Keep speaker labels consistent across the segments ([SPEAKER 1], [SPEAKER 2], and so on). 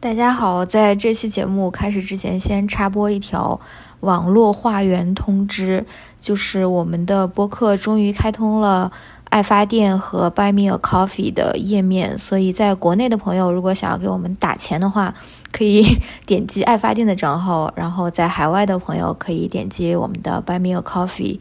[SPEAKER 1] 大家好，在这期节目开始之前，先插播一条网络化缘通知，就是我们的播客终于开通了爱发电和 Buy Me a Coffee 的页面，所以在国内的朋友如果想要给我们打钱的话，可以点击爱发电的账号；然后在海外的朋友可以点击我们的 Buy Me a Coffee，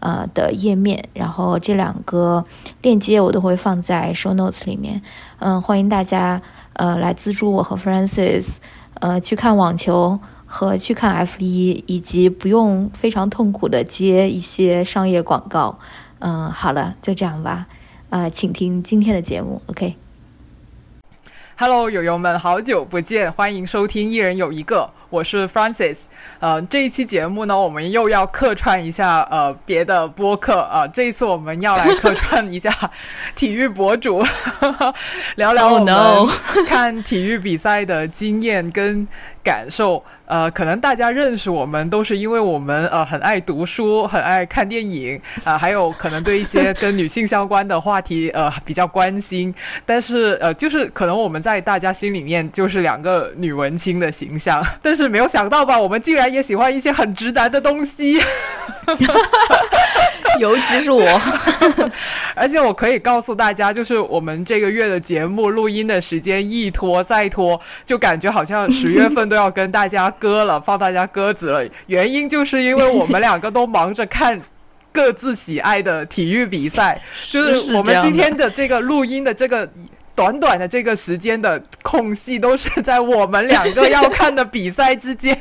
[SPEAKER 1] 呃的页面，然后这两个链接我都会放在 Show Notes 里面。嗯，欢迎大家。呃，来资助我和 Francis，呃，去看网球和去看 F 一，以及不用非常痛苦的接一些商业广告。嗯，好了，就这样吧。呃，请听今天的节目。OK。
[SPEAKER 2] Hello，友友们，好久不见，欢迎收听《一人有一个》，我是 Francis。呃，这一期节目呢，我们又要客串一下呃别的播客啊。这一次我们要来客串一下 体育博主，聊聊我们看体育比赛的经验跟感受。呃，可能大家认识我们都是因为我们呃很爱读书，很爱看电影啊，还有可能对一些跟女性相关的话题呃比较关心。但是呃，就是可能我们在大家心里面就是两个女文青的形象，但是没有想到吧，我们竟然也喜欢一些很直男的东西。
[SPEAKER 1] 尤其是我，
[SPEAKER 2] 而且我可以告诉大家，就是我们这个月的节目录音的时间一拖再拖，就感觉好像十月份都要跟大家割了，放大家鸽子了。原因就是因为我们两个都忙着看各自喜爱的体育比赛，就是我们今天的这个录音的这个。短短的这个时间的空隙，都是在我们两个要看的比赛之间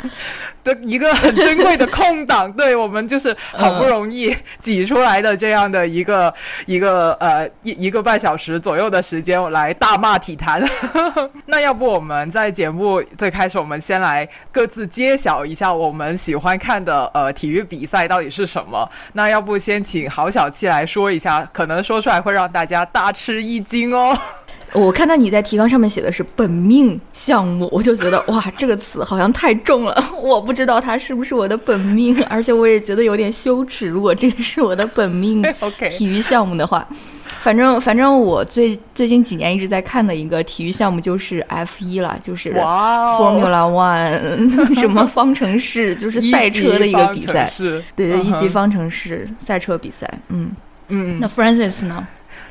[SPEAKER 2] 的一个很珍贵的空档。对我们就是好不容易挤出来的这样的一个 一个呃一一个半小时左右的时间来大骂体坛。那要不我们在节目最开始，我们先来各自揭晓一下我们喜欢看的呃体育比赛到底是什么？那要不先请郝小七来说一下，可能说出来会让大家大吃一惊哦。
[SPEAKER 1] 我看到你在提纲上面写的是本命项目，我就觉得哇，这个词好像太重了。我不知道它是不是我的本命，而且我也觉得有点羞耻。如果这个是我的本命 体育项目的话，反正反正我最最近几年一直在看的一个体育项目就是 F 一了，就是 Formula One 什么方程式，就是赛车的一个比赛，对对，一级方程式赛车比赛。嗯嗯，那 Francis 呢？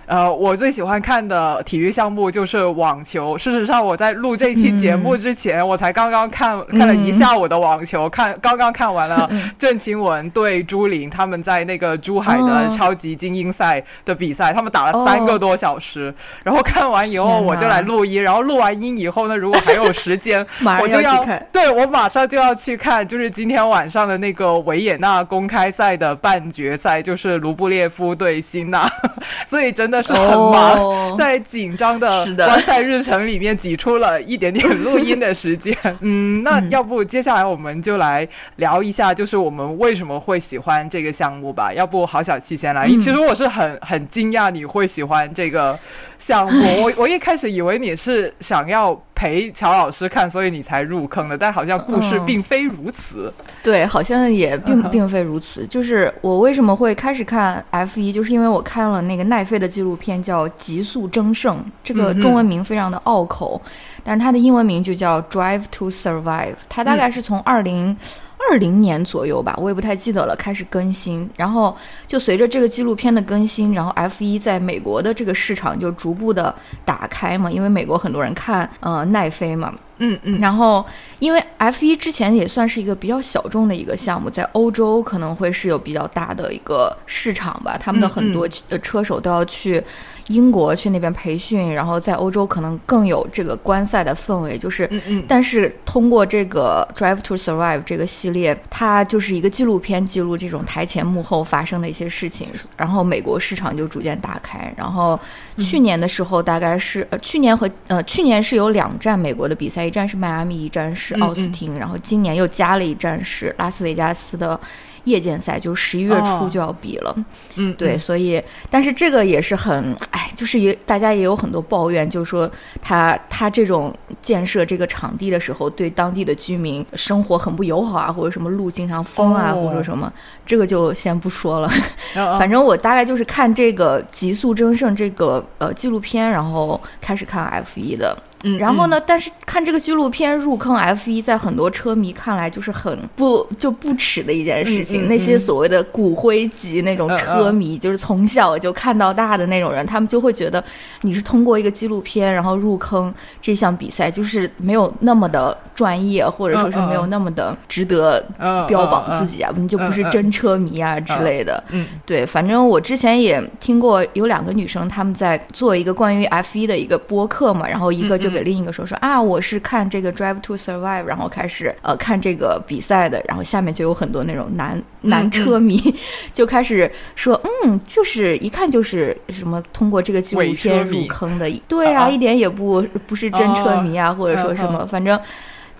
[SPEAKER 2] 呃，我最喜欢看的体育项目就是网球。事实上，我在录这期节目之前，我才刚刚看看了一下午的网球，看刚刚看完了郑钦文对朱琳他们在那个珠海的超级精英赛的比赛，他们打了三个多小时。然后看完以后，我就来录音。然后录完音以后呢，如果还有时间，我就
[SPEAKER 1] 要
[SPEAKER 2] 对我马上就要去看，就是今天晚上的那个维也纳公开赛的半决赛，就是卢布列夫对辛纳。所以真的。是很忙，在紧张的观赛日程里面挤出了一点点录音的时间。嗯，那要不接下来我们就来聊一下，就是我们为什么会喜欢这个项目吧？要不郝小七先来？其实我是很很惊讶你会喜欢这个项目。我我一开始以为你是想要。陪乔老师看，所以你才入坑的，但好像故事并非如此。
[SPEAKER 1] 对，好像也并并非如此。就是我为什么会开始看 F 一，就是因为我看了那个奈飞的纪录片，叫《极速争胜》，这个中文名非常的拗口，但是它的英文名就叫《Drive to Survive》。它大概是从二零。二零年左右吧，我也不太记得了。开始更新，然后就随着这个纪录片的更新，然后 F 一在美国的这个市场就逐步的打开嘛，因为美国很多人看呃奈飞嘛，
[SPEAKER 2] 嗯嗯。
[SPEAKER 1] 然后因为 F 一之前也算是一个比较小众的一个项目，在欧洲可能会是有比较大的一个市场吧，他们的很多车手都要去。英国去那边培训，然后在欧洲可能更有这个观赛的氛围，就是，但是通过这个 Drive to Survive 这个系列，它就是一个纪录片，记录这种台前幕后发生的一些事情，然后美国市场就逐渐打开。然后去年的时候，大概是呃去年和呃去年是有两站美国的比赛，一站是迈阿密，一站是奥斯汀，然后今年又加了一站是拉斯维加斯的。夜间赛就十一月初就要比了，
[SPEAKER 2] 嗯，
[SPEAKER 1] 对，所以，但是这个也是很，哎，就是也大家也有很多抱怨，就是说他他这种建设这个场地的时候，对当地的居民生活很不友好啊，或者什么路经常封啊，或者什么，这个就先不说了。反正我大概就是看这个《极速争胜》这个呃纪录片，然后开始看 F 一的。
[SPEAKER 2] 嗯，
[SPEAKER 1] 然后呢，但是看这个纪录片入坑 F 一，在很多车迷看来就是很不就不耻的一件事情。那些所谓的骨灰级那种车迷，就是从小就看到大的那种人，他们就会觉得你是通过一个纪录片然后入坑这项比赛，就是没有那么的专业，或者说是没有那么的值得标榜自己啊，你就不是真车迷啊之类的。
[SPEAKER 2] 嗯，
[SPEAKER 1] 对，反正我之前也听过有两个女生他们在做一个关于 F 一的一个播客嘛，然后一个就给另一个说说啊，我是看这个 Drive to Survive，然后开始呃看这个比赛的，然后下面就有很多那种男男车迷 就开始说，嗯，就是一看就是什么通过这个纪录片入坑的，对啊，一点也不不是真车迷啊，或者说什么，反正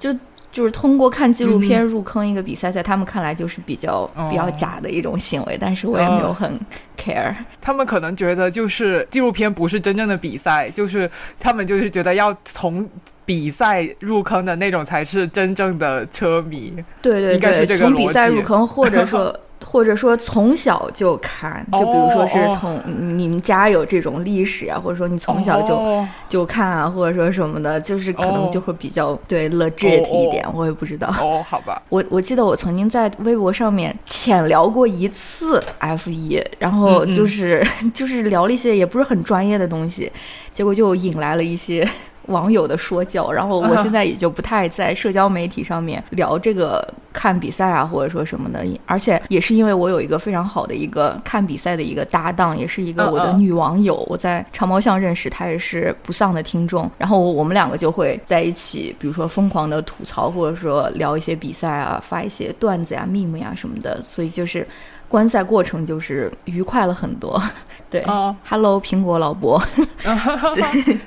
[SPEAKER 1] 就。就是通过看纪录片入坑一个比赛，在他们看来就是比较比较假的一种行为，但是我也没有很 care。
[SPEAKER 2] 他们可能觉得就是纪录片不是真正的比赛，就是他们就是觉得要从比赛入坑的那种才是真正的车迷。
[SPEAKER 1] 对对对，从比赛入坑，或者说。或者说从小就看，就比如说是从你们家有这种历史啊，或者说你从小就就看啊，或者说什么的，就是可能就会比较对 legit 一点，我也不知道。
[SPEAKER 2] 哦，好吧。
[SPEAKER 1] 我我记得我曾经在微博上面浅聊过一次 F 一，然后就是 就是聊了一些也不是很专业的东西，结果就引来了一些。网友的说教，然后我现在也就不太在社交媒体上面聊这个看比赛啊，或者说什么的。而且也是因为我有一个非常好的一个看比赛的一个搭档，也是一个我的女网友，我在长毛象认识她，也是不丧的听众。然后我们两个就会在一起，比如说疯狂的吐槽，或者说聊一些比赛啊，发一些段子呀、meme 呀什么的。所以就是观赛过程就是愉快了很多。对，Hello，苹果老伯。对。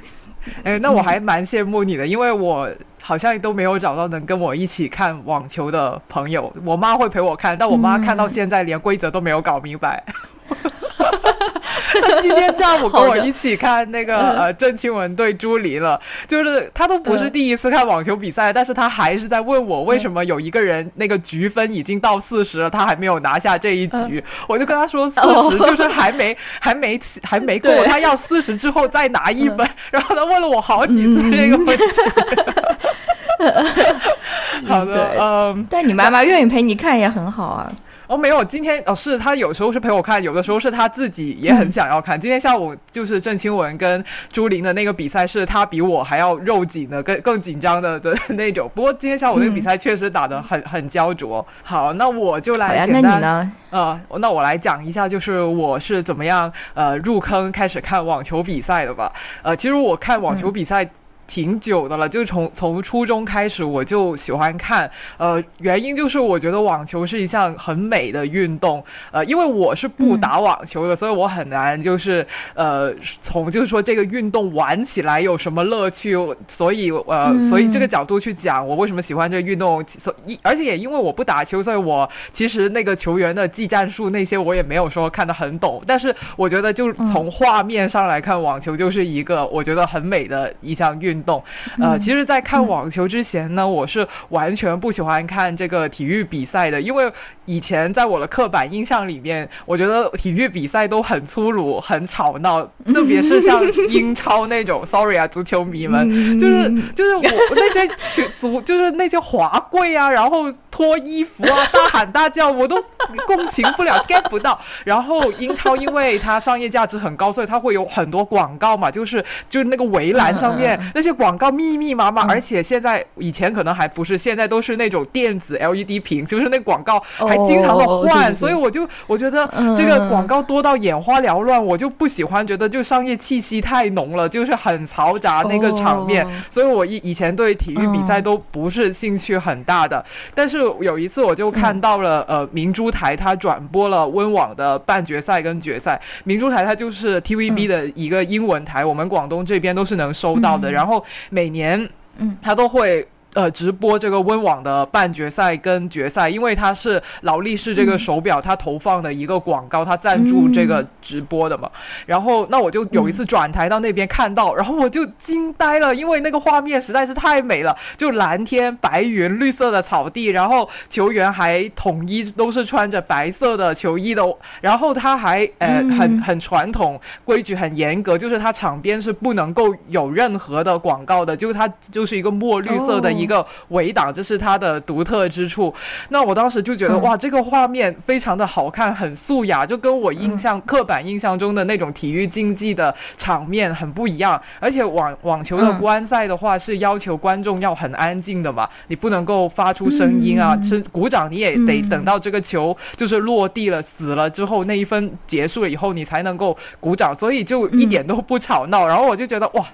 [SPEAKER 2] 哎，那我还蛮羡慕你的，因为我好像都没有找到能跟我一起看网球的朋友。我妈会陪我看，但我妈看到现在连规则都没有搞明白。他 今天下午跟我一起看那个呃郑钦文对朱琳了，就是他都不是第一次看网球比赛，但是他还是在问我为什么有一个人那个局分已经到四十了，他还没有拿下这一局。我就跟他说四十就是还没还没还没够，他要四十之后再拿一分。然后他问了我好几次这个问题。好的，嗯，
[SPEAKER 1] 但你妈妈愿意陪你看也很好啊。
[SPEAKER 2] 哦，没有，今天哦，是他有时候是陪我看，有的时候是他自己也很想要看。今天下午就是郑钦文跟朱琳的那个比赛，是他比我还要肉紧的，更更紧张的的 那种。不过今天下午那个比赛确实打得很很焦灼。好，那我就来简单，呃，那我来讲一下，就是我是怎么样呃入坑开始看网球比赛的吧。呃，其实我看网球比赛。挺久的了，就从从初中开始我就喜欢看，呃，原因就是我觉得网球是一项很美的运动，呃，因为我是不打网球的，所以我很难就是呃从就是说这个运动玩起来有什么乐趣，所以呃所以这个角度去讲我为什么喜欢这个运动，所一而且也因为我不打球，所以我其实那个球员的技战术那些我也没有说看得很懂，但是我觉得就从画面上来看，网球就是一个我觉得很美的一项运。动，呃，其实，在看网球之前呢，我是完全不喜欢看这个体育比赛的，因为以前在我的刻板印象里面，我觉得体育比赛都很粗鲁、很吵闹，特别是像英超那种。Sorry 啊，足球迷们，就是就是我那些足，就是那些华贵啊，然后脱衣服啊，大喊大叫，我都共情不了，get 不到。然后英超因为它商业价值很高，所以它会有很多广告嘛，就是就是那个围栏上面那些。广告密密麻麻，而且现在以前可能还不是，现在都是那种电子 LED 屏，就是那广告还经常的换，所以我就我觉得这个广告多到眼花缭乱，我就不喜欢，觉得就商业气息太浓了，就是很嘈杂那个场面，所以我以以前对体育比赛都不是兴趣很大的。但是有一次我就看到了，呃，明珠台它转播了温网的半决赛跟决赛，明珠台它就是 TVB 的一个英文台，我们广东这边都是能收到的，然后。每年，嗯，他都会呃，直播这个温网的半决赛跟决赛，因为它是劳力士这个手表，它投放的一个广告，它赞助这个直播的嘛。然后，那我就有一次转台到那边看到，然后我就惊呆了，因为那个画面实在是太美了，就蓝天白云、绿色的草地，然后球员还统一都是穿着白色的球衣的，然后他还呃很很传统，规矩很严格，就是他场边是不能够有任何的广告的，就是它就是一个墨绿色的。一个围挡，这是它的独特之处。那我当时就觉得，哇，这个画面非常的好看，很素雅，就跟我印象刻板印象中的那种体育竞技的场面很不一样。而且网网球的观赛的话，是要求观众要很安静的嘛，你不能够发出声音啊，是鼓掌你也得等到这个球就是落地了死了之后那一分结束了以后，你才能够鼓掌，所以就一点都不吵闹。然后我就觉得，哇，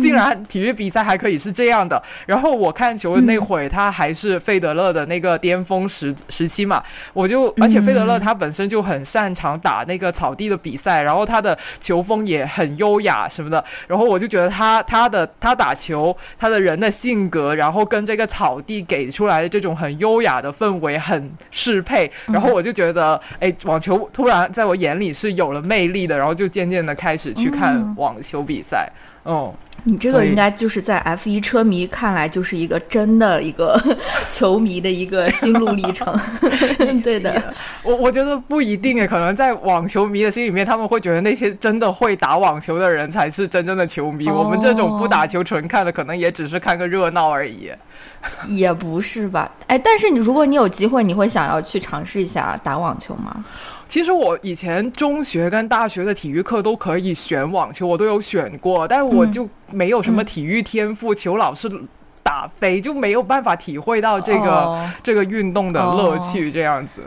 [SPEAKER 2] 竟然体育比赛还可以是这样的。然后我看。球那会他还是费德勒的那个巅峰时时期嘛，我就而且费德勒他本身就很擅长打那个草地的比赛，然后他的球风也很优雅什么的，然后我就觉得他他的他打球他的人的性格，然后跟这个草地给出来的这种很优雅的氛围很适配，然后我就觉得哎，网球突然在我眼里是有了魅力的，然后就渐渐的开始去看网球比赛，嗯。
[SPEAKER 1] 你这个应该就是在 F 一车迷看来就是一个真的一个 球迷的一个心路历程，对的。
[SPEAKER 2] 我我觉得不一定诶，可能在网球迷的心里面，他们会觉得那些真的会打网球的人才是真正的球迷。我们这种不打球纯看的，可能也只是看个热闹而已。
[SPEAKER 1] 也不是吧？哎，但是你如果你有机会，你会想要去尝试一下打网球吗？
[SPEAKER 2] 其实我以前中学跟大学的体育课都可以选网球，我都有选过，但是我就没有什么体育天赋，球老是打飞，就没有办法体会到这个这个运动的乐趣，这样子。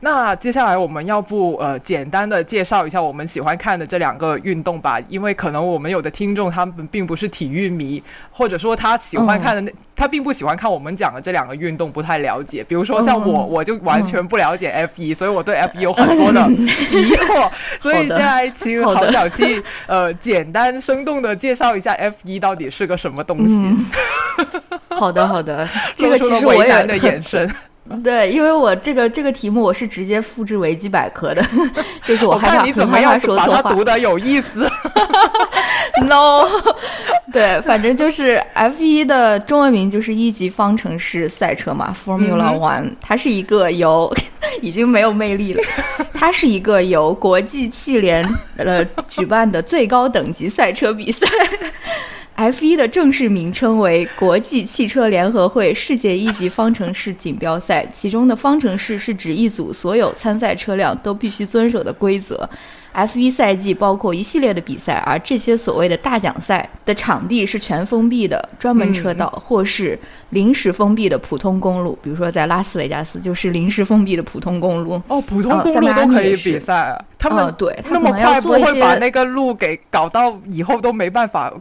[SPEAKER 2] 那接下来我们要不呃简单的介绍一下我们喜欢看的这两个运动吧，因为可能我们有的听众他们并不是体育迷，或者说他喜欢看的那他并不喜欢看我们讲的这两个运动，不太了解。比如说像我，我就完全不了解 F 一，所以我对 F 一有很多的疑惑。所以接下来请郝小七 呃简单生动的介绍一下 F 一到底是个什么东西。
[SPEAKER 1] 好的好的，这个其实我也
[SPEAKER 2] 的眼神。
[SPEAKER 1] 对，因为我这个这个题目我是直接复制维基百科的，就是
[SPEAKER 2] 我
[SPEAKER 1] 害怕
[SPEAKER 2] 你怎么样把它读的有意思。
[SPEAKER 1] No，对，反正就是 F 一的中文名就是一级方程式赛车嘛，Formula One，它是一个由已经没有魅力了，它是一个由国际汽联呃举办的最高等级赛车比赛。F 一的正式名称为国际汽车联合会世界一级方程式锦标赛，其中的方程式是指一组所有参赛车辆都必须遵守的规则。F 一赛季包括一系列的比赛，而这些所谓的大奖赛的场地是全封闭的专门车道，或是临时封闭的普通公路。比如说在拉斯维加斯就是临时封闭的普通公路。
[SPEAKER 2] 哦，普通公路都可以比赛啊？他们
[SPEAKER 1] 对，
[SPEAKER 2] 那么快不会把那个路给搞到以后都没办法？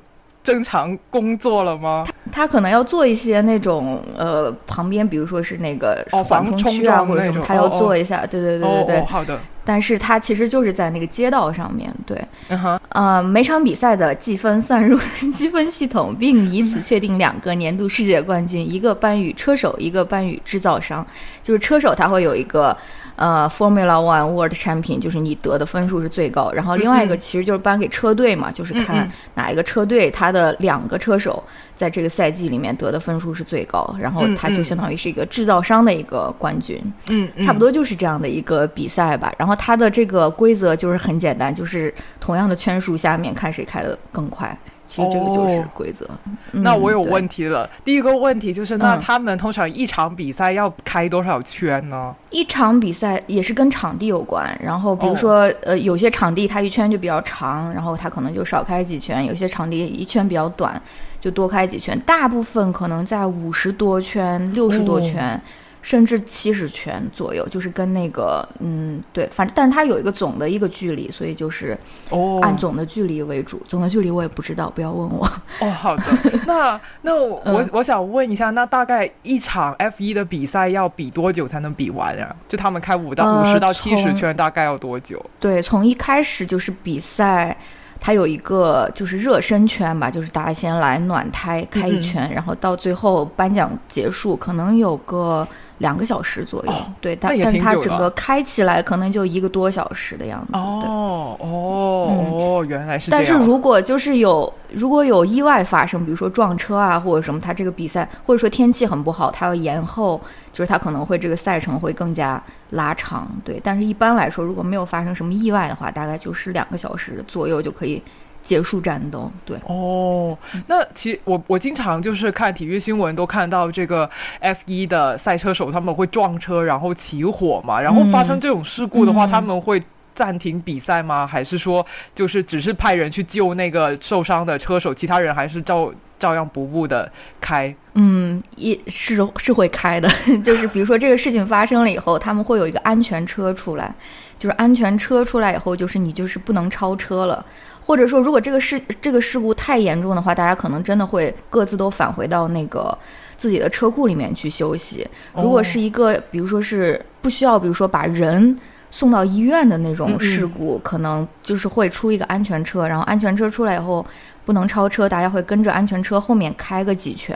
[SPEAKER 2] 正常工作了吗？
[SPEAKER 1] 他他可能要做一些那种呃旁边，比如说是那个
[SPEAKER 2] 缓
[SPEAKER 1] 冲区啊或者什么，他要做一下。对对对对对，
[SPEAKER 2] 好的。
[SPEAKER 1] 但是他其实就是在那个街道上面对。嗯哼。呃，每场比赛的计分算入 积分系统，并以此确定两个年度世界冠军，一个颁予车手，一个颁予制造商。就是车手他会有一个。呃，Formula One World Champion 就是你得的分数是最高，然后另外一个其实就是颁给车队嘛，就是看哪一个车队它的两个车手在这个赛季里面得的分数是最高，然后它就相当于是一个制造商的一个冠军，
[SPEAKER 2] 嗯，
[SPEAKER 1] 差不多就是这样的一个比赛吧。然后它的这个规则就是很简单，就是同样的圈数下面看谁开的更快。其实这个就是规则。
[SPEAKER 2] 那我有问题了。第一个问题就是，那他们通常一场比赛要开多少圈呢？
[SPEAKER 1] 一场比赛也是跟场地有关。然后比如说，呃，有些场地它一圈就比较长，然后它可能就少开几圈；有些场地一圈比较短，就多开几圈。大部分可能在五十多圈、六十多圈。甚至七十圈左右，就是跟那个，嗯，对，反正但是它有一个总的一个距离，所以就是
[SPEAKER 2] 哦，
[SPEAKER 1] 按总的距离为主。总的距离我也不知道，不要问我。
[SPEAKER 2] 哦，好的。那 那我我想问一下，那大概一场 F 一的比赛要比多久才能比完呀？就他们开五到五十到七十圈，大概要多久？
[SPEAKER 1] 对，从一开始就是比赛。它有一个就是热身圈吧，就是大家先来暖胎开一圈，然后到最后颁奖结束，可能有个两个小时左右。对，但但是它整个开起来可能就一个多小时的样子。
[SPEAKER 2] 哦哦哦，原来是这样。
[SPEAKER 1] 但是如果就是有如果有意外发生，比如说撞车啊或者什么，它这个比赛或者说天气很不好，它要延后，就是它可能会这个赛程会更加拉长。对，但是一般来说，如果没有发生什么意外的话，大概就是两个小时左右就可以。结束战斗，对
[SPEAKER 2] 哦。那其实我我经常就是看体育新闻，都看到这个 F 一的赛车手他们会撞车，然后起火嘛。然后发生这种事故的话，他们会暂停比赛吗？还是说就是只是派人去救那个受伤的车手，其他人还是照照样不误的开？
[SPEAKER 1] 嗯，也是是会开的。就是比如说这个事情发生了以后，他们会有一个安全车出来。就是安全车出来以后，就是你就是不能超车了，或者说如果这个事这个事故太严重的话，大家可能真的会各自都返回到那个自己的车库里面去休息。如果是一个比如说是不需要，比如说把人送到医院的那种事故，可能就是会出一个安全车，然后安全车出来以后。不能超车，大家会跟着安全车后面开个几圈，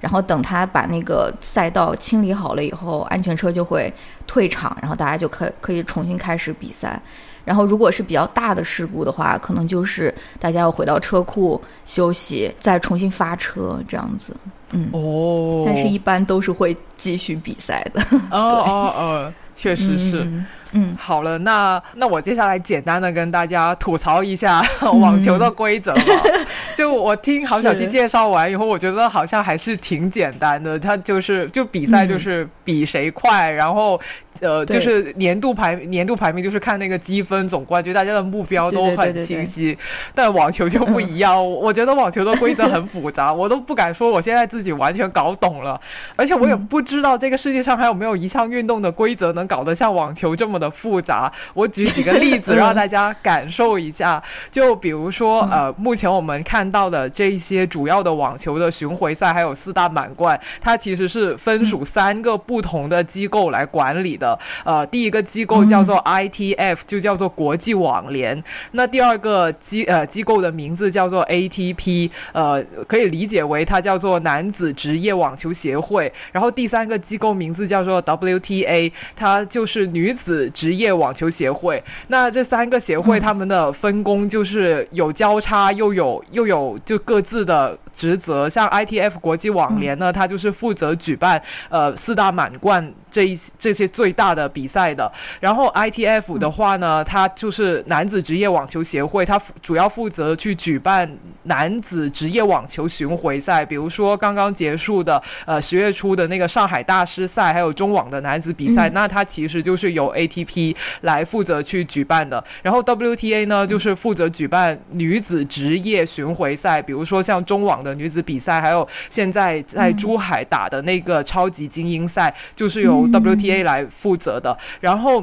[SPEAKER 1] 然后等他把那个赛道清理好了以后，安全车就会退场，然后大家就可可以重新开始比赛。然后如果是比较大的事故的话，可能就是大家要回到车库休息，再重新发车这样子。嗯
[SPEAKER 2] 哦，
[SPEAKER 1] 但是一般都是会继续比赛的。
[SPEAKER 2] 哦 哦哦，确实是。
[SPEAKER 1] 嗯，
[SPEAKER 2] 好了，那那我接下来简单的跟大家吐槽一下 网球的规则吧。就我听郝小七介绍完以后，我觉得好像还是挺简单的。他就是就比赛就是比谁快，然后呃就是年度排年度排名就是看那个积分总冠军，大家的目标都很清晰。但网球就不一样，我觉得网球的规则很复杂，我都不敢说我现在自己完全搞懂了，而且我也不知道这个世界上还有没有一项运动的规则能搞得像网球这么。的复杂，我举几个例子 让大家感受一下。就比如说，呃，目前我们看到的这些主要的网球的巡回赛，还有四大满贯，它其实是分属三个不同的机构来管理的。呃，第一个机构叫做 ITF，就叫做国际网联。那第二个机呃机构的名字叫做 ATP，呃，可以理解为它叫做男子职业网球协会。然后第三个机构名字叫做 WTA，它就是女子。职业网球协会，那这三个协会他们的分工就是有交叉，又有又有就各自的职责。像 ITF 国际网联呢，它就是负责举办呃四大满贯。这一这些最大的比赛的，然后 ITF 的话呢，它就是男子职业网球协会，它主要负责去举办男子职业网球巡回赛，比如说刚刚结束的呃十月初的那个上海大师赛，还有中网的男子比赛，那它其实就是由 ATP 来负责去举办的。然后 WTA 呢，就是负责举办女子职业巡回赛，比如说像中网的女子比赛，还有现在在珠海打的那个超级精英赛，就是由。WTA 来负负责的，然后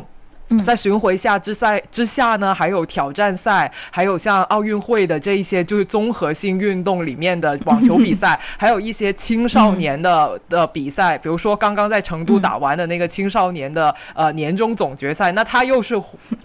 [SPEAKER 2] 在巡回下之赛之下呢，还有挑战赛，还有像奥运会的这一些就是综合性运动里面的网球比赛，还有一些青少年的的比赛，比如说刚刚在成都打完的那个青少年的呃年终总决赛，那它又是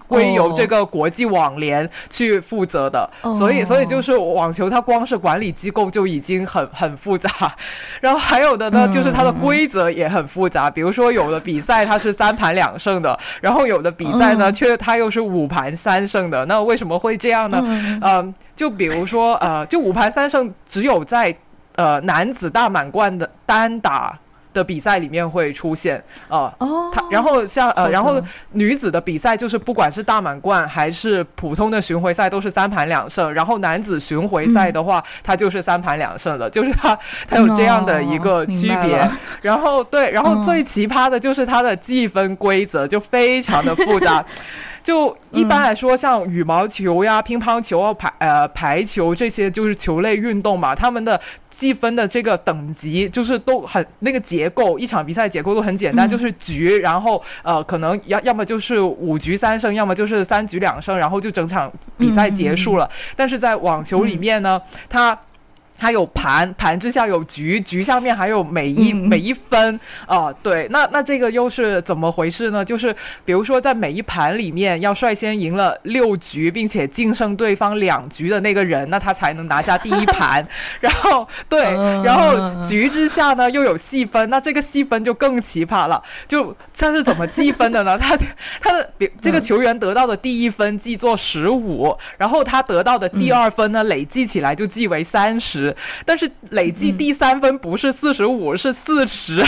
[SPEAKER 2] 归由这个国际网联去负责的，所以所以就是网球它光是管理机构就已经很很复杂。然后还有的呢，就是它的规则也很复杂。比如说，有的比赛它是三盘两胜的，然后有的比赛呢，却他又是五盘三胜的。那为什么会这样呢？嗯，就比如说，呃，就五盘三胜，只有在呃男子大满贯的单打。的比赛里面会出现啊，他然后像呃，然后女子的比赛就是不管是大满贯还是普通的巡回赛都是三盘两胜，然后男子巡回赛的话，它就是三盘两胜了，就是它它有这样的一个区别。然后对，然后最奇葩的就是它的计分规则就非常的复杂。就一般来说，像羽毛球呀、乒乓球、排呃排球这些就是球类运动嘛，他们的计分的这个等级就是都很那个结构，一场比赛结构都很简单，就是局，然后呃可能要要么就是五局三胜，要么就是三局两胜，然后就整场比赛结束了。但是在网球里面呢，它它有盘，盘之下有局，局下面还有每一、每一分啊，对，那那这个又是怎么回事呢？就是比如说在每一盘里面要率先赢了六局，并且净胜对方两局的那个人，那他才能拿下第一盘。然后对，然后局之下呢又有细分，那这个细分就更奇葩了。就他是怎么计分的呢？他他的比这个球员得到的第一分记作十五，然后他得到的第二分呢累计起来就记为三十。但是累计第三分不是四十五，是四十。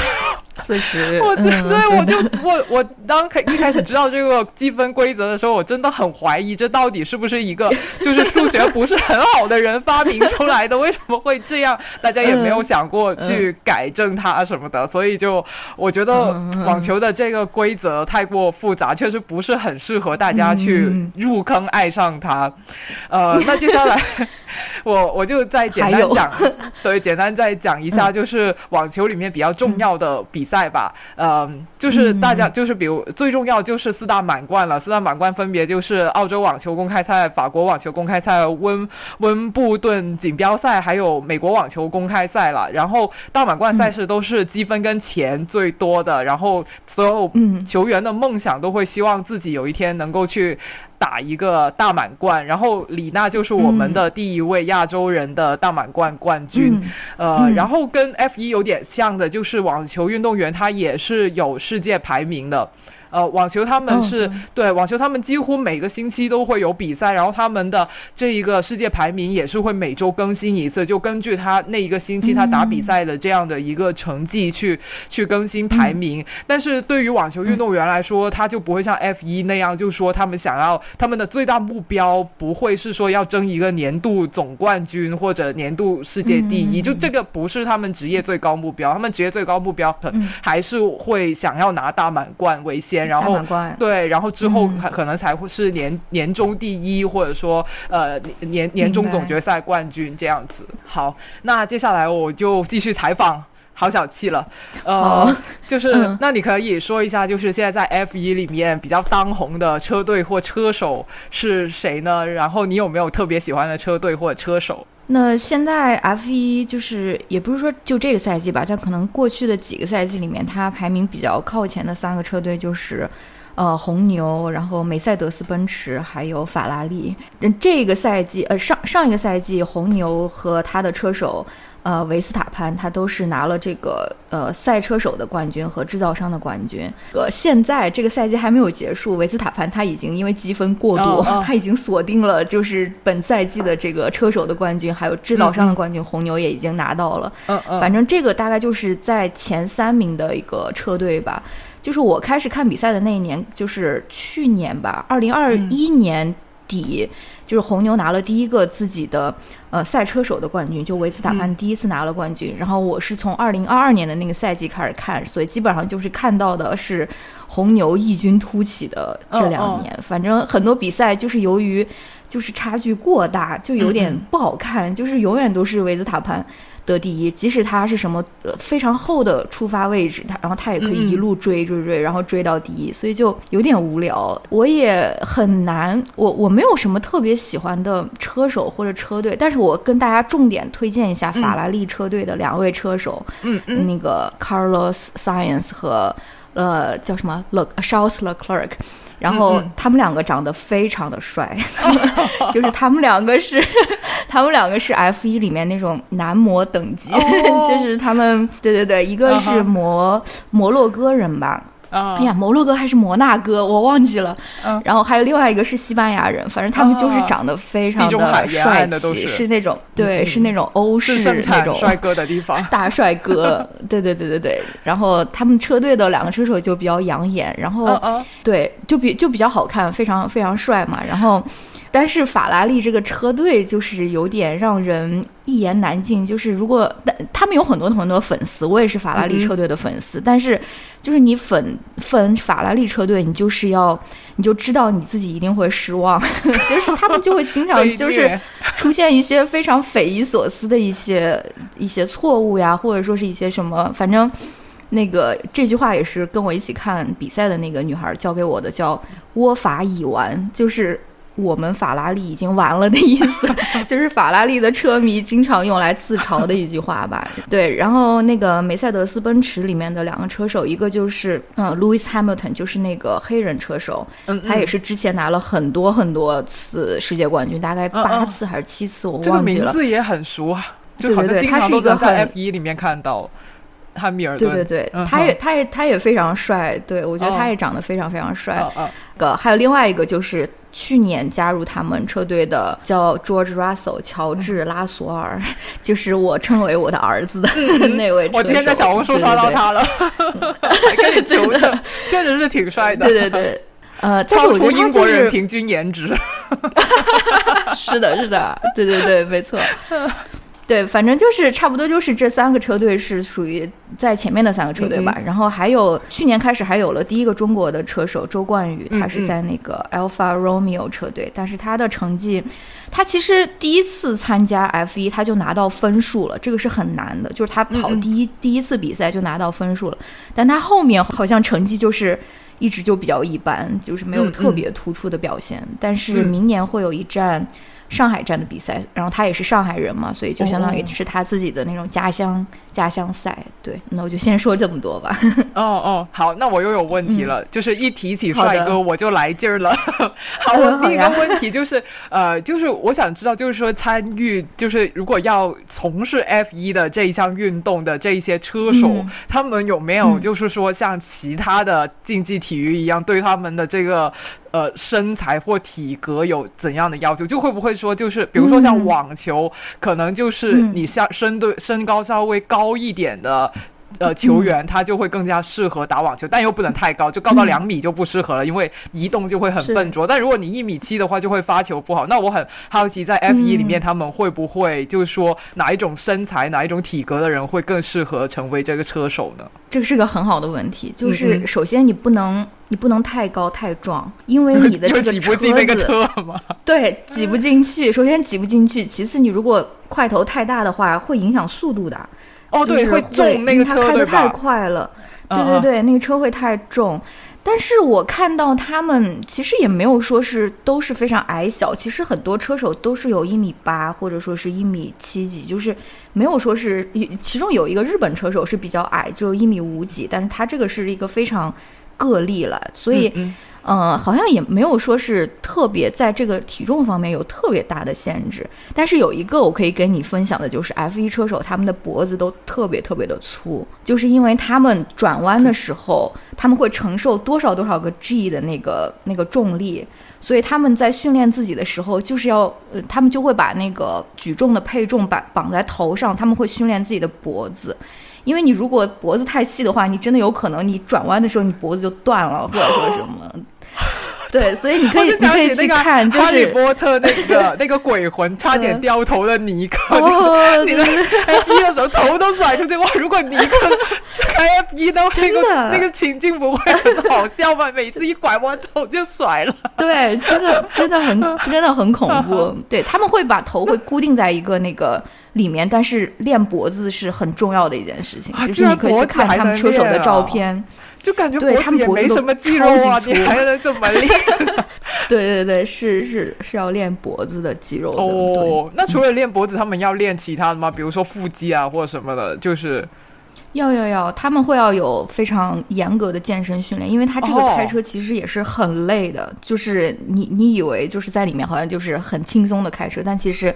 [SPEAKER 1] 四十，
[SPEAKER 2] 我对，我就我我当开一开始知道这个积分规则的时候，我真的很怀疑这到底是不是一个 就是数学不是很好的人发明出来的？为什么会这样？大家也没有想过去改正它什么的，所以就我觉得网球的这个规则太过复杂，确实不是很适合大家去入坑爱上它。呃，那接下来我我就再简单讲，对，简单再讲一下，就是网球里面比较重要的比。比赛吧，嗯，就是大家就是比如最重要就是四大满贯了，四大满贯分别就是澳洲网球公开赛、法国网球公开赛、温温布顿锦标赛，还有美国网球公开赛了。然后大满贯赛事都是积分跟钱最多的，然后所有球员的梦想都会希望自己有一天能够去。打一个大满贯，然后李娜就是我们的第一位亚洲人的大满贯冠军，呃，然后跟 F 一有点像的，就是网球运动员他也是有世界排名的。呃，网球他们是对网球，他们几乎每个星期都会有比赛，然后他们的这一个世界排名也是会每周更新一次，就根据他那一个星期他打比赛的这样的一个成绩去去更新排名。但是对于网球运动员来说，他就不会像 F 一那样，就说他们想要他们的最大目标不会是说要争一个年度总冠军或者年度世界第一，就这个不是他们职业最高目标，他们职业最高目标可还是会想要拿大满贯为先。然后对，然后之后可能才会是年年终第一，或者说呃年年终总决赛冠军这样子。好，那接下来我就继续采访，好小气了。呃，就是那你可以说一下，就是现在在 F 一里面比较当红的车队或车手是谁呢？然后你有没有特别喜欢的车队或者车手？
[SPEAKER 1] 那现在 F 一就是也不是说就这个赛季吧，在可能过去的几个赛季里面，它排名比较靠前的三个车队就是，呃，红牛，然后梅赛德斯奔驰，还有法拉利。那这个赛季，呃，上上一个赛季，红牛和他的车手。呃，维斯塔潘他都是拿了这个呃赛车手的冠军和制造商的冠军。呃，现在这个赛季还没有结束，维斯塔潘他已经因为积分过多，他已经锁定了就是本赛季的这个车手的冠军，还有制造商的冠军。红牛也已经拿到了。嗯嗯。反正这个大概就是在前三名的一个车队吧。就是我开始看比赛的那一年，就是去年吧，二零二一年底。就是红牛拿了第一个自己的呃赛车手的冠军，就维斯塔潘第一次拿了冠军。然后我是从二零二二年的那个赛季开始看，所以基本上就是看到的是红牛异军突起的这两年。反正很多比赛就是由于就是差距过大，就有点不好看，就是永远都是维斯塔潘。得第一，即使他是什么呃非常后的出发位置，他然后他也可以一路追追追，然后追到第一，所以就有点无聊。我也很难，我我没有什么特别喜欢的车手或者车队，但是我跟大家重点推荐一下法拉利车队的两位车手，嗯嗯，那个 Carlos Sainz 和呃叫什么 Le Charles Leclerc。然后他们两个长得非常的帅，就是他们两个是，他们两个是 F 一里面那种男模等级，就是他们，对对对，一个是摩摩洛哥人吧。哎呀，摩洛哥还是摩纳哥，我忘记了。然后还有另外一个是西班牙人，反正他们就是长得非常的帅气，是那种对，是那种欧式那种
[SPEAKER 2] 帅哥的地方，
[SPEAKER 1] 大帅哥。对对对对对。然后他们车队的两个车手就比较养眼，然后对，就比就比较好看，非常非常帅嘛。然后。但是法拉利这个车队就是有点让人一言难尽。就是如果但他们有很多很多粉丝，我也是法拉利车队的粉丝。但是，就是你粉粉法拉利车队，你就是要你就知道你自己一定会失望。就是他们就会经常就是出现一些非常匪夷所思的一些一些错误呀，或者说是一些什么，反正那个这句话也是跟我一起看比赛的那个女孩教给我的，叫“窝法已完”，就是。我们法拉利已经完了的意思，就是法拉利的车迷经常用来自嘲的一句话吧。对，然后那个梅赛德斯奔驰里面的两个车手，一个就是呃，Louis Hamilton，就是那个黑人车手，他也是之前拿了很多很多次世界冠军，大概八次还是七次，我忘记了。
[SPEAKER 2] 这个名字也很熟啊，就好像经常都能在 F 一里面看到。汉密尔
[SPEAKER 1] 顿，对对对，他也他也他也非常帅，对我觉得他也长得非常非常帅。个还有另外一个就是去年加入他们车队的叫 George Russell 乔治拉索尔，就是我称为我的儿子的 那位。
[SPEAKER 2] 我今天在小红书刷到他了，跟你求证，确实是挺帅的。
[SPEAKER 1] 对对对，呃，
[SPEAKER 2] 超出英国人平均颜值。
[SPEAKER 1] 是的，是的，对对对，没错。对，反正就是差不多，就是这三个车队是属于在前面的三个车队吧。然后还有去年开始还有了第一个中国的车手周冠宇，他是在那个 Alpha Romeo 车队，但是他的成绩，他其实第一次参加 F 一他就拿到分数了，这个是很难的，就是他跑第一第一次比赛就拿到分数了，但他后面好像成绩就是一直就比较一般，就是没有特别突出的表现。但是明年会有一站。上海站的比赛，然后他也是上海人嘛，所以就相当于是他自己的那种家乡家乡赛。对，那我就先说这么多吧。
[SPEAKER 2] 哦哦，好，那我又有问题了，就是一提起帅哥我就来劲儿了。好，我第一个问题就是，呃，就是我想知道，就是说参与，就是如果要从事 F 一的这一项运动的这一些车手，他们有没有就是说像其他的竞技体育一样，对他们的这个。呃，身材或体格有怎样的要求？就会不会说，就是比如说像网球，可能就是你像身对身高稍微高一点的。呃，球员他就会更加适合打网球，但又不能太高，就高到两米就不适合了，因为移动就会很笨拙。但如果你一米七的话，就会发球不好。那我很好奇，在 F 一里面，他们会不会就是说哪一种身材、哪一种体格的人会更适合成为这个车手呢？
[SPEAKER 1] 这个是个很好的问题。就是首先你不能你不能太高太壮，因为你的 这个不是那个
[SPEAKER 2] 车子
[SPEAKER 1] 对挤不进去。首先挤不进去，其次你如果块头太大的话，会影响速度的。
[SPEAKER 2] 哦，对，会重那个车，
[SPEAKER 1] 开的太快了，对对对，那个车会太重。但是我看到他们其实也没有说是都是非常矮小，其实很多车手都是有一米八或者说是一米七几，就是没有说是，其中有一个日本车手是比较矮，就一米五几，但是他这个是一个非常个例了，所以。嗯，嗯好像也没有说是特别在这个体重方面有特别大的限制，但是有一个我可以跟你分享的，就是 F1 车手他们的脖子都特别特别的粗，就是因为他们转弯的时候他们会承受多少多少个 G 的那个那个重力，所以他们在训练自己的时候就是要，呃，他们就会把那个举重的配重绑绑在头上，他们会训练自己的脖子。因为你如果脖子太细的话，你真的有可能你转弯的时候你脖子就断了，或者说什么。对，所以你可以你可以去看，就是《
[SPEAKER 2] 哈利波特》那个 那个鬼魂差点掉头的尼克，你的 F 一的时候头都甩出去哇！如果尼克开 F 一的那个那个情境不会很好笑吗？每次一拐弯头就甩了。
[SPEAKER 1] 对，真的真的很 真的很恐怖。对他们会把头会固定在一个那个。里面，但是练脖子是很重要的一件事情，就是你可以去看他们车手的照片，
[SPEAKER 2] 就感觉对他们也没什么肌肉啊，你还能怎么练？
[SPEAKER 1] 对对对，是是是要练脖子的肌肉的。
[SPEAKER 2] 哦，那除了练脖子，他们要练其他的吗？比如说腹肌啊，或者什么的，就是
[SPEAKER 1] 要要要，他们会要有非常严格的健身训练，因为他这个开车其实也是很累的，就是你你以为就是在里面好像就是很轻松的开车，但其实。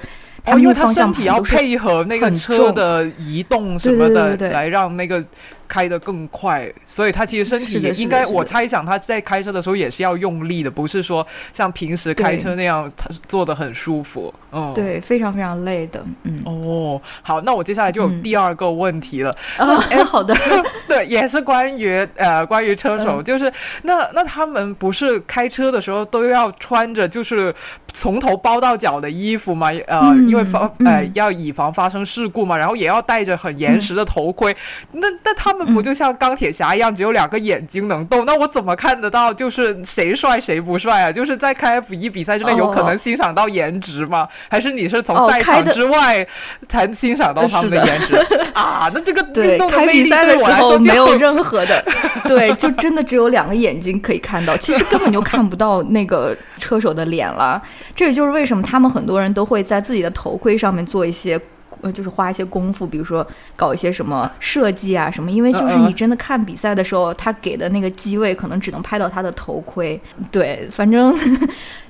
[SPEAKER 2] 哦，因为他身体要配合那个车的移动什么的，来让那个。开得更快，所以他其实身体也应该，我猜想他在开车的时候也是要用力的，不是说像平时开车那样他坐的很舒服。嗯，
[SPEAKER 1] 对，非常非常累的。嗯，
[SPEAKER 2] 哦，好，那我接下来就有第二个问题了。
[SPEAKER 1] 哎，好的，
[SPEAKER 2] 对，也是关于呃关于车手，就是那那他们不是开车的时候都要穿着就是从头包到脚的衣服吗？呃，因为防呃要以防发生事故嘛，然后也要戴着很严实的头盔。那那他。们不就像钢铁侠一样，只有两个眼睛能动？那我怎么看得到就是谁帅谁不帅啊？就是在开 F 一比赛之内有可能欣赏到颜值吗？还是你是从赛场之外才欣赏到他们的颜值 啊？那这个运动的魅力对我来说
[SPEAKER 1] 没有 任何的，对，就真的只有两个眼睛可以看到，其实根本就看不到那个车手的脸了。这也就是为什么他们很多人都会在自己的头盔上面做一些。呃，就是花一些功夫，比如说搞一些什么设计啊什么，因为就是你真的看比赛的时候，他给的那个机位可能只能拍到他的头盔。对，反正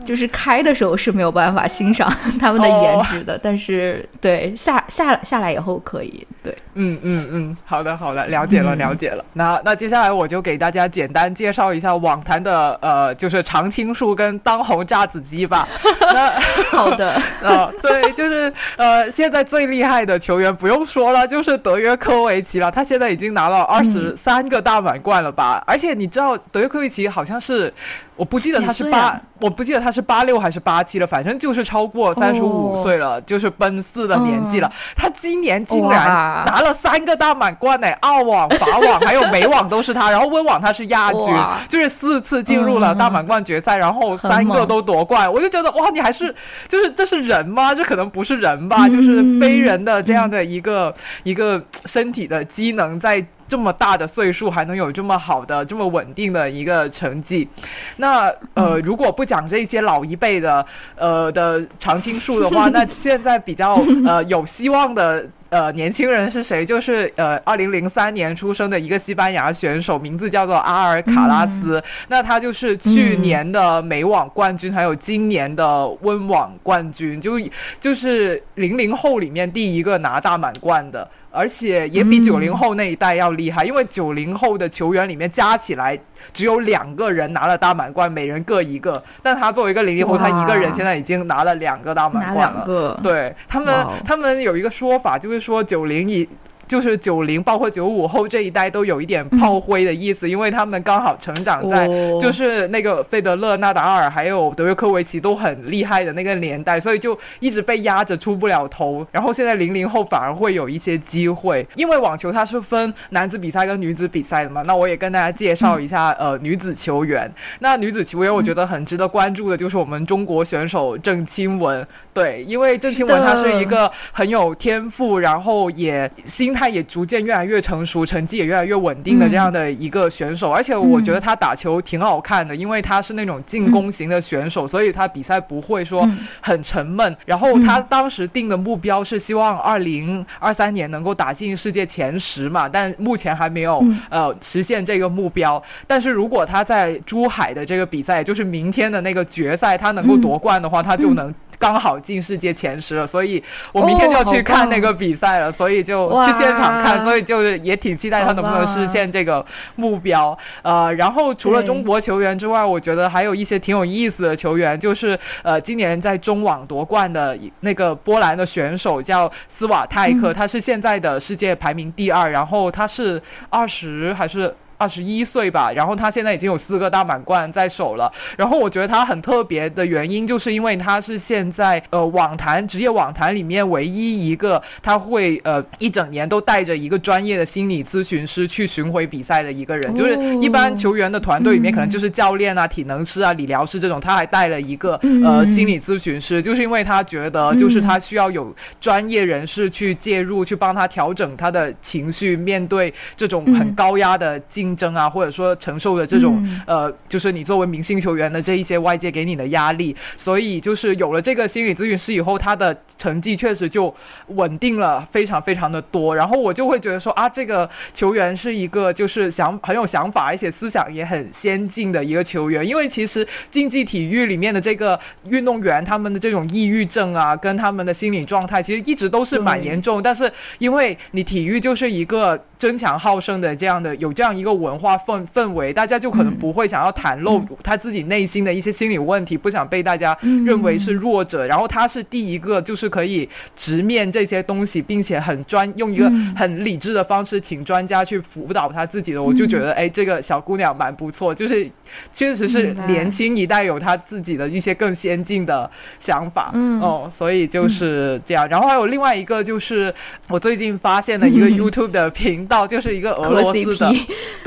[SPEAKER 1] 就是开的时候是没有办法欣赏 他们的颜值的，但是对下下下来以后可以。对，
[SPEAKER 2] 嗯嗯嗯，好的好的，了解了了解了。那那接下来我就给大家简单介绍一下网坛的呃，就是常青树跟当红炸子鸡吧。那
[SPEAKER 1] 好的，
[SPEAKER 2] 呃，对，就是呃，现在最厉害的球员不用说了，就是德约科维奇了。他现在已经拿了二十三个大满贯了吧？而且你知道，德约科维奇好像是。我不记得他是八，我不记得他是八六还是八七了，反正就是超过三十五岁了，就是奔四的年纪了。他今年竟然拿了三个大满贯呢，澳网、法网还有美网都是他，然后温网他是亚军，就是四次进入了大满贯决赛，然后三个都夺冠。我就觉得哇，你还是就是这是人吗？这可能不是人吧，就是非人的这样的一个一个身体的机能在。这么大的岁数还能有这么好的、这么稳定的一个成绩，那呃，如果不讲这些老一辈的呃的常青树的话，那现在比较呃有希望的呃年轻人是谁？就是呃，二零零三年出生的一个西班牙选手，名字叫做阿尔卡拉斯。那他就是去年的美网冠军，还有今年的温网冠军，就就是零零后里面第一个拿大满贯的。而且也比九零后那一代要厉害，因为九零后的球员里面加起来只有两个人拿了大满贯，每人各一个。但他作为一个零零后，他一个人现在已经拿了两个大满贯了。对他们，他们有一个说法，就是说九零以。就是九零，包括九五后这一代都有一点炮灰的意思，因为他们刚好成长在就是那个费德勒、纳达尔还有德约科维奇都很厉害的那个年代，所以就一直被压着出不了头。然后现在零零后反而会有一些机会，因为网球它是分男子比赛跟女子比赛的嘛。那我也跟大家介绍一下呃女子球员。那女子球员我觉得很值得关注的就是我们中国选手郑钦文。对，因为郑钦文她是一个很有天赋，然后也心态也逐渐越来越成熟，成绩也越来越稳定的这样的一个选手。而且我觉得他打球挺好看的，因为他是那种进攻型的选手，所以他比赛不会说很沉闷。然后他当时定的目标是希望二零二三年能够打进世界前十嘛，但目前还没有呃实现这个目标。但是如果他在珠海的这个比赛，就是明天的那个决赛，他能够夺冠的话，他就能。刚好进世界前十了，所以我明天就要去看那个比赛了，所以就去现场看，所以就是也挺期待他能不能实现这个目标。呃，然后除了中国球员之外，我觉得还有一些挺有意思的球员，就是呃，今年在中网夺冠的那个波兰的选手叫斯瓦泰克，他是现在的世界排名第二，然后他是二十还是？二十一岁吧，然后他现在已经有四个大满贯在手了。然后我觉得他很特别的原因，就是因为他是现在呃网坛职业网坛里面唯一一个他会呃一整年都带着一个专业的心理咨询师去巡回比赛的一个人。就是一般球员的团队里面可能就是教练啊、体能师啊、理疗师这种，他还带了一个呃心理咨询师，就是因为他觉得就是他需要有专业人士去介入，去帮他调整他的情绪，面对这种很高压的竞。竞争啊，或者说承受的这种呃，就是你作为明星球员的这一些外界给你的压力，所以就是有了这个心理咨询师以后，他的成绩确实就稳定了非常非常的多。然后我就会觉得说啊，这个球员是一个就是想很有想法，而且思想也很先进的一个球员。因为其实竞技体育里面的这个运动员，他们的这种抑郁症啊，跟他们的心理状态，其实一直都是蛮严重。但是因为你体育就是一个争强好胜的这样的有这样一个。文化氛氛围，大家就可能不会想要袒露他自己内心的一些心理问题，不想被大家认为是弱者。然后他是第一个，就是可以直面这些东西，并且很专用一个很理智的方式，请专家去辅导他自己的。我就觉得，哎，这个小姑娘蛮不错，就是确实是年轻一代有他自己的一些更先进的想法。嗯，哦，所以就是这样。然后还有另外一个，就是我最近发现的一个 YouTube 的频道，就是一个俄罗斯的，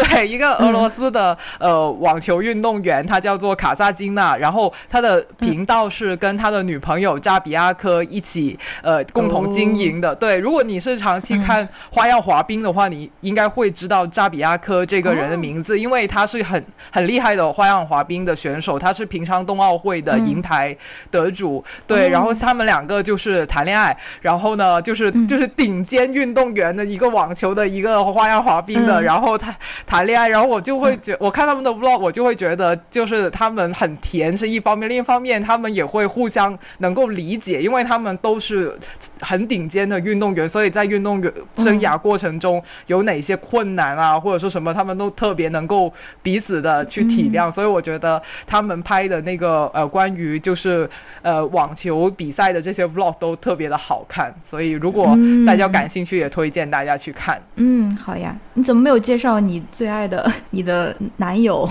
[SPEAKER 2] 对，一个俄罗斯的呃网球运动员，他叫做卡萨金娜。然后他的频道是跟他的女朋友扎比亚科一起呃共同经营的。对，如果你是长期看花样滑冰的话，你应该会知道扎比亚科这个人的名字，因为他是很很厉害的花样滑冰的选手，他是平昌冬奥会的银牌得主。对，然后他们两个就是谈恋爱，然后呢，就是就是顶尖运动员的一个网球的一个花样滑冰的，然后他谈恋爱，然后我就会觉，我看他们的 vlog，我就会觉得就是他们很甜是一方面，另一方面他们也会互相能够理解，因为他们都是很顶尖的运动员，所以在运动员生涯过程中有哪些困难啊，或者说什么，他们都特别能够彼此的去体谅，所以我觉得他们拍的那个呃关于就是呃网球比赛的这些 vlog 都特别的好看，所以如果大家感兴趣，也推荐大家去看。
[SPEAKER 1] 嗯，好呀，你怎么没有介绍你最爱的 你的男友？
[SPEAKER 2] 哦，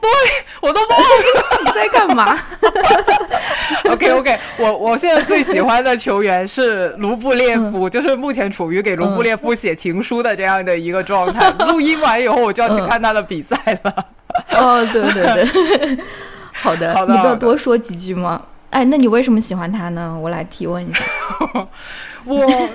[SPEAKER 2] 对我都忘了
[SPEAKER 1] 你在干嘛。
[SPEAKER 2] OK OK，我我现在最喜欢的球员是卢布列夫，就是目前处于给卢布列夫写情书的这样的一个状态。录音完以后，我就要去看他的比赛了。
[SPEAKER 1] 哦，对对对，好的，
[SPEAKER 2] 好的，
[SPEAKER 1] 你不要多说几句吗？哎，那你为什么喜欢他呢？我来提问一下。
[SPEAKER 2] 我，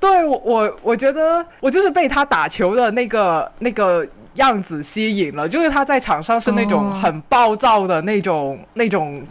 [SPEAKER 2] 对我我我觉得我就是被他打球的那个那个样子吸引了，就是他在场上是那种很暴躁的那种那种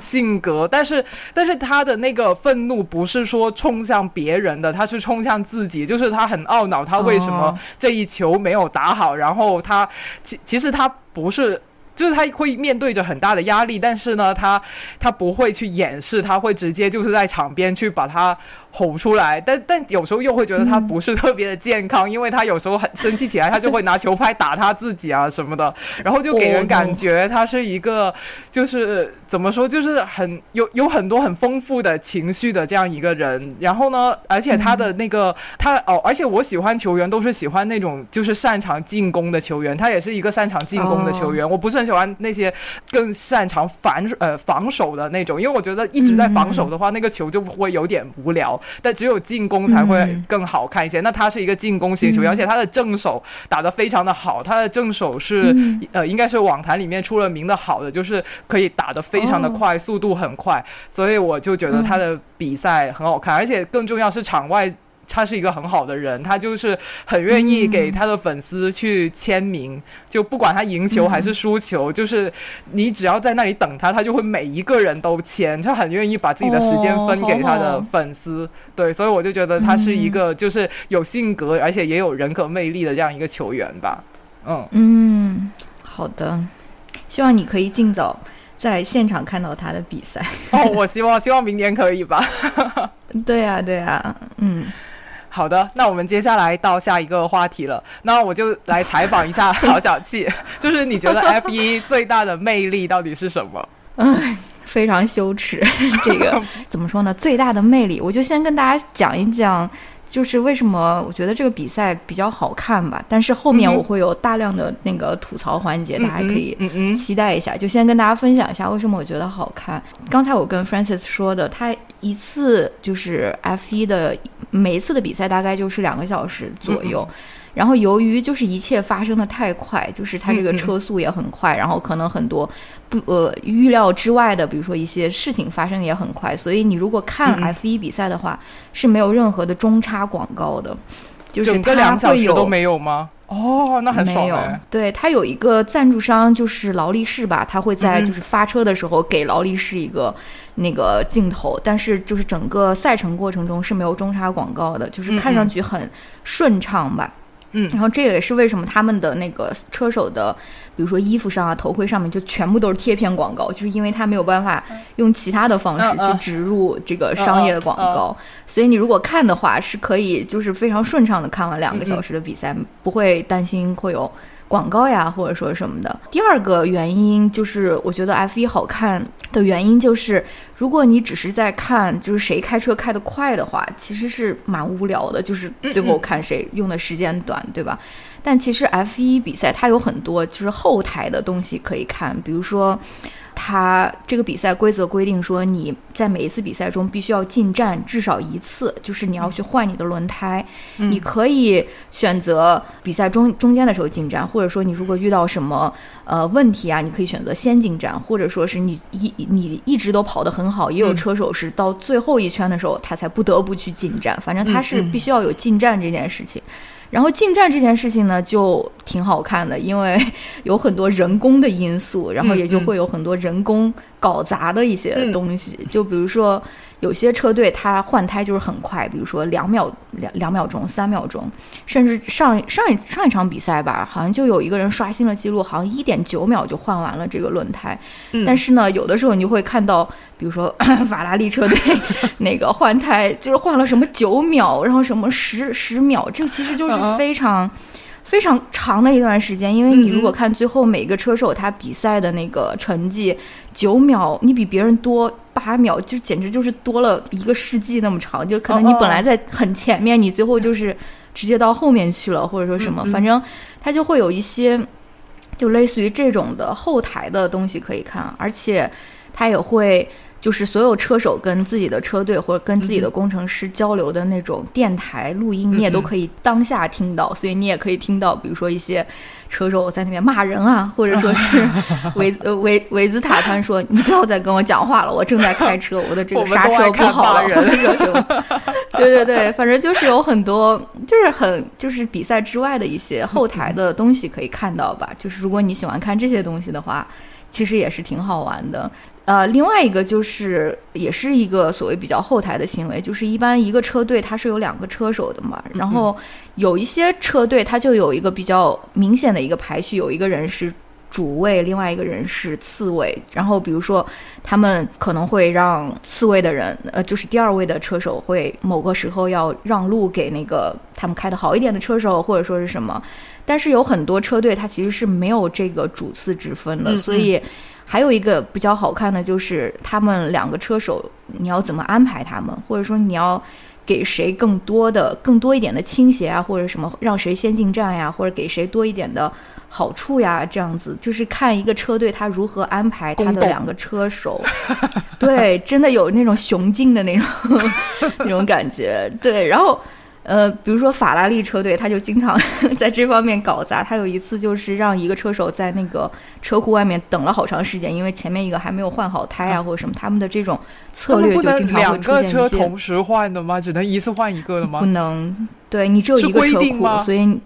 [SPEAKER 2] 性格，但是但是他的那个愤怒不是说冲向别人的，他是冲向自己，就是他很懊恼，他为什么这一球没有打好，然后他其其实他不是。就是他会面对着很大的压力，但是呢，他他不会去掩饰，他会直接就是在场边去把他。吼出来，但但有时候又会觉得他不是特别的健康，因为他有时候很生气起来，他就会拿球拍打他自己啊什么的，然后就给人感觉他是一个就是怎么说，就是很有有很多很丰富的情绪的这样一个人。然后呢，而且他的那个他哦，而且我喜欢球员都是喜欢那种就是擅长进攻的球员，他也是一个擅长进攻的球员。我不是很喜欢那些更擅长反呃防守的那种，因为我觉得一直在防守的话，那个球就会有点无聊。但只有进攻才会更好看一些。那他是一个进攻型球员，而且他的正手打得非常的好。他的正手是呃，应该是网坛里面出了名的好的，就是可以打得非常的快，速度很快。所以我就觉得他的比赛很好看，而且更重要是场外。他是一个很好的人，他就是很愿意给他的粉丝去签名，就不管他赢球还是输球，就是你只要在那里等他，他就会每一个人都签，他很愿意把自己的时间分给他的粉丝。对，所以我就觉得他是一个就是有性格，而且也有人格魅力的这样一个球员吧。
[SPEAKER 1] 嗯嗯，好的，希望你可以尽早在现场看到他的比赛。
[SPEAKER 2] 哦，我希望希望明年可以吧。
[SPEAKER 1] 对呀对呀，嗯。
[SPEAKER 2] 好的，那我们接下来到下一个话题了。那我就来采访一下 郝小气，就是你觉得 F 一最大的魅力到底是什么？
[SPEAKER 1] 唉，非常羞耻。这个怎么说呢？最大的魅力，我就先跟大家讲一讲。就是为什么我觉得这个比赛比较好看吧，但是后面我会有大量的那个吐槽环节，大家可以期待一下。就先跟大家分享一下为什么我觉得好看。刚才我跟 Francis 说的，他一次就是 F 一的每一次的比赛大概就是两个小时左右。然后由于就是一切发生的太快，就是它这个车速也很快，然后可能很多不呃预料之外的，比如说一些事情发生也很快，所以你如果看 F 一比赛的话是没有任何的中插广告的，就是
[SPEAKER 2] 整个两小时都没有吗？哦，那很
[SPEAKER 1] 没有。对，它有一个赞助商就是劳力士吧，他会在就是发车的时候给劳力士一个那个镜头，但是就是整个赛程过程中是没有中插广告的，就是看上去很顺畅吧。
[SPEAKER 2] 嗯。
[SPEAKER 1] 然后这也是为什么他们的那个车手的，比如说衣服上啊、头盔上面就全部都是贴片广告，就是因为他没有办法用其他的方式去植入这个商业的广告，所以你如果看的话是可以就是非常顺畅的看完两个小时的比赛，不会担心会有。广告呀，或者说什么的。第二个原因就是，我觉得 F 一好看的原因就是，如果你只是在看就是谁开车开得快的话，其实是蛮无聊的，就是最后看谁用的时间短，对吧？但其实 F 一比赛它有很多就是后台的东西可以看，比如说。它这个比赛规则规定说，你在每一次比赛中必须要进站至少一次，就是你要去换你的轮胎。
[SPEAKER 2] 嗯
[SPEAKER 1] 你可以选择比赛中中间的时候进站，或者说你如果遇到什么呃问题啊，你可以选择先进站，或者说是你一你一直都跑得很好，也有
[SPEAKER 2] 嗯
[SPEAKER 1] 车手是到最后一圈的时候他才不得不去进站，反正他是必须要有进站这件事情。然后进站这件事情呢，就挺好看的，因为有很多人工的因素，然后也就会有很多人工搞砸的一些
[SPEAKER 2] 嗯
[SPEAKER 1] 东西。就比如说，有些车队它换胎就是很快，比如说两秒、两两秒钟、三秒钟，甚至上上一上一场比赛吧，好像就有一个人刷新了记录，好像一点九秒就换完了这个轮胎。
[SPEAKER 2] 嗯
[SPEAKER 1] 但是呢，有的时候你就会看到，比如说 法拉利车队 那个换胎就是换了什么九秒，然后什么十十秒，这其实就是非常。非常长的一段时间，因为你如果看最后每个车手他比赛的那个成绩，九秒，你比别人多八秒，就简直就是多了一个世纪那么长。就可能你本来在很前面，你最后就是直接到后面去了，或者说什么，反正它就会有一些就类似于这种的后台的东西可以看，而且它也会。就是所有车手跟自己的车队或者跟自己的工程师交流的那种电台录音，你也都可以当下听到，所以你也可以听到，比如说一些车手在那边骂人啊，或者说是 维呃维维兹塔潘说：“你不要再跟我讲话了，我正在开车，我的这个刹车不好了，或
[SPEAKER 2] 人
[SPEAKER 1] 者说 什么。”对对对，反正就是有很多，就是很就是比赛之外的一些后台的东西可以看到吧。就是如果你喜欢看这些东西的话，其实也是挺好玩的。呃，另外一个就是，也是一个所谓比较后台的行为，就是一般一个车队它是有两个车手的嘛，然后有一些车队它就有一个比较明显的一个排序，有一个人是主位，另外一个人是次位，然后比如说他们可能会让次位的人，呃，就是第二位的车手会某个时候要让路给那个他们开的好一点的车手，或者说是什么，但是有很多车队它其实是没有这个主次之分的，
[SPEAKER 2] 嗯
[SPEAKER 1] 所以。还有一个比较好看的就是他们两个车手，你要怎么安排他们，或者说你要给谁更多的、更多一点的倾斜啊，或者什么让谁先进站呀，或者给谁多一点的好处呀，这样子就是看一个车队他如何安排他的两个车手。对，真的有那种雄竞的那种 那种感觉。对，然后。呃，比如说法拉利车队，他就经常 在这方面搞砸。他有一次就是让一个车手在那个车库外面等了好长时间，因为前面一个还没有换好胎啊，或者什么，他们的这种策略就经常会出现一些
[SPEAKER 2] 车同时换的吗？只能一次换一个的吗
[SPEAKER 1] 不？能。对你只有一个车库，所以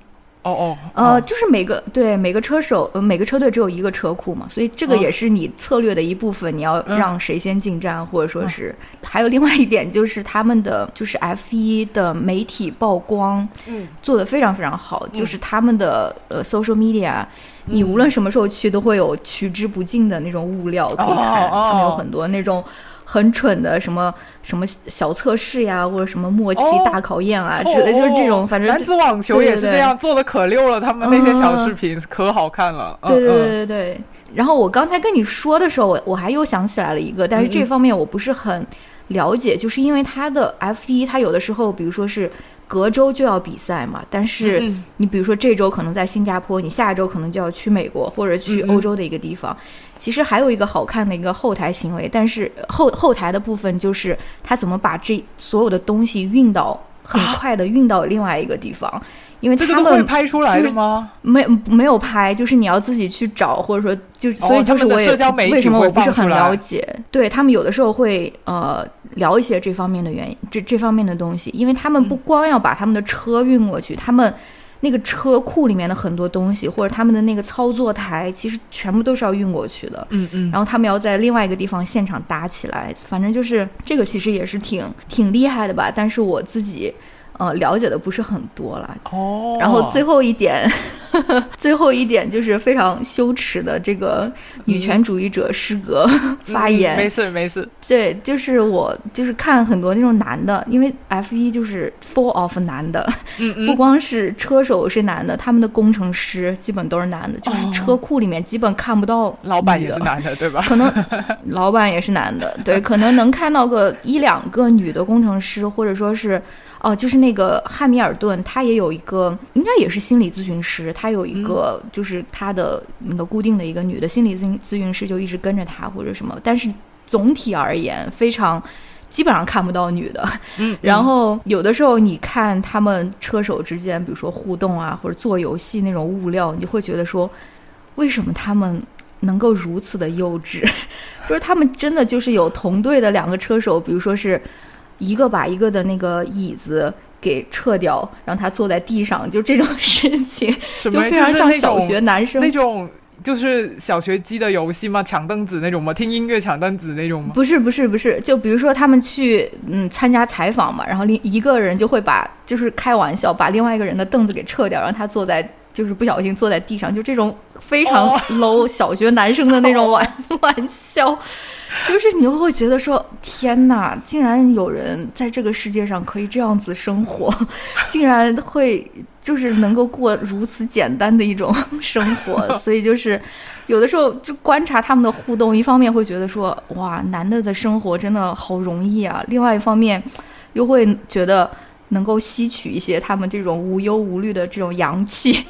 [SPEAKER 2] 哦哦，
[SPEAKER 1] 呃，
[SPEAKER 2] 哦。
[SPEAKER 1] 就是每个对每个车手，呃，每个车队只有一个车库嘛，所以这个
[SPEAKER 2] 嗯。
[SPEAKER 1] 也是你策略的一部分。你要
[SPEAKER 2] 嗯。
[SPEAKER 1] 让谁先进站，或者说是还有另外一点就是他们的 就是 F 一的媒体曝光
[SPEAKER 2] 嗯。
[SPEAKER 1] 做的非常非常好，就是他们的呃 social media，你无论什么时候去都会有取之不尽的那种物料可以看，他们有很多那种。很蠢的什么什么小测试呀，或者什么末期
[SPEAKER 2] 哦
[SPEAKER 1] 大考验啊之类，就是这种，
[SPEAKER 2] 哦
[SPEAKER 1] 反正
[SPEAKER 2] 男子网球也是这样做的，可溜了。他们那些小
[SPEAKER 1] 嗯
[SPEAKER 2] 视频可好看了。嗯
[SPEAKER 1] 对对对
[SPEAKER 2] 嗯
[SPEAKER 1] 对对。然后我刚才跟你说的时候，我我还又想起来了一个，但是
[SPEAKER 2] 嗯
[SPEAKER 1] 这方面我不是很了解，就是因为它的 F 一，它有的时候，比如说是隔周就要比赛嘛，但是
[SPEAKER 2] 嗯
[SPEAKER 1] 你比如说这周可能在新加坡，你下周可能就要去美国或者去欧洲的一个地方。其实还有一个好看的一个后台行为，但是后后台的部分就是他怎么把这所有的东西运到很快的运到另外一个地方，因为
[SPEAKER 2] 这个都会
[SPEAKER 1] 他们
[SPEAKER 2] 拍出来的吗？
[SPEAKER 1] 没没有拍，就是你要自己去找，或者说就所以
[SPEAKER 2] 哦他们的
[SPEAKER 1] 就是我也、
[SPEAKER 2] 社交媒体
[SPEAKER 1] 为什么我不是很了解，对他们有的时候会呃聊一些这方面的原因，这这方面的东西，因为他们不
[SPEAKER 2] 嗯
[SPEAKER 1] 光要把他们的车运过去，他们。那个车库里面的很多东西，或者他们的那个操作台，其实全部都是要运过去的。
[SPEAKER 2] 嗯嗯
[SPEAKER 1] 然后他们要在另外一个地方现场搭起来，反正就是这个其实也是挺挺厉害的吧。但是我自己，呃了解的不是很多了。
[SPEAKER 2] 哦，
[SPEAKER 1] 然后最后一点，最后一点就是非常羞耻的这个女权主义者诗歌 发言。
[SPEAKER 2] 没事没事。
[SPEAKER 1] 对，就是我就是看很多那种男的，因为 F 一就是 full of 男的，不光是车手是男的，他们的工程师基本都是男的，就是车库里面基本看不到。
[SPEAKER 2] 老板也是男的，对吧？
[SPEAKER 1] 可能 老板也是男的，对，可能能看到个一两个女的工程师，或者说是。哦，就是那个汉密尔顿，他也有一个，应该也是心理咨询师，他有一个，就是他的那个固定的一个女的心理咨咨询师，就一直跟着他或者什么。但是总体而言，非常基本上看不到女的。
[SPEAKER 2] 嗯。
[SPEAKER 1] 然后有的时候你看他们车手之间，比如说互动啊，或者做游戏那种物料，你就会觉得说，为什么他们能够如此的幼稚？就是他们真的就是有同队的两个车手，比如说是。一个把一个的那个椅子给撤掉，让他坐在地上，就这种事情，
[SPEAKER 2] 就
[SPEAKER 1] 非常像小学男生
[SPEAKER 2] 那种，就是小学鸡的游戏吗？抢凳子那种吗？听音乐抢凳子那种吗？
[SPEAKER 1] 不是，不是，不是。就比如说他们去嗯参加采访嘛，然后另一个人就会把就是开玩笑把另外一个人的凳子给撤掉，让他坐在就是不小心坐在地上，就这种非常 low 小学男生的那种玩 玩笑。就是你会觉得说，天哪，竟然有人在这个世界上可以这样子生活，竟然会就是能够过如此简单的一种 生活，所以就是有的时候就观察他们的互动，一方面会觉得说，哇，男的的生活真的好容易啊；，另外一方面又会觉得能够吸取一些他们这种无忧无虑的这种阳气。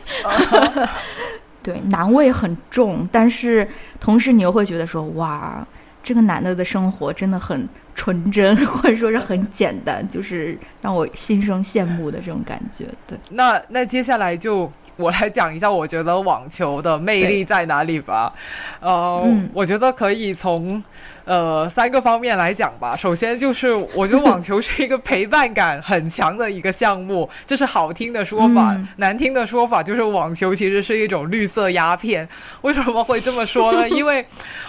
[SPEAKER 1] 对，男味很重，但是同时你又会觉得说，哇。这个男的的生活真的很纯真，或者说是很简单，就是让我心生羡慕的这种感觉。对，
[SPEAKER 2] 那那接下来就我来讲一下，我觉得网球的魅力在哪里吧。呃，我觉得可以从呃三个方面来讲吧。首先就是，我觉得网球是一个陪伴感很强的一个项目，这是好听的说法。难听的说法就是，网球其实是一种绿色鸦片。为什么会这么说呢？因为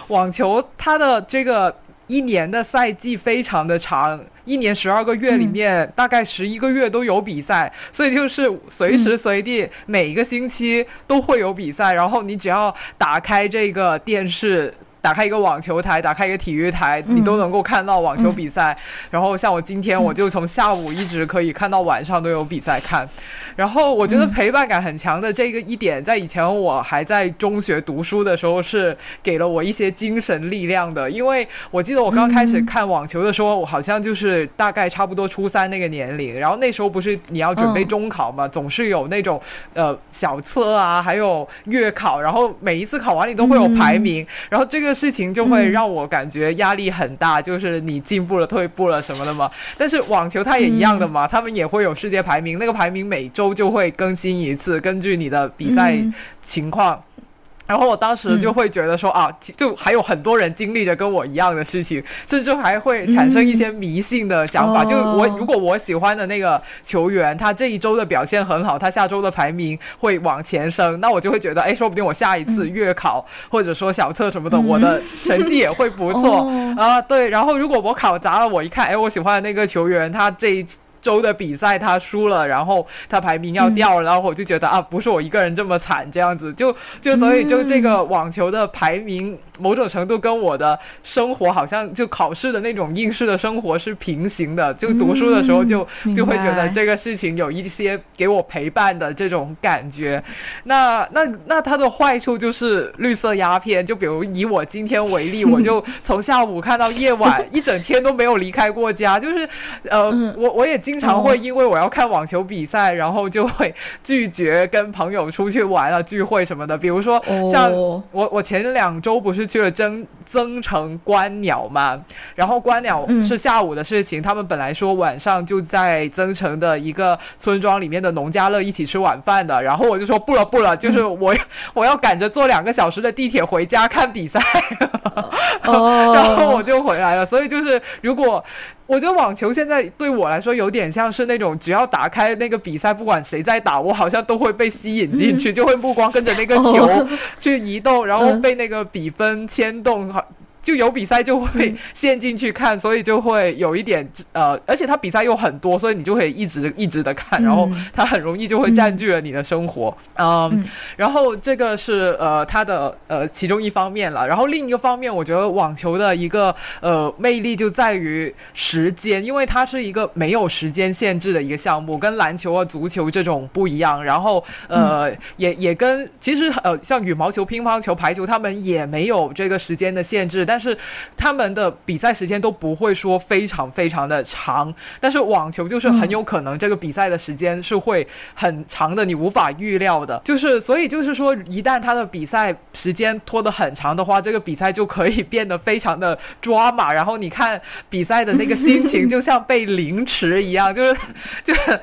[SPEAKER 2] 网球它的这个一年的赛季非常的长，一年十二个月里面大概十一个月都有比赛，所以就是随时随地每一个星期都会有比赛，然后你只要打开这个电视。打开一个网球台，打开一个体育台，你都能够看到网球比赛。然后像我今天，我就从下午一直可以看到晚上都有比赛看。然后我觉得陪伴感很强的这个一点，在以前我还在中学读书的时候是给了我一些精神力量的。因为我记得我刚开始看网球的时候，我好像就是大概差不多初三那个年龄。然后那时候不是你要准备中考嘛，总是有那种呃小测啊，还有月考，然后每一次考完你都会有排名。然后这个。事情就会让我感觉压力很大，就是你进步了、退步了什么的嘛。但是网球它也一样的嘛，他们也会有世界排名，那个排名每周就会更新一次，根据你的比赛情况。然后我当时就会觉得说啊，就还有很多人经历着跟我一样的事情，甚至还会产生一些迷信的想法。就我如果我喜欢的那个球员，他这一周的表现很好，他下周的排名会往前升，那我就会觉得，哎，说不定我下一次月考或者说小测什么的，我的成绩也会不错啊。对，然后如果我考砸了，我一看，哎，我喜欢的那个球员，他这一。周的比赛他输了，然后他排名要掉了，然后我就觉得啊，不是我一个人这么惨，这样子就就所以就这个网球的排名。某种程度跟我的生活好像就考试的那种应试的生活是平行的，就读书的时候就就会觉得这个事情有一些给我陪伴的这种感觉。那那那它的坏处就是绿色鸦片，就比如以我今天为例，我就从下午看到夜晚，一整天都没有离开过家。就是呃，我我也经常会因为我要看网球比赛，然后就会拒绝跟朋友出去玩啊聚会什么的。比如说像我我前两周不是。去了增增城观鸟嘛，然后观鸟是下午的事情，他们本来说晚上就在增城的一个村庄里面的农家乐一起吃晚饭的，然后我就说不了不了，就是我 我要赶着坐两个小时的地铁回家看比赛，然后我就回来了。所以就是如果。我觉得网球现在对我来说有点像是那种，只要打开那个比赛，不管谁在打，我好像都会被吸引进去，就会目光跟着那个球去移动，然后被那个比分牵动。就有比赛就会陷进去看，所以就会有一点呃，而且他比赛又很多，所以你就可以一直一直的看，然后他很容易就会占据了你的生活，嗯，然后这个是呃他的呃其中一方面了，然后另一个方面，我觉得网球的一个呃魅力就在于时间，因为它是一个没有时间限制的一个项目，跟篮球啊、足球这种不一样，然后呃也也跟其实呃像羽毛球、乒乓球、排球，他们也没有这个时间的限制。但是他们的比赛时间都不会说非常非常的长，但是网球就是很有可能这个比赛的时间是会很长的，你无法预料的。就是所以就是说，一旦他的比赛时间拖得很长的话，这个比赛就可以变得非常的抓马。然后你看比赛的那个心情，就像被凌迟一样，就是就是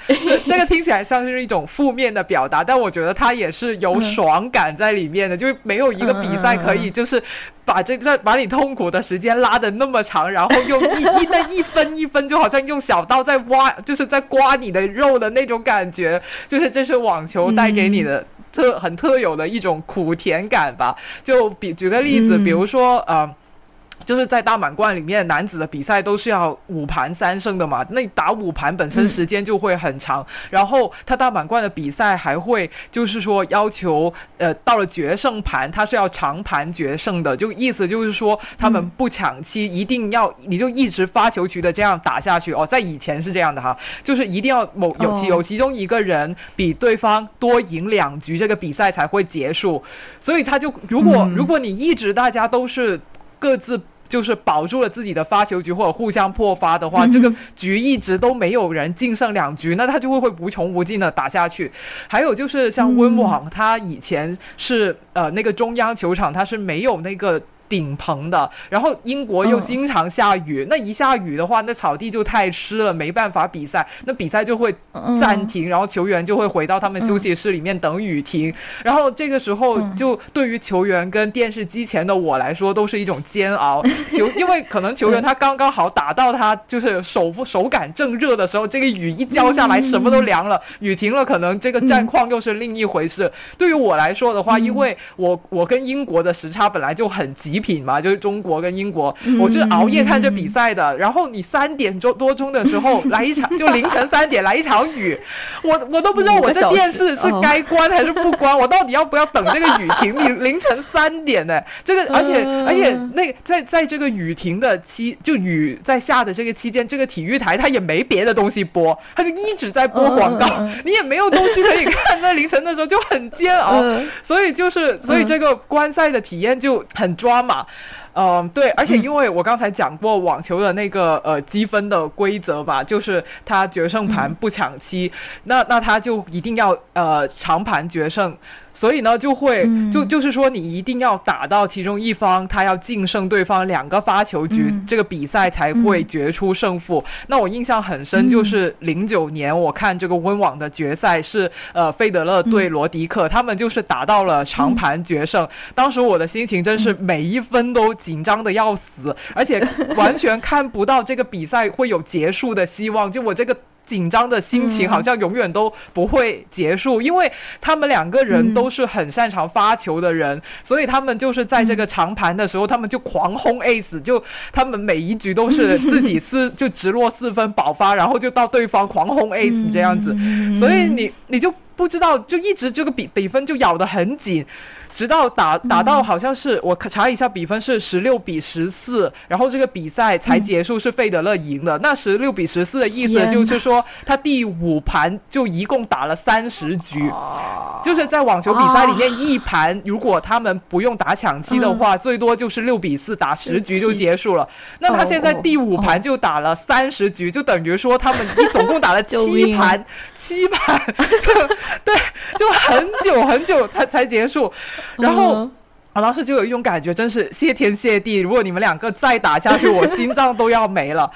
[SPEAKER 2] 这个听起来像是一种负面的表达，但我觉得它也是有爽感在里面的，就是没有一个比赛可以就是把这这把你痛苦的时间拉的那么长，然后用一一那一分一分，就好像用小刀在挖，就是在刮你的肉的那种感觉，就是这是网球带给你的特很特有的一种苦甜感吧。就比举个例子，比如说呃。就是在大满贯里面，男子的比赛都是要五盘三胜的嘛，那打五盘本身时间就会很长，然后他大满贯的比赛还会就是说要求，呃，到了决胜盘，他是要长盘决胜的，就意思就是说他们不抢七，一定要你就一直发球局的这样打下去。哦，在以前是这样的哈，就是一定要某有有其中一个人比对方多赢两局，这个比赛才会结束，所以他就如果如果你一直大家都是。各自就是保住了自己的发球局，或者互相破发的话，这个局一直都没有人净胜两局，那他就会会无穷无尽的打下去。还有就是像温网，他以前是呃那个中央球场，他是没有那个。顶棚的，然后英国又经常下雨，那一下雨的话，那草地就太湿了，没办法比赛，那比赛就会暂停，然后球员就会回到他们休息室里面等雨停，然后这个时候就对于球员跟电视机前的我来说都是一种煎熬，球因为可能球员他刚刚好打到他就是手手感正热的时候，这个雨一浇下来什么都凉了，雨停了，可能这个战况又是另一回事。对于我来说的话，因为我我跟英国的时差本来就很急。品嘛，就是中国跟英国，我是熬夜看这比赛的。然后你三点钟多钟的时候来一场，就凌晨三点来一场雨，我我都不知道我这电视是该关还是不关，我到底要不要等这个雨停？你凌晨三点呢？这个而且而且那在在这个雨停的期，就雨在下的这个期间，这个体育台它也没别的东西播，它就一直在播广告，你也没有东西可以看，在凌晨的时候就很煎熬。所以就是所以这个观赛的体验就很抓。嘛，嗯，对，而且因为我刚才讲过网球的那个呃积分的规则嘛，就是他决胜盘不抢七，那那他就一定要呃长盘决胜。所以呢，就会就就是说，你一定要打到其中一方，他要净胜对方两个发球局，这个比赛才会决出胜负。那我印象很深，就是零九年我看这个温网的决赛是呃费德勒对罗迪克，他们就是打到了长盘决胜。当时我的心情真是每一分都紧张的要死，而且完全看不到这个比赛会有结束的希望。就我这个。紧张的心情好像永远都不会结束，因为他们两个人都是很擅长发球的人，所以他们就是在这个长盘的时候，他们就狂轰 ace，就他们每一局都是自己四 就直落四分爆发，然后就到对方狂轰 ace 这样子，所以你你就不知道，就一直这个比比分就咬得很紧。直到打打到好像是我查一下比分是十六比十四，然后这个比赛才结束，是费德勒赢的。那十六比十四的意思就是说，他第五盘就一共打了三十局，就是在网球比赛里面一盘，如果他们不用打抢七的话，最多就是六比四，打十局就结束了。那他现在第五盘就打了三十局，就等于说他们一总共打了 七盘，七盘就 对，就很久很久才才结束。然后我当时就有一种感觉，真是谢天谢地！如果你们两个再打下去，我心脏都要没了。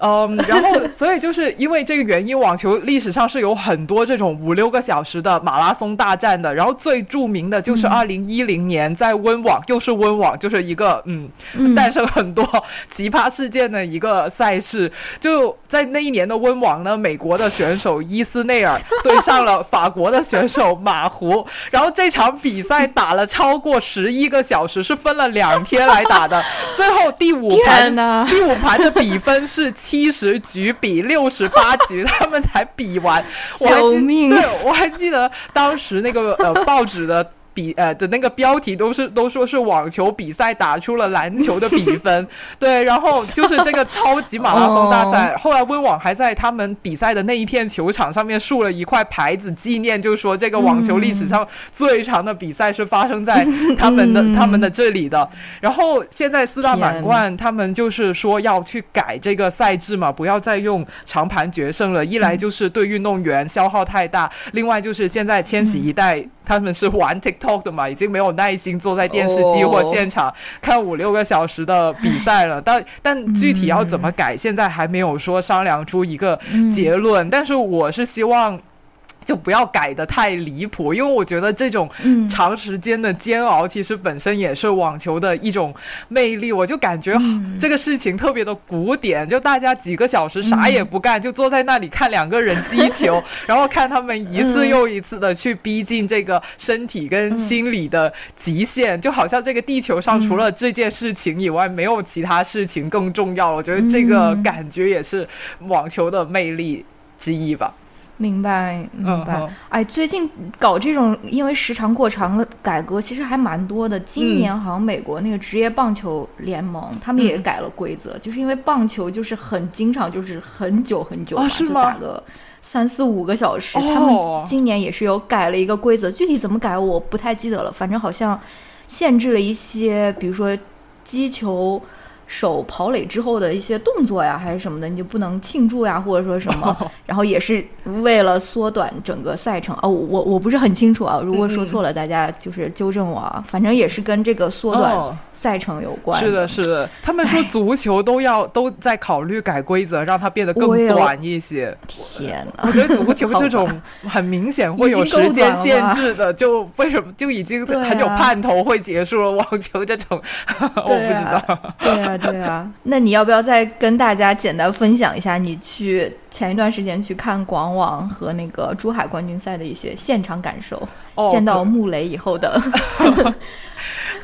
[SPEAKER 2] 嗯，然后所以就是因为这个原因，网球历史上是有很多这种五六个小时的马拉松大战的。然后最著名的就是二零一零年在温网，又是温网，就是一个嗯，诞生很多奇葩事件的一个赛事。就在那一年的温网呢，美国的选手伊斯内尔 对上了法国的选手马胡，然后这场比赛打了超过十一个小时，是分了两天来打的。最后第五盘，第五盘的比分是七十局比六十八局，他们才比完。
[SPEAKER 1] 救命！
[SPEAKER 2] 对我还记得当时那个呃报纸的。比呃的那个标题都是都说是网球比赛打出了篮球的比分，对，然后就是这个超级马拉松大赛。后来温网还在他们比赛的那一片球场上面竖了一块牌子，纪念，就是说这个网球历史上最长的比赛是发生在他们的他们的这里的。然后现在四大满贯他们就是说要去改这个赛制嘛，不要再用长盘决胜了。一来就是对运动员消耗太大，另外就是现在千禧一代。他们是玩 TikTok 的嘛，已经没有耐心坐在电视机或现场看五六个小时的比赛了。但但具体要怎么改，现在还没有说商量出一个结论。但是我是希望。就不要改的太离谱，因为我觉得这种长时间的煎熬，其实本身也是网球的一种魅力。我就感觉这个事情特别的古典，就大家几个小时啥也不干，就坐在那里看两个人击球，然后看他们一次又一次的去逼近这个身体跟心理的极限，就好像这个地球上除了这件事情以外，没有其他事情更重要。我觉得这个感觉也是网球的魅力之一吧。
[SPEAKER 1] 明白，明白。哎，最近搞这种因为时长过长的改革，其实还蛮多的。今年好像美国那个职业棒球联盟，他们也改了规则，就是因为棒球就是很经常就是很久很久嘛，就打个三四五个小时。他们今年也是有改了一个规则，具体怎么改我不太记得了。反正好像限制了一些，比如说击球。手跑垒之后的一些动作呀，还是什么的，你就不能庆祝呀，或者说什么，然后也是为了缩短整个赛程哦。我我不是很清楚啊，如果说错了，大家就是纠正我啊。反正也是跟这个缩短。赛程有关
[SPEAKER 2] 是的，是的。他们说足球都要都在考虑改规则，让它变得更短一些。
[SPEAKER 1] 天
[SPEAKER 2] 哪！我觉得足球这种 很明显会有时间限制的，就为什么就已经很有盼头会结束了？网球这种 我不知道。
[SPEAKER 1] 对啊，对啊。那你要不要再跟大家简单分享一下你去前一段时间去看广网和那个珠海冠军赛的一些现场感受？见到穆雷以后的。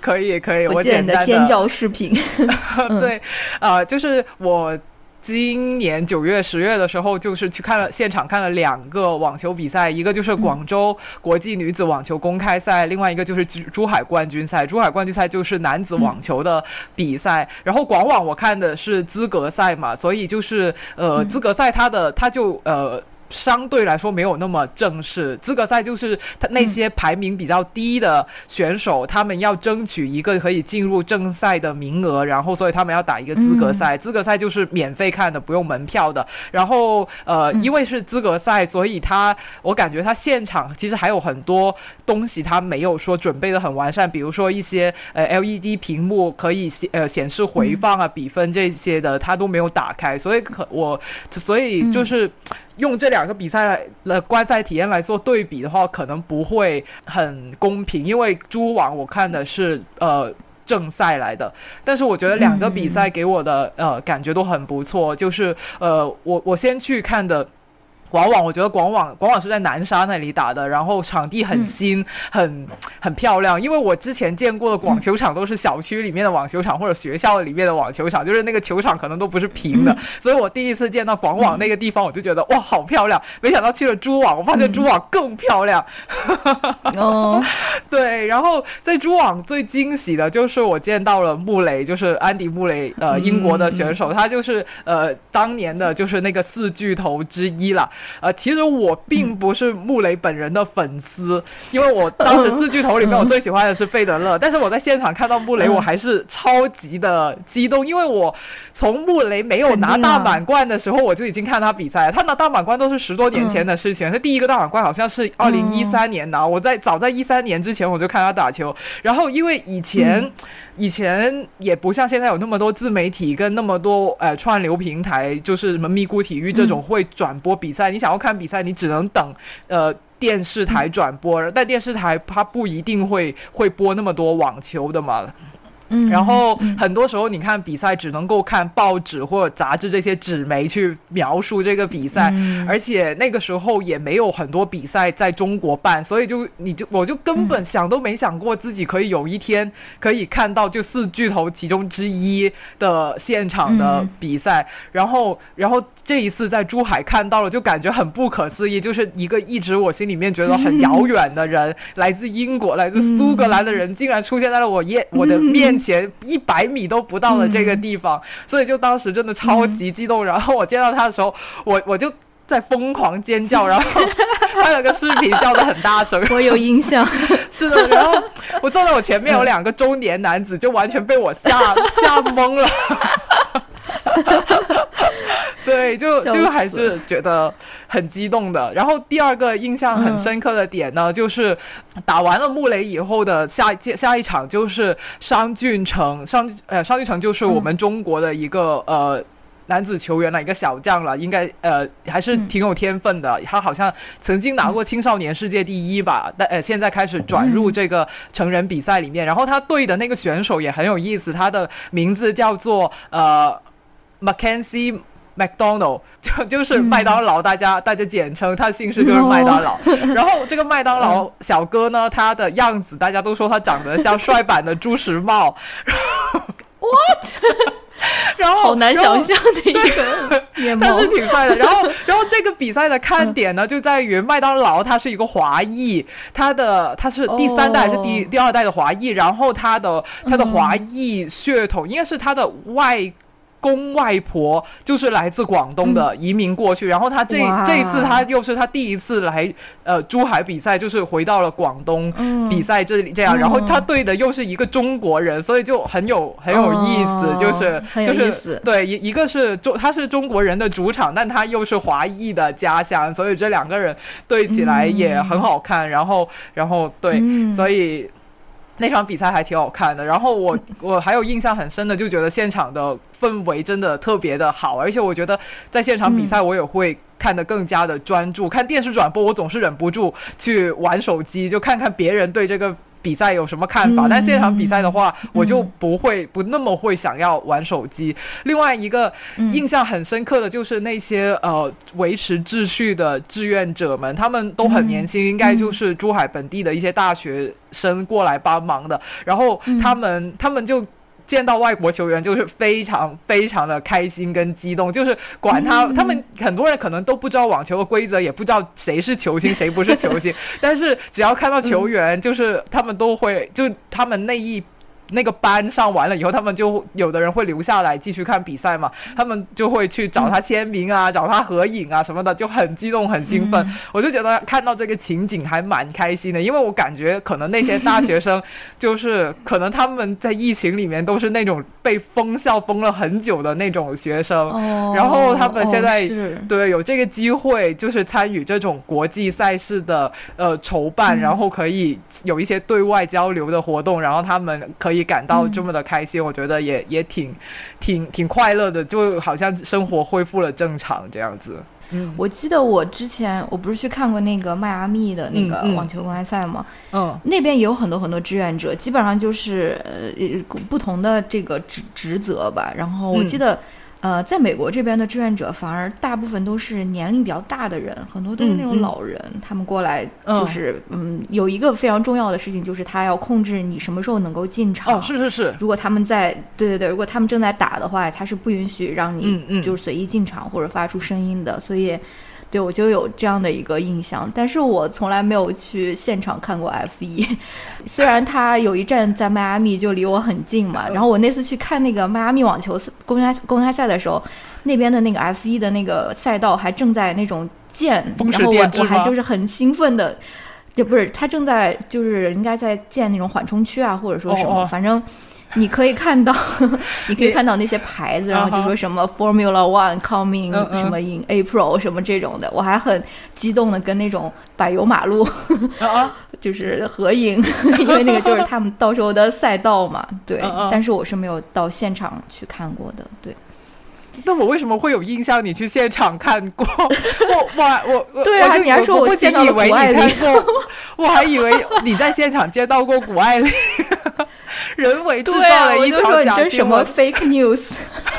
[SPEAKER 2] 可以可以，
[SPEAKER 1] 我简单的尖叫视频。
[SPEAKER 2] 对，啊，就是我今年九月、十月的时候，就是去看了现场看了两个网球比赛，一个就是广州国际女子网球公开赛，另外一个就是珠海冠军赛。珠海冠军赛就是男子网球的比赛，然后广网我看的是资格赛嘛，所以就是呃，资格赛它的它就呃。相对来说没有那么正式，资格赛就是他那些排名比较低的选手，他们要争取一个可以进入正赛的名额，然后所以他们要打一个资格赛。资格赛就是免费看的，不用门票的。然后呃，因为是资格赛，所以他我感觉他现场其实还有很多东西他没有说准备的很完善，比如说一些呃 LED 屏幕可以显呃显示回放啊、比分这些的，他都没有打开，所以可我所以就是。用这两个比赛来的观赛体验来做对比的话，可能不会很公平，因为蛛网我看的是呃正赛来的，但是我觉得两个比赛给我的呃感觉都很不错，就是呃我我先去看的。广网，我觉得广网广网是在南沙那里打的，然后场地很新，很很漂亮。因为我之前见过的网球场都是小区里面的网球场或者学校里面的网球场，就是那个球场可能都不是平的。所以我第一次见到广网那个地方，我就觉得哇，好漂亮！没想到去了珠网，我发现珠网更漂亮。
[SPEAKER 1] 哦，
[SPEAKER 2] 对。然后在珠网最惊喜的就是我见到了穆雷，就是安迪穆雷，呃，英国的选手，他就是呃当年的就是那个四巨头之一了。呃，其实我并不是穆雷本人的粉丝，因为我当时四巨头里面我最喜欢的是费德勒，但是我在现场看到穆雷，我还是超级的激动，因为我从穆雷没有拿大满贯的时候，我就已经看他比赛，他拿大满贯都是十多年前的事情，他第一个大满贯好像是二零一三年拿，我在早在一三年之前我就看他打球，然后因为以前。以前也不像现在有那么多自媒体跟那么多呃串流平台，就是什么咪咕体育这种会转播比赛。你想要看比赛，你只能等呃电视台转播，但电视台它不一定会会播那么多网球的嘛。然后很多时候，你看比赛只能够看报纸或者杂志这些纸媒去描述这个比赛，而且那个时候也没有很多比赛在中国办，所以就你就我就根本想都没想过自己可以有一天可以看到就四巨头其中之一的现场的比赛。然后，然后这一次在珠海看到了，就感觉很不可思议，就是一个一直我心里面觉得很 遥远的人，来自英国、来自苏格兰的人，竟然出现在了我眼 我的面。前一百米都不到的这个地方，所以就当时真的超级激动。然后我见到他的时候，我我就在疯狂尖叫，然后拍了个视频，叫的很大声。
[SPEAKER 1] 我有印象，
[SPEAKER 2] 是的。然后我坐在我前面有两个中年男子，就完全被我吓 吓懵了。对，就就还是觉得很激动的。然后第二个印象很深刻的点呢，就是打完了穆雷以后的下下下一场，就是商俊成，商呃商俊成就是我们中国的一个呃男子球员了，一个小将了，应该呃还是挺有天分的。他好像曾经拿过青少年世界第一吧，但呃现在开始转入这个成人比赛里面。然后他对的那个选手也很有意思，他的名字叫做呃 Mackenzie。McDonald 就就是麦当劳，大家大家简称，他的姓氏就是麦当劳。然后这个麦当劳小哥呢，他的样子大家都说他长得像帅版的朱时茂。
[SPEAKER 1] What？
[SPEAKER 2] 然后
[SPEAKER 1] 好难想象的一个面貌，
[SPEAKER 2] 但是挺帅的。然后 然后这个比赛的看点呢，就在于麦当劳他是一个华裔，他的他是第三代还是第第二代的华裔，然后他的他的华裔血统应该是他的外。公外婆就是来自广东的，移民过去，然后他这这一次他又是他第一次来呃珠海比赛，就是回到了广东比赛这里这样，然后他对的又是一个中国人，所以就很有很有意思，就是就是对一一个是中他是中国人的主场，但他又是华裔的家乡，所以这两个人对起来也很好看，然后然后对，所以。那场比赛还挺好看的，然后我我还有印象很深的，就觉得现场的氛围真的特别的好，而且我觉得在现场比赛我也会看得更加的专注，看电视转播我总是忍不住去玩手机，就看看别人对这个。比赛有什么看法？但现场比赛的话，我就不会不那么会想要玩手机。另外一个印象很深刻的就是那些呃维持秩序的志愿者们，他们都很年轻，应该就是珠海本地的一些大学生过来帮忙的。然后他们他们就。见到外国球员就是非常非常的开心跟激动，就是管他，他们很多人可能都不知道网球的规则，也不知道谁是球星谁不是球星，但是只要看到球员，就是他们都会，就他们那一。那个班上完了以后，他们就有的人会留下来继续看比赛嘛，他们就会去找他签名啊，找他合影啊什么的，就很激动很兴奋。我就觉得看到这个情景还蛮开心的，因为我感觉可能那些大学生就是可能他们在疫情里面都是那种被封校封了很久的那种学生，然后他们现在对有这个机会就是参与这种国际赛事的呃筹办，然后可以有一些对外交流的活动，然后他们可以。感到这么的开心，我觉得也也挺挺挺快乐的，就好像生活恢复了正常这样子。
[SPEAKER 1] 嗯，我记得我之前我不是去看过那个迈阿密的那个网球公开赛吗？嗯，那边也有很多很多志愿者，基本上就是呃不同的这个职职责吧。然后我记得。呃，在美国这边的志愿者反而大部分都是年龄比较大的人，很多都是那种老人，他们过来就是嗯，有一个非常重要的事情就是他要控制你什么时候能够进场。
[SPEAKER 2] 哦，是是是。
[SPEAKER 1] 如果他们在对对对，如果他们正在打的话，他是不允许让你就是随意进场或者发出声音的，所以。对，我就有这样的一个印象，但是我从来没有去现场看过 F 一，虽然他有一站在迈阿密，就离我很近嘛。然后我那次去看那个迈阿密网球公开公开赛的时候，那边的那个 F 一的那个赛道还正在那种建，然后我我还就是很兴奋的，也不是他正在就是应该在建那种缓冲区啊，或者说什么，
[SPEAKER 2] 哦哦
[SPEAKER 1] 反正。你可以看到，你可以看到那些牌子，然后就说什么 Formula One coming 什么 in April 什么这种的，我还很激动的跟那种柏油马路 就是合影，因为那个就是他们到时候的赛道嘛。对，但是我是没有到现场去看过的。对，
[SPEAKER 2] 那我为什么会有印象？你去现场看过？我我我我
[SPEAKER 1] 对啊
[SPEAKER 2] 就
[SPEAKER 1] 你还说我
[SPEAKER 2] 我不仅
[SPEAKER 1] 见到了
[SPEAKER 2] 以为你
[SPEAKER 1] 谷爱凌
[SPEAKER 2] 看过，我还以为你在现场见到过谷爱凌，人为制造了一条假新
[SPEAKER 1] 你这是什么。fake news？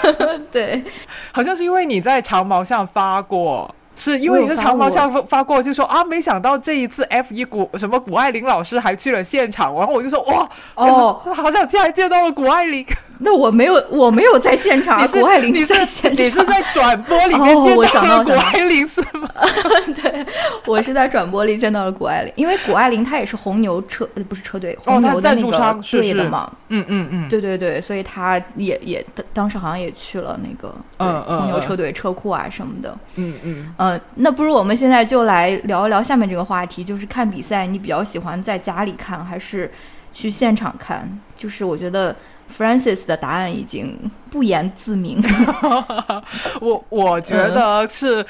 [SPEAKER 1] 对，
[SPEAKER 2] 好像是因为你在长毛上发过。是因为你在长毛上发发过，就说啊，没想到这一次 F 一谷什么谷爱凌老师还去了现场，然后我就说哇，
[SPEAKER 1] 哦，
[SPEAKER 2] 好像竟然见到了谷爱凌。
[SPEAKER 1] 那我没有，我没有在现场啊，谷爱凌
[SPEAKER 2] 你
[SPEAKER 1] 在现场。
[SPEAKER 2] 你是在转播里面见到了谷爱凌是吗？
[SPEAKER 1] 对，我是在转播里见到了谷爱凌，因为谷爱凌她也是红牛车，呃不是车队，红牛的那个队的嘛。
[SPEAKER 2] 嗯嗯嗯，
[SPEAKER 1] 对对对，所以她也也当当时好像也去了那个红牛车队车库啊什么的。
[SPEAKER 2] 嗯嗯。
[SPEAKER 1] 呃，那不如我们现在就来聊一聊下面这个话题，就是看比赛，你比较喜欢在家里看还是去现场看？就是我觉得 Francis 的答案已经不言自明。
[SPEAKER 2] 我我觉得是。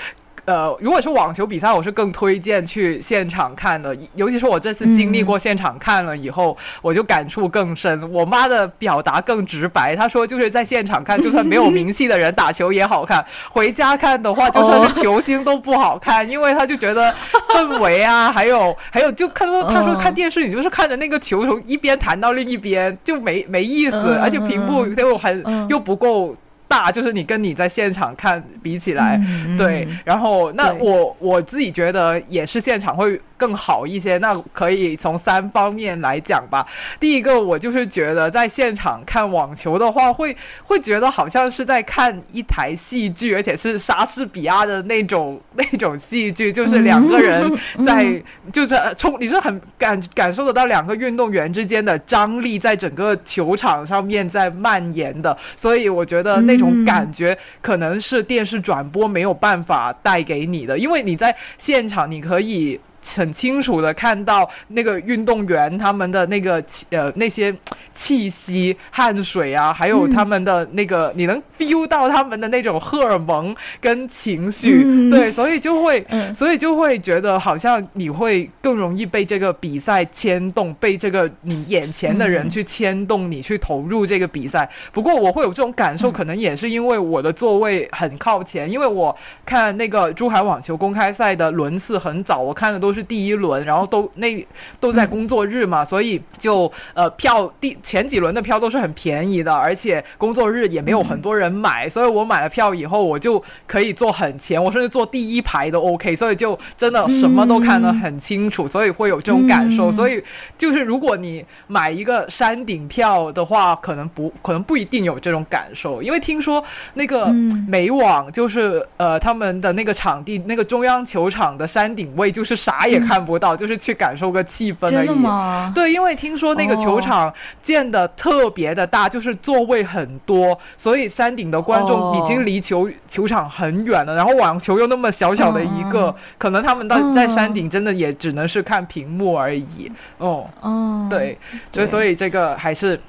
[SPEAKER 2] 呃，如果是网球比赛，我是更推荐去现场看的，尤其是我这次经历过现场看了以后，我就感触更深。我妈的表达更直白，她说就是在现场看，就算没有名气的人打球也好看；回家看的话，就算是球星都不好看，因为她就觉得氛围啊，还有还有就看说，她说看电视，你就是看着那个球从一边弹到另一边，就没没意思，
[SPEAKER 1] 嗯
[SPEAKER 2] 而且屏幕又很
[SPEAKER 1] 嗯
[SPEAKER 2] 又不够。大就是你跟你在现场看比起来，
[SPEAKER 1] 嗯
[SPEAKER 2] 对，然后那我我自己觉得也是现场会更好一些。那可以从三方面来讲吧。第一个，我就是觉得在现场看网球的话，会会觉得好像是在看一台戏剧，而且是莎士比亚的那种 那种戏剧，就是两个人在、就是冲，你是很感感受得到两个运动员之间的张力在整个球场上面在蔓延的，所以我觉得那种感觉可能是电视转播没有办法带给你的，因为你在现场你可以。很清楚的看到那个运动员他们的那个气呃那些 气息、汗水啊，还有他们的那个，你能 feel 到他们的那种荷尔蒙跟情绪，
[SPEAKER 1] 嗯。
[SPEAKER 2] 对，所以就会，
[SPEAKER 1] 嗯。
[SPEAKER 2] 所以就会觉得好像你会更容易被这个比赛牵动，被这个你眼前的人
[SPEAKER 1] 嗯。
[SPEAKER 2] 去牵动你去投入这个比赛。不过我会有这种感受，
[SPEAKER 1] 嗯。
[SPEAKER 2] 可能也是因为我的座位很靠前，因为我看那个珠海网球公开赛的轮次很早，我看的都是第一轮，然后都那都在工作日嘛，所以就呃票第前几轮的票都是很便宜的，而且工作日也没有很多人买，所以我买了票以后，我就可以坐很前，我甚至坐第一排都 OK，所以就真的什么都看得很清楚，所以会有这种感受。
[SPEAKER 1] 嗯。
[SPEAKER 2] 所以就是如果你买一个山顶票的话，可能不可能不一定有这种感受，因为听说那个
[SPEAKER 1] 嗯。
[SPEAKER 2] 美网就是呃他们的那个场地，那个中央球场的山顶位就是啥也看不到，就是去感受个气氛而已。
[SPEAKER 1] 吗？
[SPEAKER 2] 对，因为听说那个球场建的特别的大，就是座位很多，所以山顶的观众
[SPEAKER 1] 哦
[SPEAKER 2] 已经离球、球场很远了。然后网球又那么小小的一个，
[SPEAKER 1] 嗯
[SPEAKER 2] 可能他们到
[SPEAKER 1] 嗯
[SPEAKER 2] 在山顶真的也只能是看屏幕而已。哦，
[SPEAKER 1] 哦，
[SPEAKER 2] 对，所以所以这个还是。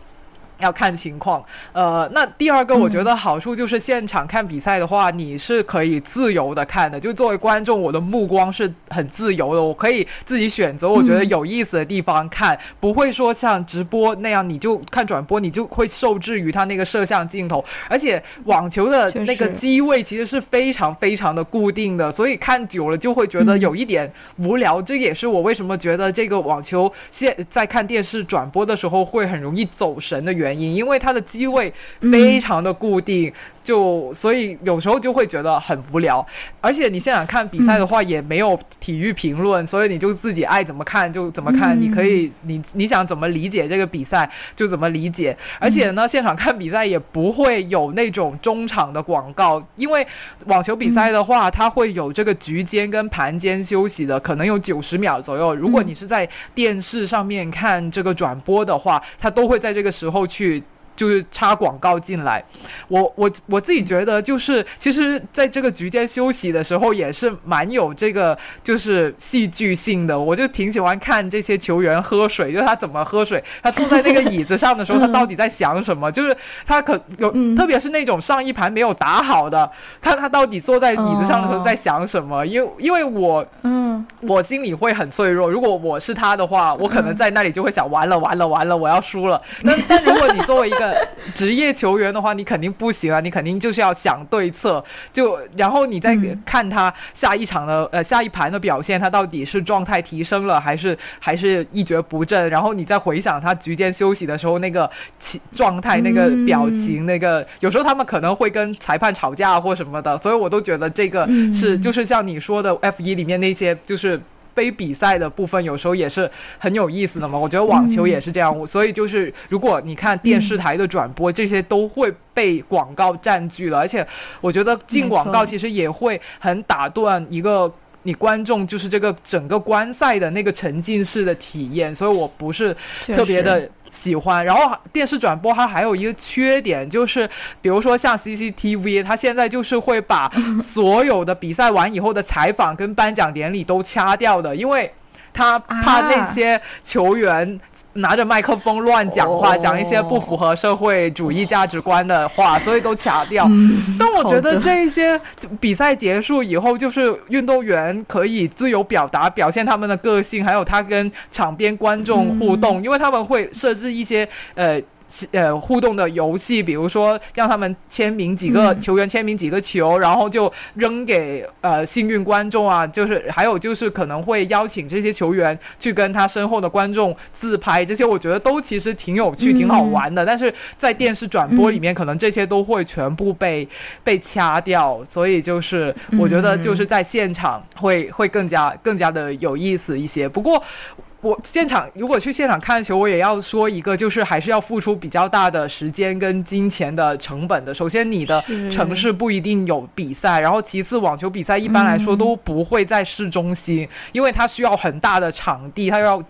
[SPEAKER 2] 要看情况，呃，那第二个我觉得好处就是现场看比赛的话，你是可以自由的看的。就作为观众，我的目光是很自由的，我可以自己选择我觉得有意思的地方看，不会说像直播那样，你就看转播，你就会受制于他那个摄像镜头。而且网球的那个机位其实是非常非常的固定的，所以看久了就会觉得
[SPEAKER 1] 嗯
[SPEAKER 2] 有一点无聊。这也是我为什么觉得这个网球现在看电视转播的时候会很容易走神的原因，因为它的机位非常的固定，就所以有时候就会觉得很无聊。而且你现场看比赛的话，也没有体育评论，所以你就自己爱怎么看就怎么看，
[SPEAKER 1] 嗯
[SPEAKER 2] 你可以你你想怎么理解这个比赛就怎么理解。而且呢，现场看比赛也不会有那种中场的广告，因为网球比赛的话，它会有这个局间跟盘间休息的，可能有九十秒左右。如果你是在电视上面看这个转播的话，它都会在这个时候去。就是插广告进来，我我我自己觉得就是其实在这个局间休息的时候也是蛮有这个就是戏剧性的，我就挺喜欢看这些球员喝水，就是他怎么喝水，他坐在那个椅子上的时候，他到底在想什么？就是他可有，特别是那种上一盘没有打好的，他他到底坐在椅子上的时候在想什么？因为因为我嗯，我心里会很脆弱，如果我是他的话，我可能在那里就会想完了完了完了，我要输了。那但如果你作为一个职业球员的话，你肯定不行啊！你肯定就是要想对策，就然后你再看他下一场的呃下一盘的表现，他到底是状态提升了，还是 还是一蹶不振？然后你再回想他局间休息的时候那个状态、那个表情、那个有时候他们可能会跟裁判吵架或什么的，所以我都觉得这个是就是像你说的 F 一里面那些就是。杯比赛的部分有时候也是很有意思的嘛，我觉得网球也是这样，所以就是如果你看电视台的转播，这些都会被广告占据了，而且我觉得进广告其实也会很打断一个你观众就是这个整个观赛的那个沉浸式的体验，所以我不是特别的。喜欢，然后电视转播它还有一个缺点，就是比如说像 CCTV，它现在就是会把所有的比赛完以后的采访跟颁奖典礼都掐掉的，因为。他怕那些球员拿着麦克风乱讲话，讲一些不符合社会主义价值观的话，所以都卡掉。但我觉得这一些比赛结束以后，就是运动员可以自由表达、表现他们的个性，还有他跟场边观众互动，因为他们会设置一些呃。呃，互动的游戏，比如说让他们签名几个球员签名几个球，然后就扔给呃幸运观众啊，就是还有就是可能会邀请这些球员去跟他身后的观众自拍，这些我觉得都其实挺有趣、挺好玩的。但是在电视转播里面，可能这些都会全部被被掐掉，所以就是我觉得就是在现场会会更加更加的有意思一些。不过。我现场如果去现场看球，我也要说一个，就是还是要付出比较大的时间跟金钱的成本的。首先，你的城市不一定有比赛，然后其次，网球比赛一般来说都不会在市中心，因为它需要很大的场地，它要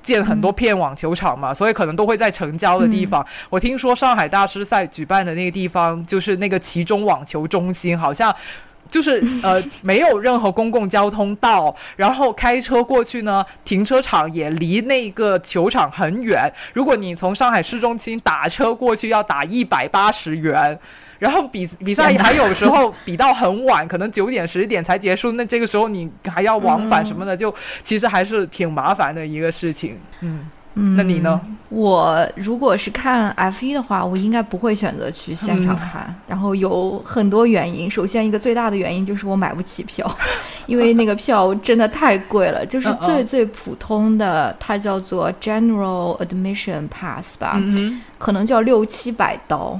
[SPEAKER 2] 建很多片网球场嘛，所以可能都会在城郊的地方。我听说上海大师赛举办的那个地方，就是那个其中网球中心，好像。就是呃，没有任何公共交通道，然后开车过去呢，停车场也离那个球场很远。如果你从上海市中心打车过去，要打一百八十元。然后比比赛还有时候比到很晚，可能九点十点才结束，那这个时候你还要往返什么的，就其实还是挺麻烦的一个事情。嗯。嗯，那你呢？
[SPEAKER 1] 我如果是看 F 一的话，我应该不会选择去现场看。然后有很多原因，首先一个最大的原因就是我买不起票，因为那个票真的太贵了。就是最最普通的，它叫做 General Admission Pass 吧，可能就要六七百刀，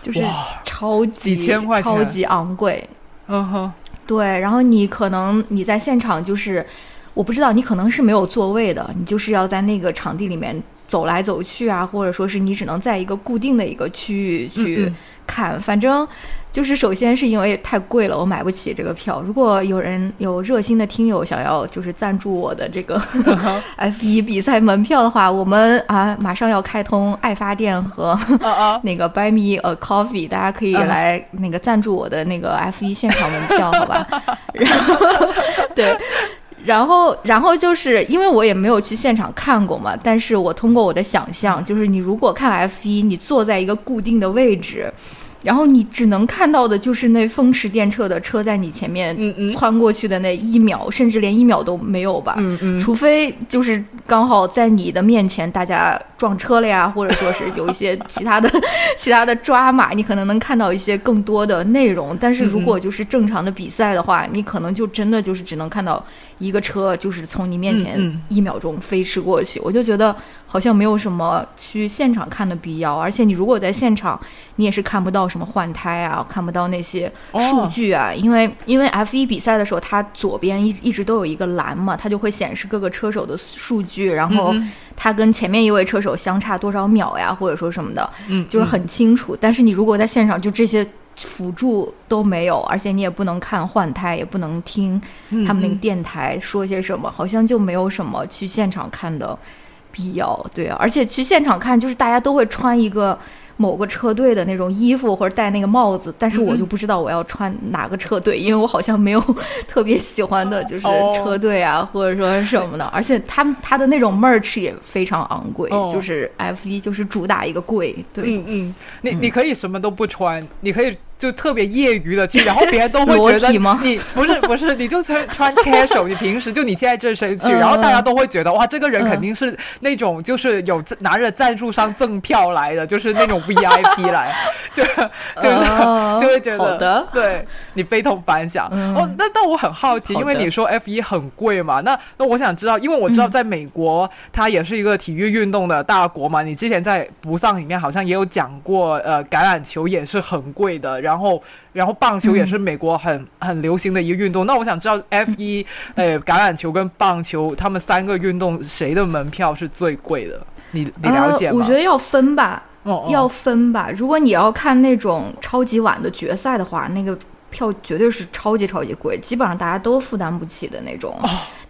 [SPEAKER 1] 就是超级
[SPEAKER 2] 几千块
[SPEAKER 1] 钱，超级昂贵。
[SPEAKER 2] 嗯哼，
[SPEAKER 1] 对。然后你可能你在现场就是。我不知道你可能是没有座位的，你就是要在那个场地里面走来走去啊，或者说是你只能在一个固定的一个区域去看。反正就是首先是因为太贵了，我买不起这个票。如果有人有热心的听友想要就是赞助我的这个 F 一比赛门票的话，我们啊马上要开通爱发电和 那个 Buy Me a Coffee，大家可以来那个赞助我的那个 F 一现场门票，好吧？然后对。然后，然后就是因为我也没有去现场看过嘛，但是我通过我的想象，就是你如果看 F 一，你坐在一个固定的位置。然后你只能看到的就是那风驰电掣的车在你前面穿过去的那一秒，甚至连一秒都没有吧？
[SPEAKER 2] 嗯嗯，
[SPEAKER 1] 除非就是刚好在你的面前大家撞车了呀，或者说是有一些其他的 其他的抓马，你可能能看到一些更多的内容。但是如果就是正常的比赛的话，你可能就真的就是只能看到一个车就是从你面前一秒钟飞驰过去。我就觉得好像没有什么去现场看的必要，而且你如果在现场，你也是看不到。什么换胎啊，看不到那些数据啊，因为因为 F 一比赛的时候，它左边一一直都有一个栏嘛，它就会显示各个车手的数据，然后它跟前面一位车手相差多少秒呀，或者说什么的，
[SPEAKER 2] 嗯，
[SPEAKER 1] 就是很清楚。但是你如果在现场，就这些辅助都没有，而且你也不能看换胎，也不能听他们那个电台说些什么，好像就没有什么去现场看的必要。对啊，而且去现场看，就是大家都会穿一个。某个车队的那种衣服或者戴那个帽子，但是我就不知道我要穿哪个车队，因为我好像没有特别喜欢的就是车队啊，或者说什么的。而且他们他的那种 merch 也非常昂贵，就是 F 一就是主打一个贵。对，
[SPEAKER 2] 嗯嗯，你你可以什么都不穿，你可以。就特别业余的去，然后别人都会 觉得你不是不是，你就穿穿 casual，你平时就你现在这身去，然后大家都会觉得哇，这个人肯定是那种就是有拿着赞助商赠票来的，就是那种 VIP 来，就 就是就会觉得对你非同凡响。哦，那那我很好奇，因为你说 F 一很贵嘛，那那我想知道，因为我知道在美国它也是一个体育运动的大国嘛，你之前在不丧里面好像也有讲过，呃，橄榄球也是很贵的。然后，然后棒球也是美国很很流行的一个运动。那我想知道，F 一、呃，橄榄球跟棒球，他们三个运动谁的门票是最贵的？你你了解
[SPEAKER 1] 吗？我觉得要分吧，要分吧。如果你要看那种超级晚的决赛的话，那个票绝对是超级超级贵，基本上大家都负担不起的那种。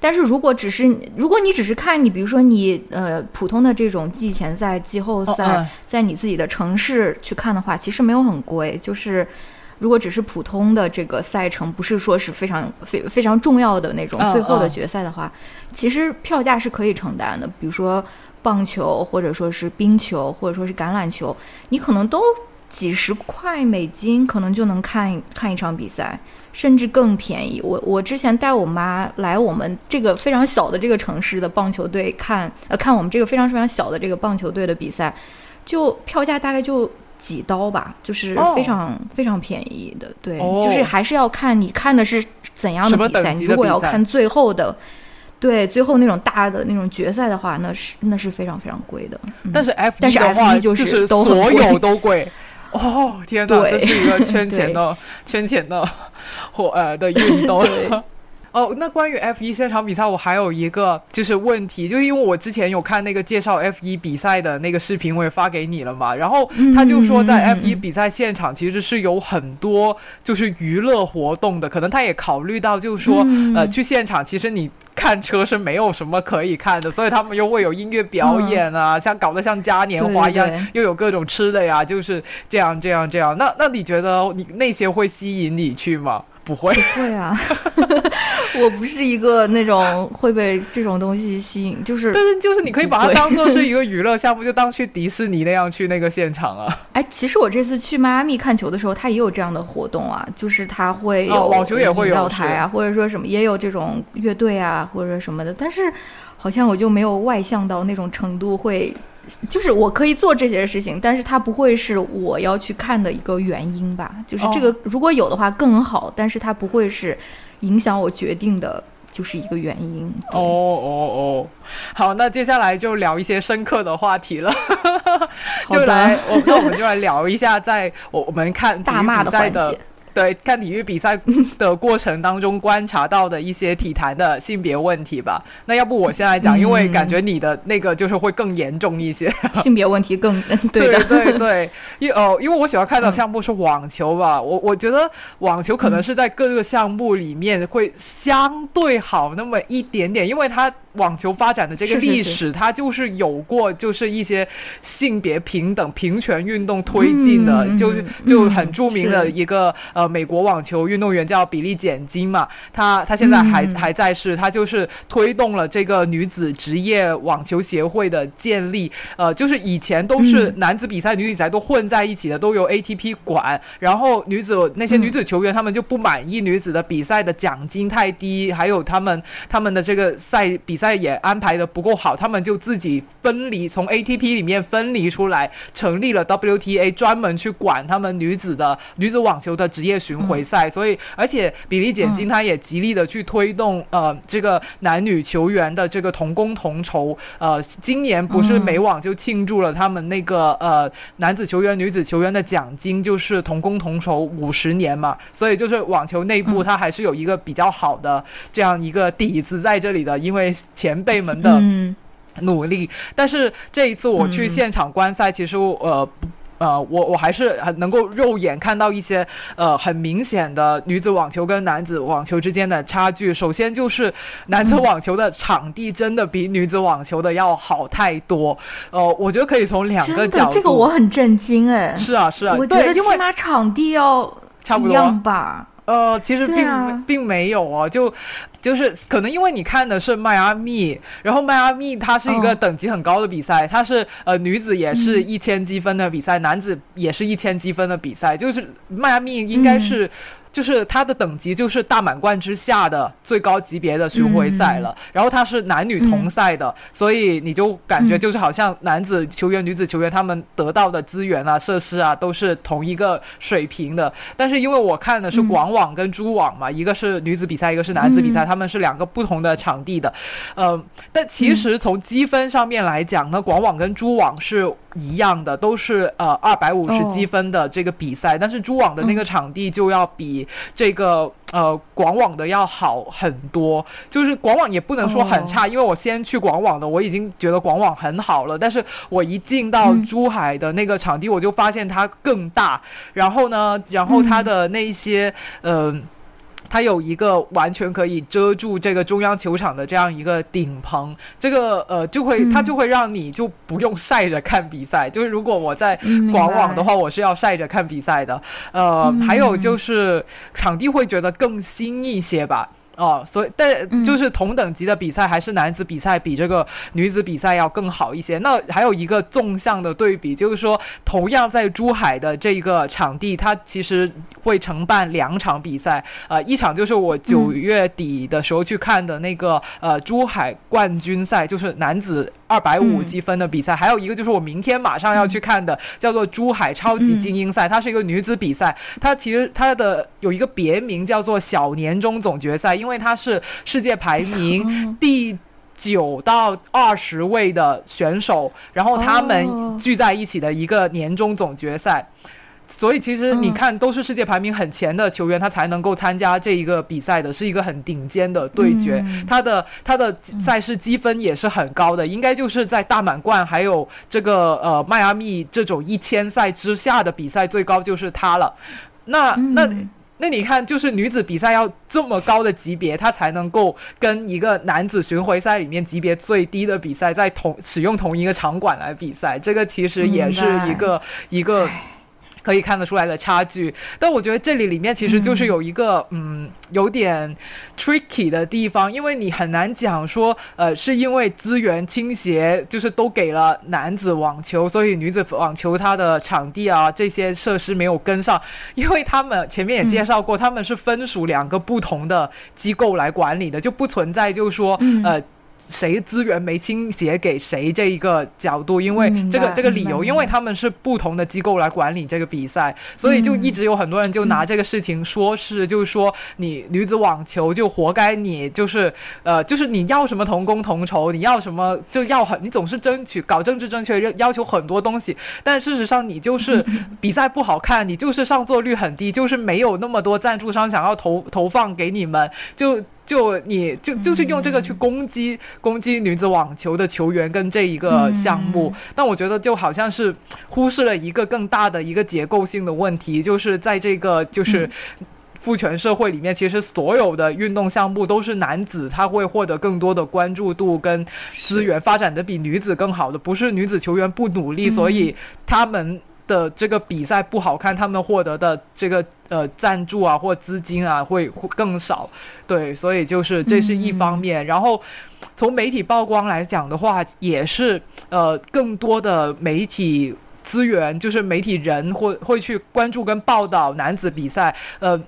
[SPEAKER 1] 但是如果只是如果你只是看你，比如说你呃普通的这种季前赛、季后赛，在你自己的城市去看的话，其实没有很贵。就是如果只是普通的这个赛程，不是说是非常非非常重要的那种最后的决赛的话，其实票价是可以承担的。比如说棒球，或者说是冰球，或者说是橄榄球，你可能都几十块美金，可能就能看看一场比赛。甚至更便宜。我我之前带我妈来我们这个非常小的这个城市的棒球队看，呃，看我们这个非常非常小的这个棒球队的比赛，就票价大概就几刀吧，就是非常非常便宜的。对，就是还是要看你看的是怎样的比赛。如果要看最后的，对，最后那种大的那种决赛的话，那是那是非常非常贵的。
[SPEAKER 2] 但是
[SPEAKER 1] F 但是
[SPEAKER 2] F
[SPEAKER 1] 一就是
[SPEAKER 2] 所有都贵。哦，天哪，这是一个圈钱的圈钱的活呃的运动。哦，那关于 F 一现场比赛，我还有一个就是问题，就是因为我之前有看那个介绍 F 一比赛的那个视频，我也发给你了嘛。然后他就说，在 F 一比赛现场其实是有很多就是娱乐活动的，可能他也考虑到，就是说呃，去现场其实你看车是没有什么可以看的，所以他们又会有音乐表演啊，像搞得像嘉年华一样，又有各种吃的呀，就是这样这样这样。那那你觉得你那些会吸引你去吗？不会，
[SPEAKER 1] 不会啊！我不是一个那种会被这种东西吸引，就是，
[SPEAKER 2] 但是就是你可以把它当做是一个 娱乐项目，就当去迪士尼那样去那个现场啊。
[SPEAKER 1] 哎，其实我这次去迈阿密看球的时候，他也有这样的活动啊，就是他会有
[SPEAKER 2] 网球也会有
[SPEAKER 1] 台啊，或者说什么也有这种乐队啊，或者什么的，但是好像我就没有外向到那种程度会。就是我可以做这些事情，但是它不会是我要去看的一个原因吧？就是这个如果有的话更好，但是它不会是影响我决定的，就是一个原因。
[SPEAKER 2] 哦哦哦，好，那接下来就聊一些深刻的话题了，就来，我那我们就来聊一下，在我我们看
[SPEAKER 1] 大骂
[SPEAKER 2] 的环
[SPEAKER 1] 节。
[SPEAKER 2] 对，看体育比赛的过程当中观察到的一些体坛的性别问题吧。那要不我先来讲，因为感觉你的那个就是会更严重一些，
[SPEAKER 1] 性别问题更
[SPEAKER 2] 对对对。因哦，因为我喜欢看的项目是网球吧，我我觉得网球可能是在各个项目里面会相对好那么一点点，因为它。网球发展的这个历史，它就是有过，就是一些性别平等、平权运动推进的，就就很著名的一个呃美国网球运动员叫比利简金嘛，他他现在还还在世，他就是推动了这个女子职业网球协会的建立，呃，就是以前都是男子比赛、女子比赛都混在一起的，都由 ATP 管，然后女子那些女子球员他们就不满意女子的比赛的奖金太低，还有他们他们的这个赛比赛。也安排的不够好，他们就自己分离，从 ATP 里面分离出来，成立了 WTA，专门去管他们女子的女子网球的职业巡回赛。所以，而且比利简金他也极力的去推动呃这个男女球员的这个同工同酬。呃，今年不是美网就庆祝了他们那个呃男子球员、女子球员的奖金就是同工同酬五十年嘛，所以就是网球内部它还是有一个比较好的这样一个底子在这里的，因为。前辈们的努力，但是这一次我去现场观赛，其实呃。呃，我我还是很能够肉眼看到一些呃很明显的女子网球跟男子网球之间的差距。首先就是男子网球的场地真的比女子网球的要好太多。呃，我觉得可以从两个角度，
[SPEAKER 1] 这个我很震惊哎。
[SPEAKER 2] 是啊是啊，
[SPEAKER 1] 我觉得起码场地要
[SPEAKER 2] 差不
[SPEAKER 1] 多吧。
[SPEAKER 2] 呃，其实并并没有哦，就就是可能因为你看的是迈阿密，然后迈阿密它是一个等级很高的比赛，它是呃女子也是一千积分的比赛，男子也是一千积分的比赛，就是迈阿密应该是。就是它的等级就是大满贯之下的最高级别的巡回赛了，然后它是男女同赛的，所以你就感觉就是好像男子球员、女子球员他们得到的资源啊、设施啊都是同一个水平的。但是因为我看的是广网跟珠网嘛，一个是女子比赛，一个是男子比赛，他们是两个不同的场地的。呃，但其实从积分上面来讲呢，广网跟珠网是一样的，都是呃二百五十积分的这个比赛，但是珠网的那个场地就要比。这个呃，广网的要好很多，就是广网也不能说很差，因为我先去广网的，我已经觉得广网很好了。但是我一进到珠海的那个场地，我就发现它更大，然后呢，然后它的那些嗯。它有一个完全可以遮住这个中央球场的这样一个顶棚，这个呃就会它就会让你就不用晒着看比赛。就是如果我在广网的话，我是要晒着看比赛的。呃，还有就是场地会觉得更新一些吧。哦，所以但就是同等级的比赛，还是男子比赛比这个女子比赛要更好一些。那还有一个纵向的对比，就是说，同样在珠海的这个场地，它其实会承办两场比赛。呃，一场就是我九月底的时候去看的那个呃珠海冠军赛，就是男子。二百五积分的比赛，还有一个就是我明天马上要去看的，叫做珠海超级精英赛，它是一个女子比赛。它其实它的有一个别名叫做小年终总决赛，因为它是世界排名第九到二十位的选手，然后他们聚在一起的一个年终总决赛。所以其实你看，都是世界排名很前的球员，他才能够参加这一个比赛的，是一个很顶尖的对决。他的他的赛事积分也是很高的，应该就是在大满贯还有这个呃迈阿密这种一千赛之下的比赛最高就是他了。那那那你看，就是女子比赛要这么高的级别，他才能够跟一个男子巡回赛里面级别最低的比赛在同使用同一个场馆来比赛，这个其实也是一个一个。可以看得出来的差距，但我觉得这里里面其实就是有一个嗯有点 tricky 的地方，因为你很难讲说呃是因为资源倾斜，就是都给了男子网球，所以女子网球它的场地啊这些设施没有跟上，因为他们前面也介绍过，他们是分属两个不同的机构来管理的，就不存在就是说呃。谁资源没倾斜给谁这一个角度，因为这个这个理由，因为他们是不同的机构来管理这个比赛，所以就一直有很多人就拿这个事情说是，就是说你女子网球就活该你就是呃就是你要什么同工同酬，你要什么就要很，你总是争取搞政治正确，要求很多东西，但事实上你就是 比赛不好看，你就是上座率很低，就是没有那么多赞助商想要投投放给你们，就。就你就就是用这个去攻击攻击女子网球的球员跟这一个项目，但我觉得就好像是忽视了一个更大的一个结构性的问题，就是在这个就是父权社会里面，其实所有的运动项目都是男子他会获得更多的关注度跟资源，发展的比女子更好的，不是女子球员不努力，所以他们。的这个比赛不好看，他们获得的这个呃赞助啊或资金啊会会更少，对，所以就是这是一方面。然后从媒体曝光来讲的话，也是呃更多的媒体资源，就是媒体人会会去关注跟报道男子比赛。呃，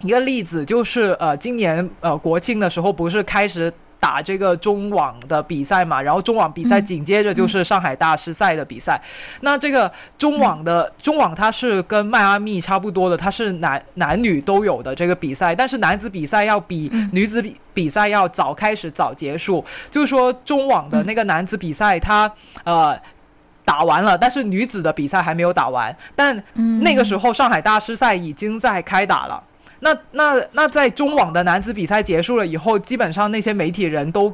[SPEAKER 2] 一个例子就是呃今年呃国庆的时候不是开始。打这个中网的比赛嘛，然后中网比赛紧接着就是上海大师赛的比赛。那这个中网的中网它是跟迈阿密差不多的，它是男男女都有的这个比赛，但是男子比赛要比女子比比赛要早开始早结束。就是说中网的那个男子比赛，它呃打完了，但是女子的比赛还没有打完。但那个时候上海大师赛已经在开打了。那那那在中网的男子比赛结束了以后，基本上那些媒体人都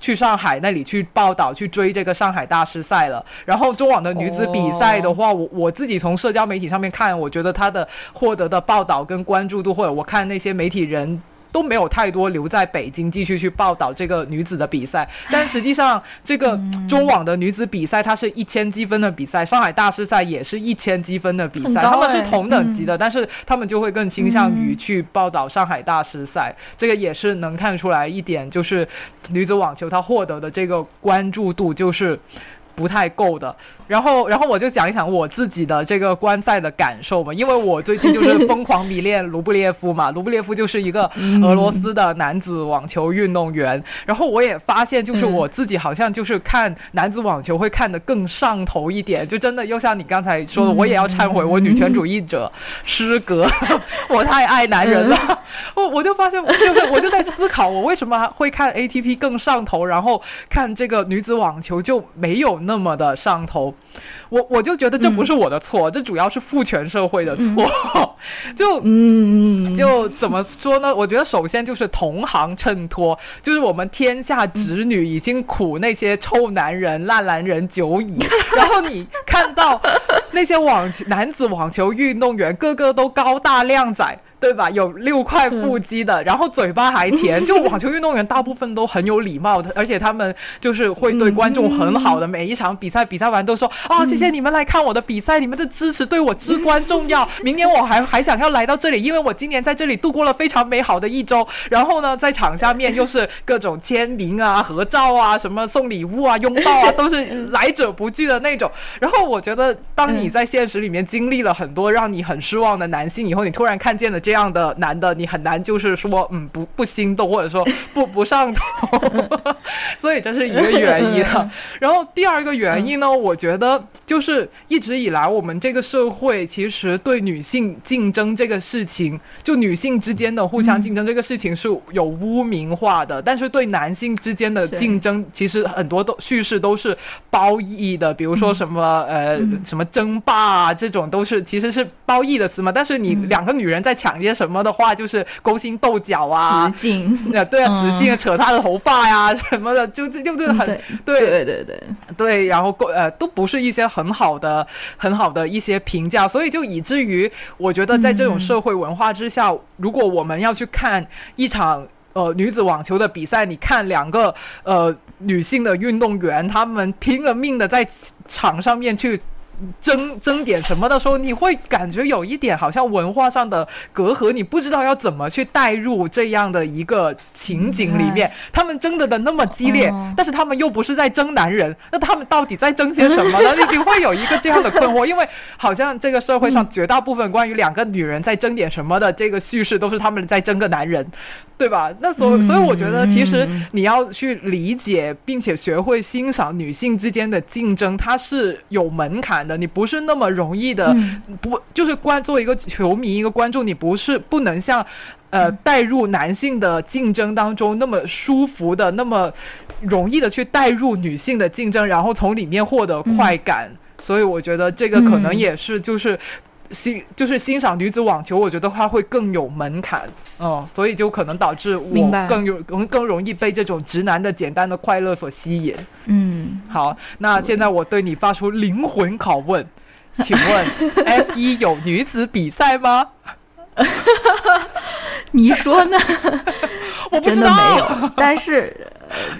[SPEAKER 2] 去上海那里去报道，去追这个上海大师赛了。然后中网的女子比赛的话，我我自己从社交媒体上面看，我觉得她的获得的报道跟关注度，或者我看那些媒体人。都没有太多留在北京继续去报道这个女子的比赛，但实际上这个中网的女子比赛，它是一千积分的比赛，上海大师赛也是一千积分的比赛，他们是同等级的，但是他们就会更倾向于去报道上海大师赛，这个也是能看出来一点，就是女子网球她获得的这个关注度就是不太够的。然后，然后我就讲一讲我自己的这个观赛的感受嘛，因为我最近就是疯狂迷恋卢布列夫嘛，卢布列夫就是一个俄罗斯的男子网球运动员。然后我也发现，就是我自己好像就是看男子网球会看得更上头一点，就真的又像你刚才说的，我也要忏悔，我女权主义者失格，我太爱男人了。我我就发现，就是我就在思考，我为什么会看 ATP 更上头，然后看这个女子网球就没有那么的上头。我我就觉得这不是我的错，这主要是父权社会的错。就嗯，就怎么说呢？我觉得首先就是同行衬托，就是我们天下侄女已经苦那些臭男人、烂男人久矣，然后你看到那些网男子网球运动员个个都高大靓仔。对吧？有六块腹肌的，然后嘴巴还甜。就网球运动员大部分都很有礼貌的，而且他们就是会对观众很好的。每一场比赛比赛完都说啊，谢谢你们来看我的比赛，你们的支持对我至关重要。明年我还还想要来到这里，因为我今年在这里度过了非常美好的一周。然后呢，在场下面又是各种签名啊、合照啊、什么送礼物啊、拥抱啊，都是来者不拒的那种。然后我觉得，当你在现实里面经历了很多让你很失望的男性以后，你突然看见了这。这样的男的，你很难就是说，嗯，不不心动，或者说不不上头，所以这是一个原因。然后第二个原因呢，我觉得就是一直以来我们这个社会其实对女性竞争这个事情，就女性之间的互相竞争这个事情是有污名化的，但是对男性之间的竞争，其实很多都叙事都是褒义的，比如说什么呃什么争霸啊这种都是其实是褒义的词嘛。但是你两个女人在抢。些什么的话，就是勾心斗角啊，
[SPEAKER 1] 雌竞，
[SPEAKER 2] 对啊，雌竞扯他的头发呀 什么的，就这就是很
[SPEAKER 1] 对。对。对对
[SPEAKER 2] 对，然后呃都不是一些很好的很好的一些评价，所以就以至于我觉得在这种社会文化之下，如果我们要去看一场呃女子网球的比赛，你看两个呃女性的运动员，她们拼了命的在场上面去。争争点什么的时候，你会感觉有一点好像文化上的隔阂，你不知道要怎么去带入这样的一个情景里面。他们争的的那么激烈，但是他们又不是在争男人，那他们到底在争些什么呢？你你会有一个这样的困惑，因为好像这个社会上绝大部分关于两个女人在争点什么的这个叙事，都是他们在争个男人，对吧？那所所以我觉得，其实你要去理解并且学会欣赏女性之间的竞争，它是有门槛。的你不是那么容易的，不就是观作为一个球迷一个观众，你不是不能像呃带入男性的竞争当中那么舒服的那么容易的去带入女性的竞争，然后从里面获得快感。所以我觉得这个可能也是就是。欣就是欣赏女子网球，我觉得它会更有门槛，嗯，所以就可能导致我更有更更容易被这种直男的简单的快乐所吸引。
[SPEAKER 1] 嗯，
[SPEAKER 2] 好，那现在我对你发出灵魂拷问，请问 F 一有女子比赛吗？
[SPEAKER 1] 你说呢？
[SPEAKER 2] 我不知道，
[SPEAKER 1] 没有，但是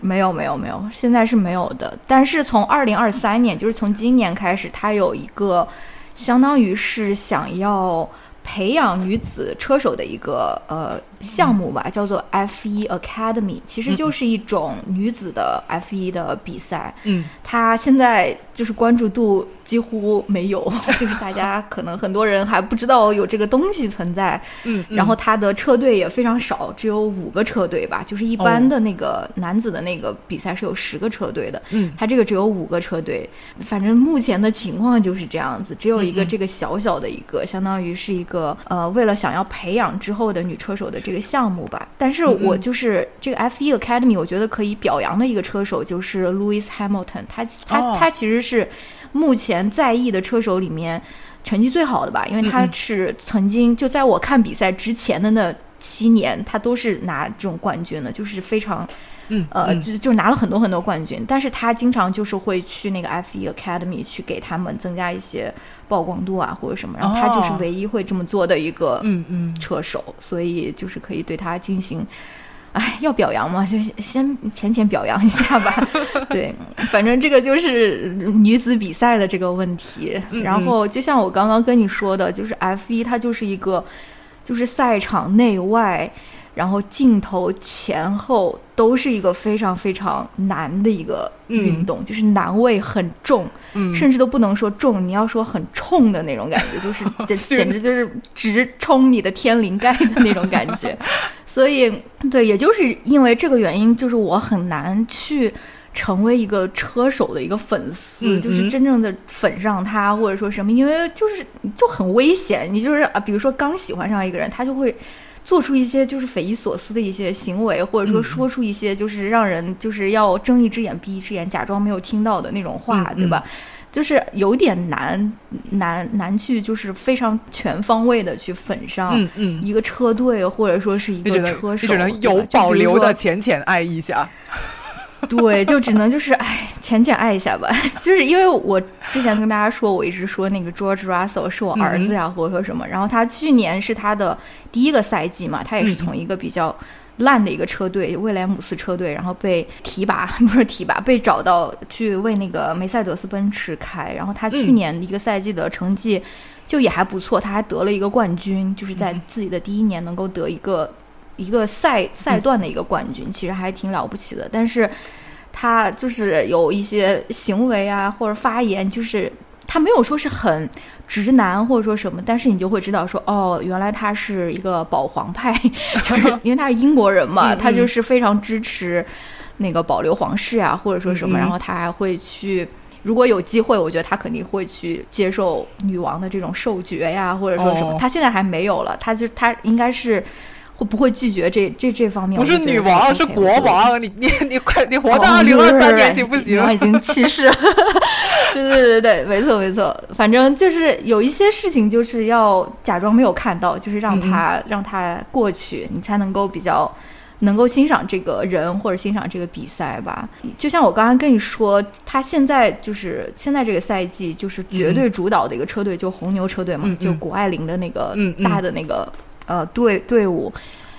[SPEAKER 1] 没有没有没有，现在是没有的。但是从二零二三年，就是从今年开始，它有一个。相当于是想要培养女子车手的一个呃。项目吧，叫做 F1 Academy，其实就是一种女子的 F1 的比赛。
[SPEAKER 2] 嗯，
[SPEAKER 1] 它现在就是关注度几乎没有，就是大家可能很多人还不知道有这个东西存在。
[SPEAKER 2] 嗯，
[SPEAKER 1] 然后它的车队也非常少，只有五个车队吧。就是一般的那个男子的那个比赛是有十个车队的。
[SPEAKER 2] 嗯，
[SPEAKER 1] 它这个只有五个车队。反正目前的情况就是这样子，只有一个这个小小的一个，相当于是一个呃，为了想要培养之后的女车手的这。个项目吧，但是我就是这个 F1 Academy，我觉得可以表扬的一个车手就是 Lewis Hamilton，他他他其实是目前在役的车手里面成绩最好的吧，因为他是曾经就在我看比赛之前的那七年，他都是拿这种冠军的，就是非常
[SPEAKER 2] 嗯，
[SPEAKER 1] 呃，就就拿了很多很多冠军，但是他经常就是会去那个 F1 Academy 去给他们增加一些曝光度啊或者什么，然后他就是唯一会这么做的一个
[SPEAKER 2] 嗯嗯。
[SPEAKER 1] 车手，所以就是可以对他进行。哎，要表扬嘛，就先浅浅表扬一下吧。对，反正这个就是女子比赛的这个问题。然后，就像我刚刚跟你说的，就是 F 一它就是一个，就是赛场内外。然后镜头前后都是一个非常非常难的一个运动，就是难位很重，甚至都不能说重，你要说很冲的那种感觉，就是简简直就是直冲你的天灵盖的那种感觉。所以，对，也就是因为这个原因，就是我很难去成为一个车手的一个粉丝，就是真正的粉上他或者说什么，因为就是就很危险。你就是啊，比如说刚喜欢上一个人，他就会。做出一些就是匪夷所思的一些行为，或者说说出一些就是让人就是要睁一只眼闭一只眼，假装没有听到的那种话，对吧？就是有点难难难去，就是非常全方位的去粉上一个车队，或者说是一个车手，
[SPEAKER 2] 只能有保留的浅浅爱一下。
[SPEAKER 1] 对，就只能就是哎，浅浅爱一下吧。就是因为我之前跟大家说，我一直说那个 George Russell 是我儿子呀，或者说什么。然后他去年是他的第一个赛季嘛，他也是从一个比较烂的一个车队——威廉姆斯车队，然后被提拔，不是提拔，被找到去为那个梅赛德斯奔驰开。然后他去年一个赛季的成绩就也还不错，他还得了一个冠军，就是在自己的第一年能够得一个。一个赛赛段的一个冠军，其实还挺了不起的。但是，他就是有一些行为啊，或者发言，就是他没有说是很直男或者说什么，但是你就会知道说，哦，原来他是一个保皇派，就是因为他是英国人嘛，他就是非常支持那个保留皇室啊，或者说什么。然后他还会去，如果有机会，我觉得他肯定会去接受女王的这种授爵呀，或者说什么。他现在还没有了，他就他应该是。会不会拒绝这这这方面？
[SPEAKER 2] 不是女王，是国王。你你你快，你活到二零二三年行不行？
[SPEAKER 1] 已经去世。对对对对，没错没错。反正就是有一些事情，就是要假装没有看到，就是让他让他过去，你才能够比较能够欣赏这个人或者欣赏这个比赛吧。就像我刚刚跟你说，他现在就是现在这个赛季就是绝对主导的一个车队，就红牛车队嘛，就谷爱凌的那个大的那个。呃，队队伍，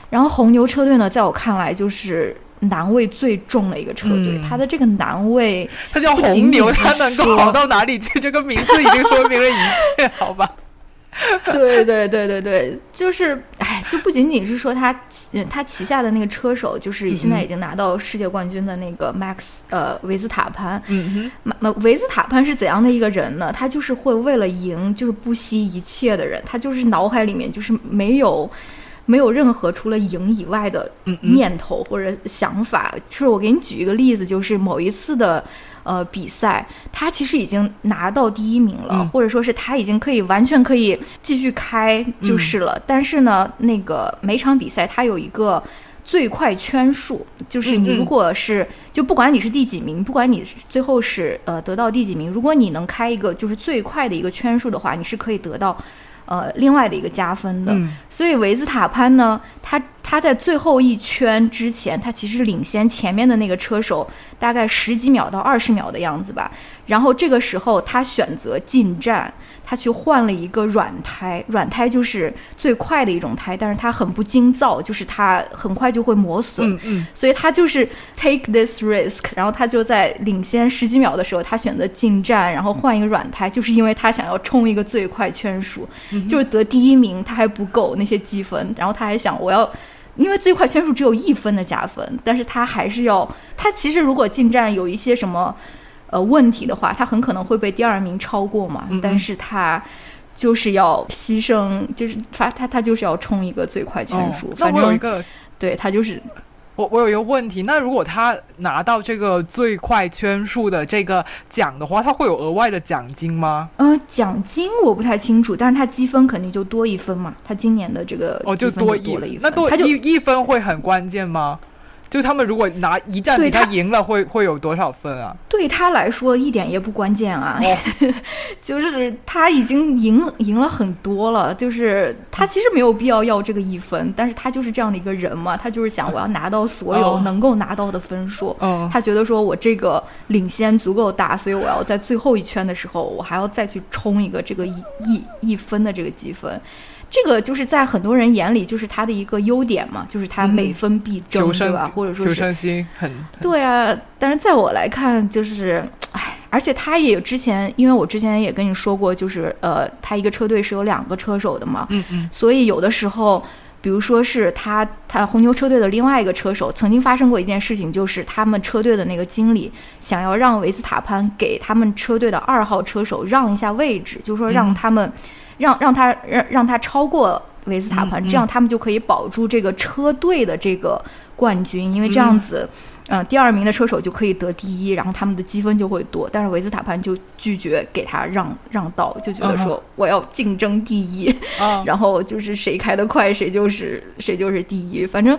[SPEAKER 1] 然后红牛车队呢，在我看来就是难位最重的一个车队。它的这个难位，
[SPEAKER 2] 它叫红牛，它能够好到哪里去？这个名字已经说明了一切，好吧？
[SPEAKER 1] 对对对对对，就是，哎，就不仅仅是说他，他旗下的那个车手，就是现在已经拿到世界冠军的那个 Max，呃，维斯塔潘。
[SPEAKER 2] 嗯
[SPEAKER 1] 哼，维斯塔潘是怎样的一个人呢？他就是会为了赢，就是不惜一切的人。他就是脑海里面就是没有，没有任何除了赢以外的念头或者想法。就是我给你举一个例子，就是某一次的。呃，比赛他其实已经拿到第一名了，或者说是他已经可以完全可以继续开就是了。但是呢，那个每场比赛他有一个最快圈数，就是你如果是就不管你是第几名，不管你最后是呃得到第几名，如果你能开一个就是最快的一个圈数的话，你是可以得到。呃，另外的一个加分的，所以维斯塔潘呢，他他在最后一圈之前，他其实领先前面的那个车手大概十几秒到二十秒的样子吧。然后这个时候他选择进站。他去换了一个软胎，软胎就是最快的一种胎，但是它很不经造，就是它很快就会磨损。
[SPEAKER 2] 嗯嗯，
[SPEAKER 1] 所以他就是 take this risk，然后他就在领先十几秒的时候，他选择进站，然后换一个软胎，就是因为他想要冲一个最快圈数，就是得第一名，他还不够那些积分，然后他还想我要，因为最快圈数只有一分的加分，但是他还是要，他其实如果进站有一些什么。呃，问题的话，他很可能会被第二名超过嘛？但是他就是要牺牲，就是他他他就是要冲一个最快圈数。
[SPEAKER 2] 那我有一个，
[SPEAKER 1] 对他就是
[SPEAKER 2] 我我有一个问题，那如果他拿到这个最快圈数的这个奖的话，他会有额外的奖金吗？
[SPEAKER 1] 嗯，奖金我不太清楚，但是他积分肯定就多一分嘛。他今年的这个
[SPEAKER 2] 哦，就
[SPEAKER 1] 多
[SPEAKER 2] 一
[SPEAKER 1] 了一分，
[SPEAKER 2] 那多一一分会很关键吗？就他们如果拿一战比赛赢了，会会有多少分啊？
[SPEAKER 1] 对他来说一点也不关键啊，就是他已经赢赢了很多了，就是他其实没有必要要这个一分，但是他就是这样的一个人嘛，他就是想我要拿到所有能够拿到的分数，他觉得说我这个领先足够大，所以我要在最后一圈的时候，我还要再去冲一个这个一一一分的这个积分。这个就是在很多人眼里就是他的一个优点嘛，就是他每分必争，对吧？或者说
[SPEAKER 2] 求胜心很
[SPEAKER 1] 对啊。但是在我来看，就是唉，而且他也之前，因为我之前也跟你说过，就是呃，他一个车队是有两个车手的嘛，
[SPEAKER 2] 嗯嗯。
[SPEAKER 1] 所以有的时候，比如说是他他红牛车队的另外一个车手，曾经发生过一件事情，就是他们车队的那个经理想要让维斯塔潘给他们车队的二号车手让一下位置，就是说让他们。让让他让让他超过维斯塔潘，这样他们就可以保住这个车队的这个冠军，因为这样子，嗯，第二名的车手就可以得第一，然后他们的积分就会多。但是维斯塔潘就拒绝给他让让道，就觉得说我要竞争第一，然后就是谁开得快谁就是谁就是第一，反正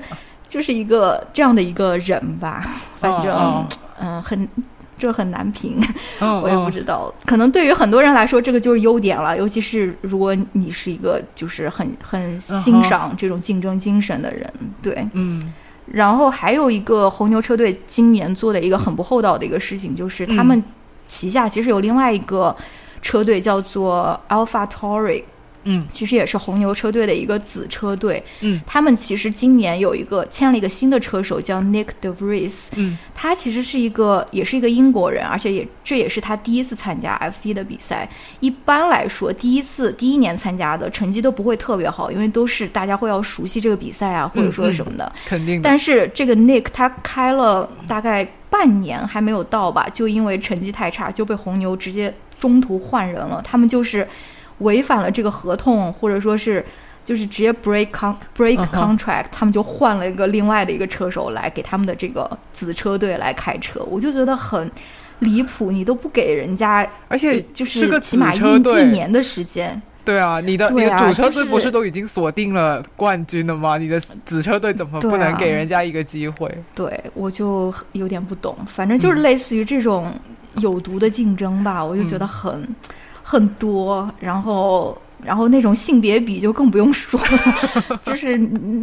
[SPEAKER 1] 就是一个这样的一个人吧，反正嗯。很。这很难评，我也不知道。可能对于很多人来说，这个就是优点了。尤其是如果你是一个就是很很欣赏这种竞争精神的人，对。
[SPEAKER 2] 嗯。
[SPEAKER 1] 然后还有一个红牛车队今年做的一个很不厚道的一个事情，就是他们旗下其实有另外一个车队叫做 Alpha Tauri。
[SPEAKER 2] 嗯，
[SPEAKER 1] 其实也是红牛车队的一个子车队。
[SPEAKER 2] 嗯，
[SPEAKER 1] 他们其实今年有一个签了一个新的车手，叫 Nick De Vries。
[SPEAKER 2] 嗯，
[SPEAKER 1] 他其实是一个，也是一个英国人，而且也这也是他第一次参加 F1 的比赛。一般来说，第一次第一年参加的成绩都不会特别好，因为都是大家会要熟悉这个比赛啊，或者说什么的。
[SPEAKER 2] 肯定。
[SPEAKER 1] 但是这个 Nick 他开了大概半年还没有到吧，就因为成绩太差，就被红牛直接中途换人了。他们就是。违反了这个合同，或者说是就是直接 break con break contract，他们就换了一个另外的一个车手来给他们的这个子车队来开车，我就觉得很离谱，你都不给人家，
[SPEAKER 2] 而且
[SPEAKER 1] 就是起码一一年的时间。
[SPEAKER 2] 对啊，你的你的主车队不是都已经锁定了冠军了吗？你的子车队怎么不能给人家一个机会？
[SPEAKER 1] 对，我就有点不懂，反正就是类似于这种有毒的竞争吧，我就觉得很。很多，然后，然后那种性别比就更不用说了，就是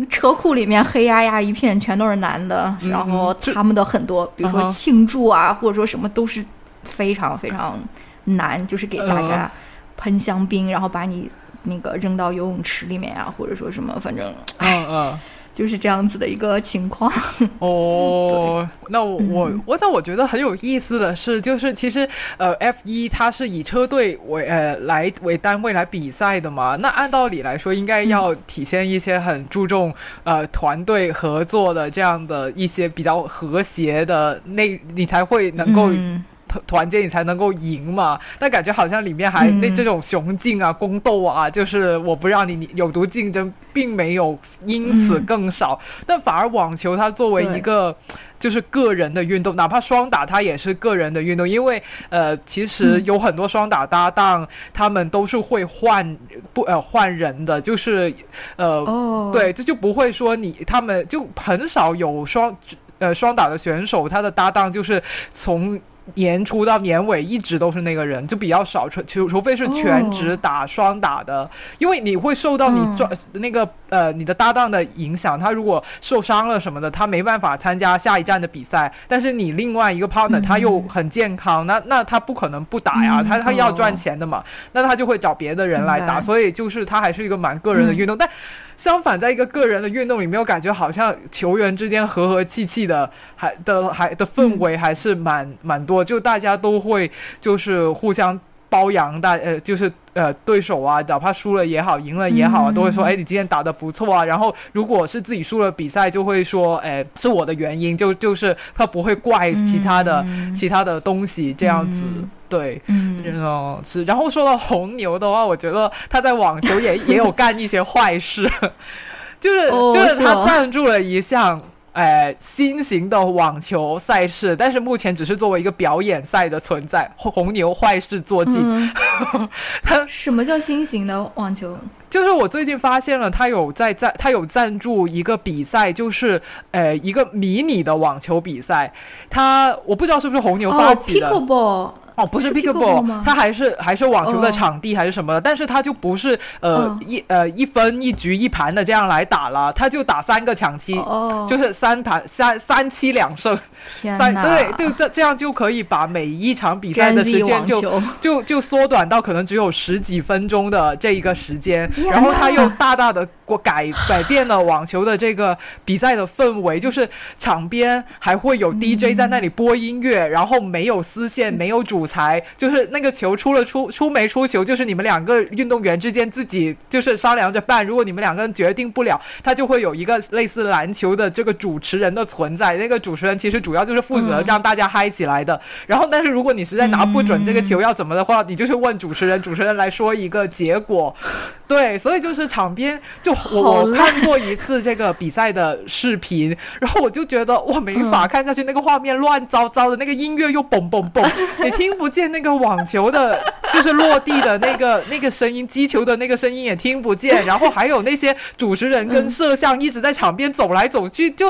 [SPEAKER 1] 车库里面黑压压一片，全都是男的，然后他们的很多，比如说庆祝啊，或者说什么都是非常非常难，就是给大家喷香槟，然后把你那个扔到游泳池里面啊，或者说什么，反正，
[SPEAKER 2] 嗯嗯。
[SPEAKER 1] 就是这样子的一个情况
[SPEAKER 2] 哦。那我我那我觉得很有意思的是，就是其实呃，F 一它是以车队为呃来为单位来比赛的嘛。那按道理来说，应该要体现一些很注重呃团队合作的这样的一些比较和谐的内，你才会能够。团结你才能够赢嘛，但感觉好像里面还那这种雄竞啊、宫斗啊，就是我不让你你有毒竞争，并没有因此更少。但反而网球它作为一个就是个人的运动，哪怕双打它也是个人的运动，因为呃，其实有很多双打搭档，他们都是会换不呃换人的，就是呃对，这就不会说你他们就很少有双呃双打的选手，他的搭档就是从。年初到年尾一直都是那个人，就比较少，除除除非是全职打双打的，因为你会受到你专那个呃你的搭档的影响，他如果受伤了什么的，他没办法参加下一站的比赛。但是你另外一个 partner 他又很健康，那那他不可能不打呀，他他要赚钱的嘛，那他就会找别的人来打，所以就是他还是一个蛮个人的运动，但。相反，在一个个人的运动里，没有感觉好像球员之间和和气气的，还的还的氛围还是蛮蛮多，就大家都会就是互相包养，大呃就是呃对手啊，哪怕输了也好，赢了也好啊，都会说，哎，你今天打的不错啊。然后如果是自己输了比赛，就会说，哎，是我的原因，就就是他不会怪其他的其他的东西这样子。对，嗯，是。然后说到红牛的话，我觉得他在网球也也有干一些坏事，就是就是他赞助了一项呃新型的网球赛事，但是目前只是作为一个表演赛的存在。红牛坏事做尽，
[SPEAKER 1] 他什么叫新型的网球？
[SPEAKER 2] 就是我最近发现了，他有在赞，他有赞助一个比赛，就是呃一个迷你的网球比赛。他我不知道是不是红牛发起的。哦，不是 pickleball，它还是还是网球的场地还是什么的，但是它就不是呃一呃一分一局一盘的这样来打了，它就打三个抢七，就是三盘三三七两胜，三对对这这样就可以把每一场比赛的时间就就就缩短到可能只有十几分钟的这一个时间，然后它又大大的过改改变了网球的这个比赛的氛围，就是场边还会有 DJ 在那里播音乐，然后没有丝线，没有主。裁就是那个球出了出出没出球，就是你们两个运动员之间自己就是商量着办。如果你们两个人决定不了，他就会有一个类似篮球的这个主持人的存在。那个主持人其实主要就是负责让大家嗨起来的。然后，但是如果你实在拿不准这个球要怎么的话，你就是问主持人，主持人来说一个结果。对，所以就是场边就我看过一次这个比赛的视频，然后我就觉得我没法看下去，那个画面乱糟糟的，那个音乐又嘣嘣嘣，你听。不见那个网球的，就是落地的那个 那个声音，击球的那个声音也听不见。然后还有那些主持人跟摄像一直在场边走来走去，就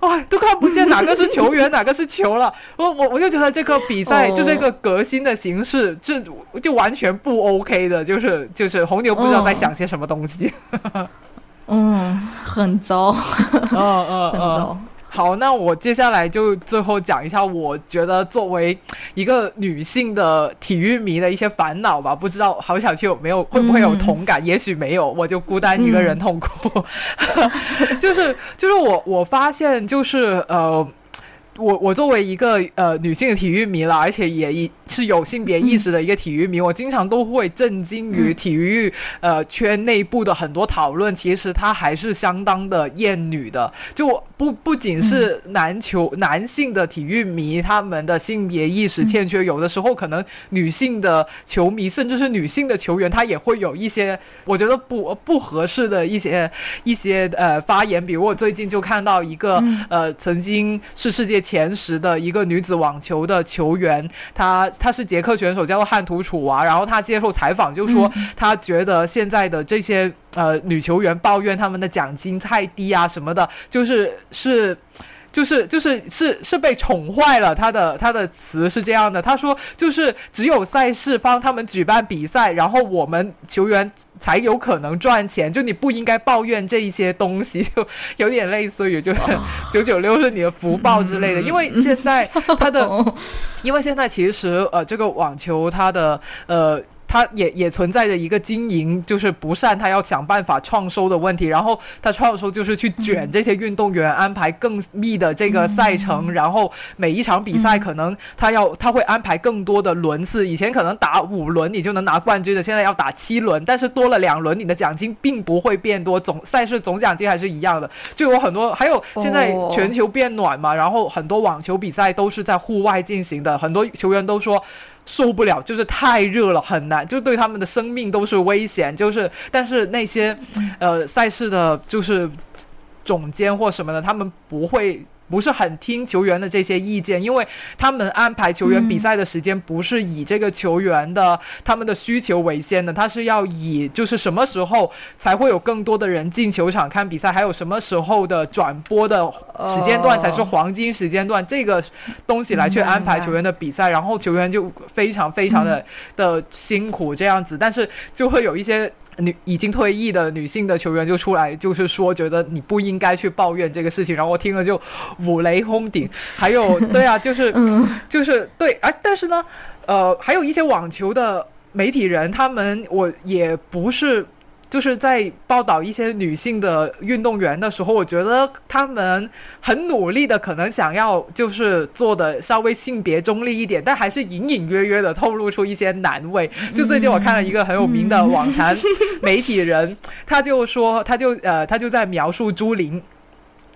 [SPEAKER 2] 哇都看不见哪个是球员，哪个是球了。我我我就觉得这个比赛就这个革新的形式，这就完全不 OK 的，就是就是红牛不知道在想些什么东西。
[SPEAKER 1] 嗯，很糟。嗯嗯
[SPEAKER 2] 嗯。好，那我接下来就最后讲一下，我觉得作为一个女性的体育迷的一些烦恼吧。不知道郝小秋有没有会不会有同感？也许没有，我就孤单一个人痛苦。就是就是我我发现就是呃。我我作为一个呃女性的体育迷了，而且也是有性别意识的一个体育迷，我经常都会震惊于体育呃圈内部的很多讨论，其实它还是相当的厌女的。就不不仅是男球男性的体育迷，他们的性别意识欠缺，有的时候可能女性的球迷，甚至是女性的球员，她也会有一些我觉得不不合适的一些一些呃发言。比如我最近就看到一个呃曾经是世界。前十的一个女子网球的球员，她她是捷克选手，叫做汉图楚娃。然后她接受采访就说，她觉得现在的这些呃女球员抱怨他们的奖金太低啊什么的，就是是。就是就是是是被宠坏了，他的他的词是这样的，他说就是只有赛事方他们举办比赛，然后我们球员才有可能赚钱，就你不应该抱怨这一些东西，就有点类似于就是 九九六是你的福报之类的，因为现在他的，因为现在其实呃这个网球它的呃。他也也存在着一个经营就是不善，他要想办法创收的问题。然后他创收就是去卷这些运动员，安排更密的这个赛程。然后每一场比赛可能他要他会安排更多的轮次。以前可能打五轮你就能拿冠军的，现在要打七轮，但是多了两轮，你的奖金并不会变多，总赛事总奖金还是一样的。就有很多，还有现在全球变暖嘛，然后很多网球比赛都是在户外进行的，很多球员都说。受不了，就是太热了，很难，就对他们的生命都是危险。就是，但是那些，呃，赛事的，就是总监或什么的，他们不会。不是很听球员的这些意见，因为他们安排球员比赛的时间不是以这个球员的他们的需求为先的，他是要以就是什么时候才会有更多的人进球场看比赛，还有什么时候的转播的时间段才是黄金时间段，这个东西来去安排球员的比赛，然后球员就非常非常的的辛苦这样子，但是就会有一些。女已经退役的女性的球员就出来，就是说觉得你不应该去抱怨这个事情，然后我听了就五雷轰顶。还有，对啊，就是就是对，啊，但是呢，呃，还有一些网球的媒体人，他们我也不是。就是在报道一些女性的运动员的时候，我觉得他们很努力的，可能想要就是做的稍微性别中立一点，但还是隐隐约约的透露出一些难味。就最近我看了一个很有名的网坛媒体人，他就说，他就呃，他就在描述朱琳，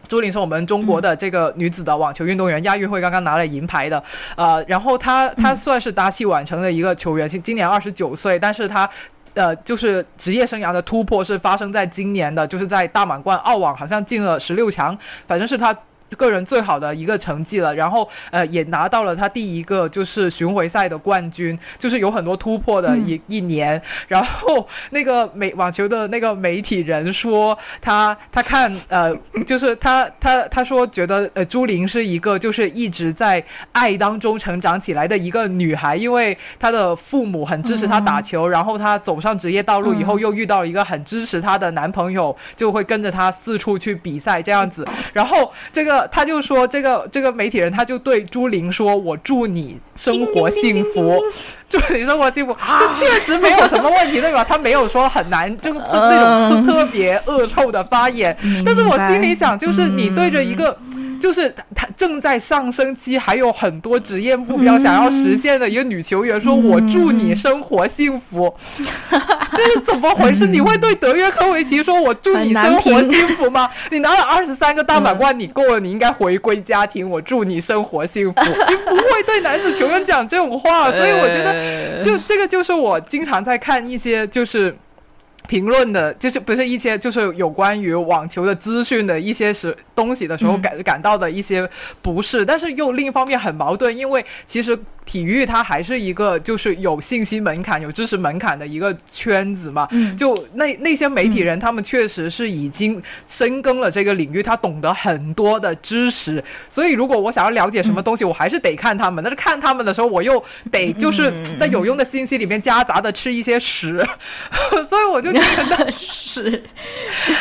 [SPEAKER 2] 朱琳是我们中国的这个女子的网球运动员，亚运会刚刚拿了银牌的，呃，然后她她算是大器晚成的一个球员，今今年二十九岁，但是她。呃，就是职业生涯的突破是发生在今年的，就是在大满贯澳网好像进了十六强，反正是他个人最好的一个成绩了，然后呃也拿到了他第一个就是巡回赛的冠军，就是有很多突破的一、一年。然后那个美网球的那个媒体人说他他看呃就是他他他说觉得呃朱琳是一个就是一直在爱当中成长起来的一个女孩，因为她的父母很支持她打球，然后她走上职业道路以后又遇到了一个很支持她的男朋友，就会跟着她四处去比赛这样子。然后这个他就说这个这个媒体人他就对朱玲说：“我祝你生活幸福，祝你生活幸福。”就确实没有什么问题，对吧？他没有说很难，就是那种特别恶臭的发言。但是我心里想，就是你对着一个。就是她正在上升期，还有很多职业目标想要实现的一个女球员，说：“我祝你生活幸福。” 这是怎么回事？你会对德约科维奇说：“我祝你生活幸福吗？” 你拿了二十三个大满贯，你够了，你应该回归家庭。我祝你生活幸福。你不会对男子球员讲这种话，所以我觉得，就这个就是我经常在看一些就是。评论的，就是不是一些就是有关于网球的资讯的一些是东西的时候感感到的一些不适，但是又另一方面很矛盾，因为其实。体育它还是一个就是有信息门槛、有知识门槛的一个圈子嘛。就那那些媒体人，他们确实是已经深耕了这个领域，他懂得很多的知识。所以，如果我想要了解什么东西，我还是得看他们。但是看他们的时候，我又得就是在有用的信息里面夹杂的吃一些屎。所以我就觉得
[SPEAKER 1] 是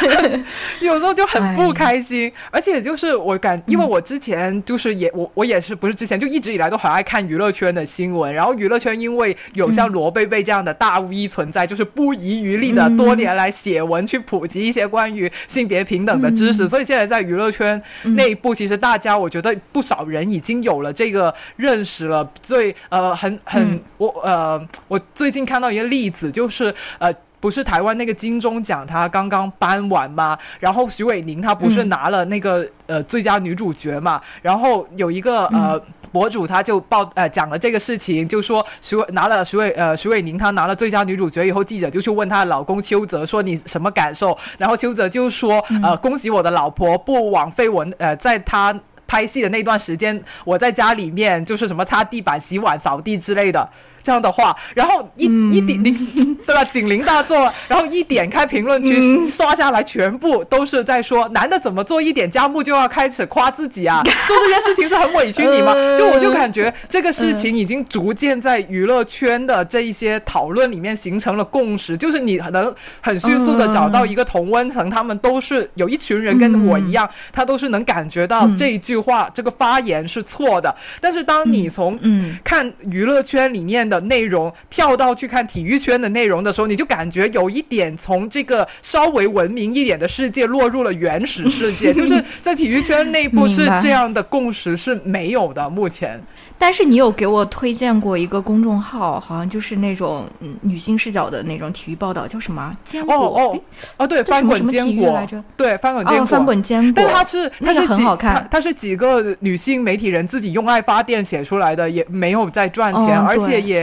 [SPEAKER 2] 有时候就很不开心。而且就是我感，因为我之前就是也我我也是不是之前就一直以来都很爱看娱乐。圈的新闻，然后娱乐圈因为有像罗贝贝这样的大 V 存在，就是不遗余力的多年来写文去普及一些关于性别平等的知识，所以现在在娱乐圈内部，其实大家我觉得不少人已经有了这个认识了。最呃很很我呃我最近看到一个例子，就是呃不是台湾那个金钟奖他刚刚颁完吗？然后徐伟宁她不是拿了那个呃最佳女主角嘛？然后有一个呃。博主他就报呃讲了这个事情，就说徐伟拿了徐伟呃徐伟宁她拿了最佳女主角以后，记者就去问她的老公邱泽说你什么感受？然后邱泽就说呃恭喜我的老婆不枉费我呃在她拍戏的那段时间，我在家里面就是什么擦地板、洗碗、扫地之类的。这样的话，然后一一点你 对吧？警铃大作，然后一点开评论区刷下来，全部都是在说男的怎么做一点家务就要开始夸自己啊？做这件事情是很委屈你吗？就我就感觉这个事情已经逐渐在娱乐圈的这一些讨论里面形成了共识，就是你能很迅速的找到一个同温层，他们都是有一群人跟我一样，他都是能感觉到这一句话这个发言是错的。但是当你从看娱乐圈里面。的内容跳到去看体育圈的内容的时候，你就感觉有一点从这个稍微文明一点的世界落入了原始世界，就是在体育圈内部是这样的共识是没有的。目前，
[SPEAKER 1] 但是你有给我推荐过一个公众号，好像就是那种嗯女性视角的那种体育报道，叫什么？坚果
[SPEAKER 2] 哦哦哦，对，翻滚坚果
[SPEAKER 1] 来着？
[SPEAKER 2] 对，翻滚坚果，
[SPEAKER 1] 翻滚坚果。
[SPEAKER 2] 但它是它是
[SPEAKER 1] 很好看，
[SPEAKER 2] 它是几个女性媒体人自己用爱发电写出来的，也没有在赚钱，而且也。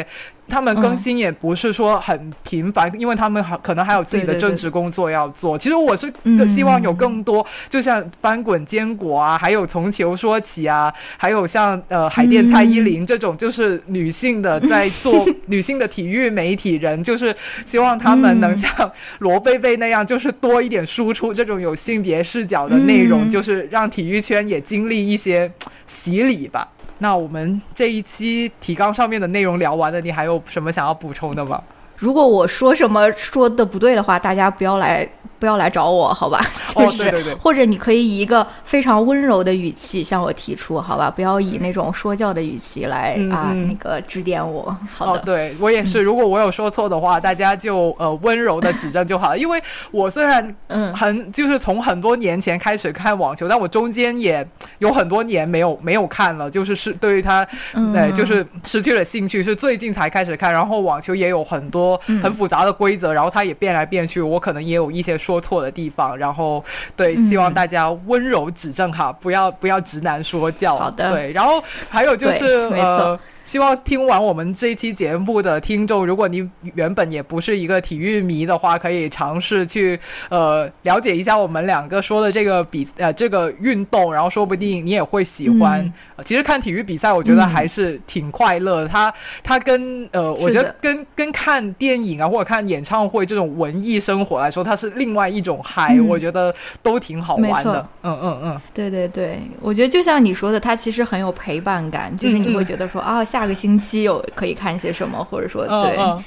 [SPEAKER 2] 他们更新也不是说很频繁，因为他们还可能还有自己的正职工作要做。其实我是希望有更多，就像翻滚坚果啊，还有从球说起啊，还有像呃海淀蔡依林这种，就是女性的在做 女性的体育媒体人，就是希望他们能像罗贝贝那样，就是多一点输出这种有性别视角的内容，就是让体育圈也经历一些洗礼吧。那我们这一期提纲上面的内容聊完了，你还有什么想要补充的吗？
[SPEAKER 1] 如果我说什么说的不对的话，大家不要来。不要来找我，好吧？
[SPEAKER 2] 哦，对对对。
[SPEAKER 1] 或者你可以以一个非常温柔的语气向我提出，好吧？不要以那种说教的语气来啊，那个指点我。好的，
[SPEAKER 2] 对我也是。如果我有说错的话，大家就呃温柔的指正就好了。因为我虽然嗯很就是从很多年前开始看网球，但我中间也有很多年没有没有看了，就是是对于他对就是失去了兴趣，是最近才开始看。然后网球也有很多很复杂的规则，然后它也变来变去，我可能也有一些。说错的地方，然后对，希望大家温柔指正哈，不要不要直男说教。
[SPEAKER 1] 好的，
[SPEAKER 2] 对，然后还有就是呃。希望听完我们这一期节目的听众，如果你原本也不是一个体育迷的话，可以尝试去呃了解一下我们两个说的这个比呃这个运动，然后说不定你也会喜欢。
[SPEAKER 1] 嗯
[SPEAKER 2] 呃其实看体育比赛，我觉得还是挺快乐的。它它跟呃，我觉得跟跟看电影啊或者看演唱会这种文艺生活来说，它是另外一种嗨，
[SPEAKER 1] 嗯
[SPEAKER 2] 我觉得都挺好玩的。嗯嗯嗯。
[SPEAKER 1] 对对对，我觉得就像你说的，它其实很有陪伴感，就是你会觉得说啊，下个星期有可以看些什么，或者说对，
[SPEAKER 2] 嗯。嗯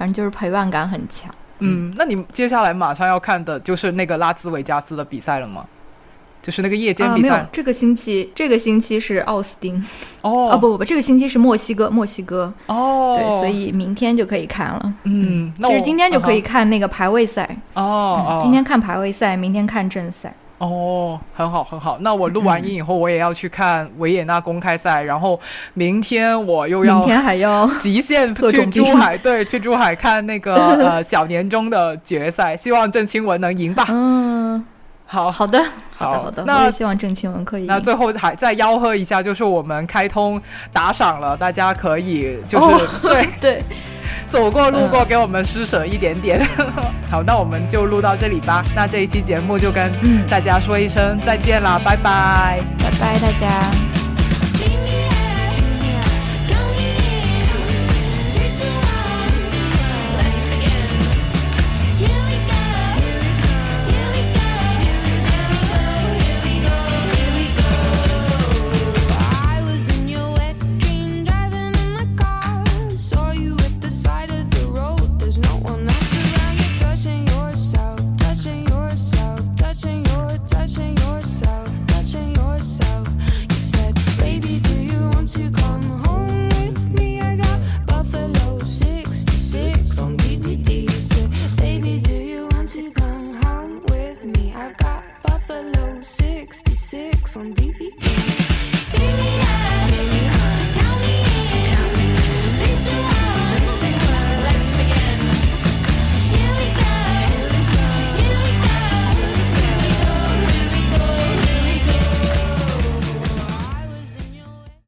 [SPEAKER 1] 反正就是陪伴感很强。
[SPEAKER 2] 嗯，那你接下来马上要看的就是那个拉斯维加斯的比赛了吗？就是那个夜间
[SPEAKER 1] 啊，
[SPEAKER 2] 比赛，
[SPEAKER 1] 没有这个星期，这个星期是奥斯汀，
[SPEAKER 2] 哦。
[SPEAKER 1] 啊不不不，这个星期是墨西哥，墨西哥，
[SPEAKER 2] 哦，
[SPEAKER 1] 对，所以明天就可以看了。
[SPEAKER 2] 嗯，那
[SPEAKER 1] 其实今天就可以看那个排位赛，
[SPEAKER 2] 哦哦。
[SPEAKER 1] 嗯，今天看排位赛，明天看正赛。
[SPEAKER 2] 哦，很好很好。那我录完音以后，我也要去看维也纳公开赛，然后明天我又要
[SPEAKER 1] 明天还要
[SPEAKER 2] 极限去珠海，对，去珠海看那个呃小年终的决赛，希望郑钦文能赢吧。
[SPEAKER 1] 嗯，
[SPEAKER 2] 好，
[SPEAKER 1] 好的，好的，
[SPEAKER 2] 好
[SPEAKER 1] 好的，
[SPEAKER 2] 那
[SPEAKER 1] 希望郑钦文可以。
[SPEAKER 2] 那最后还再吆喝一下，就是我们开通打赏了，大家可以就是、
[SPEAKER 1] 哦
[SPEAKER 2] 对
[SPEAKER 1] 对，
[SPEAKER 2] 走过路过
[SPEAKER 1] 嗯
[SPEAKER 2] 给我们施舍一点点。好，那我们就录到这里吧。那这一期节目就跟
[SPEAKER 1] 嗯，
[SPEAKER 2] 大家说一声再见啦，拜拜。
[SPEAKER 1] 拜拜，大家。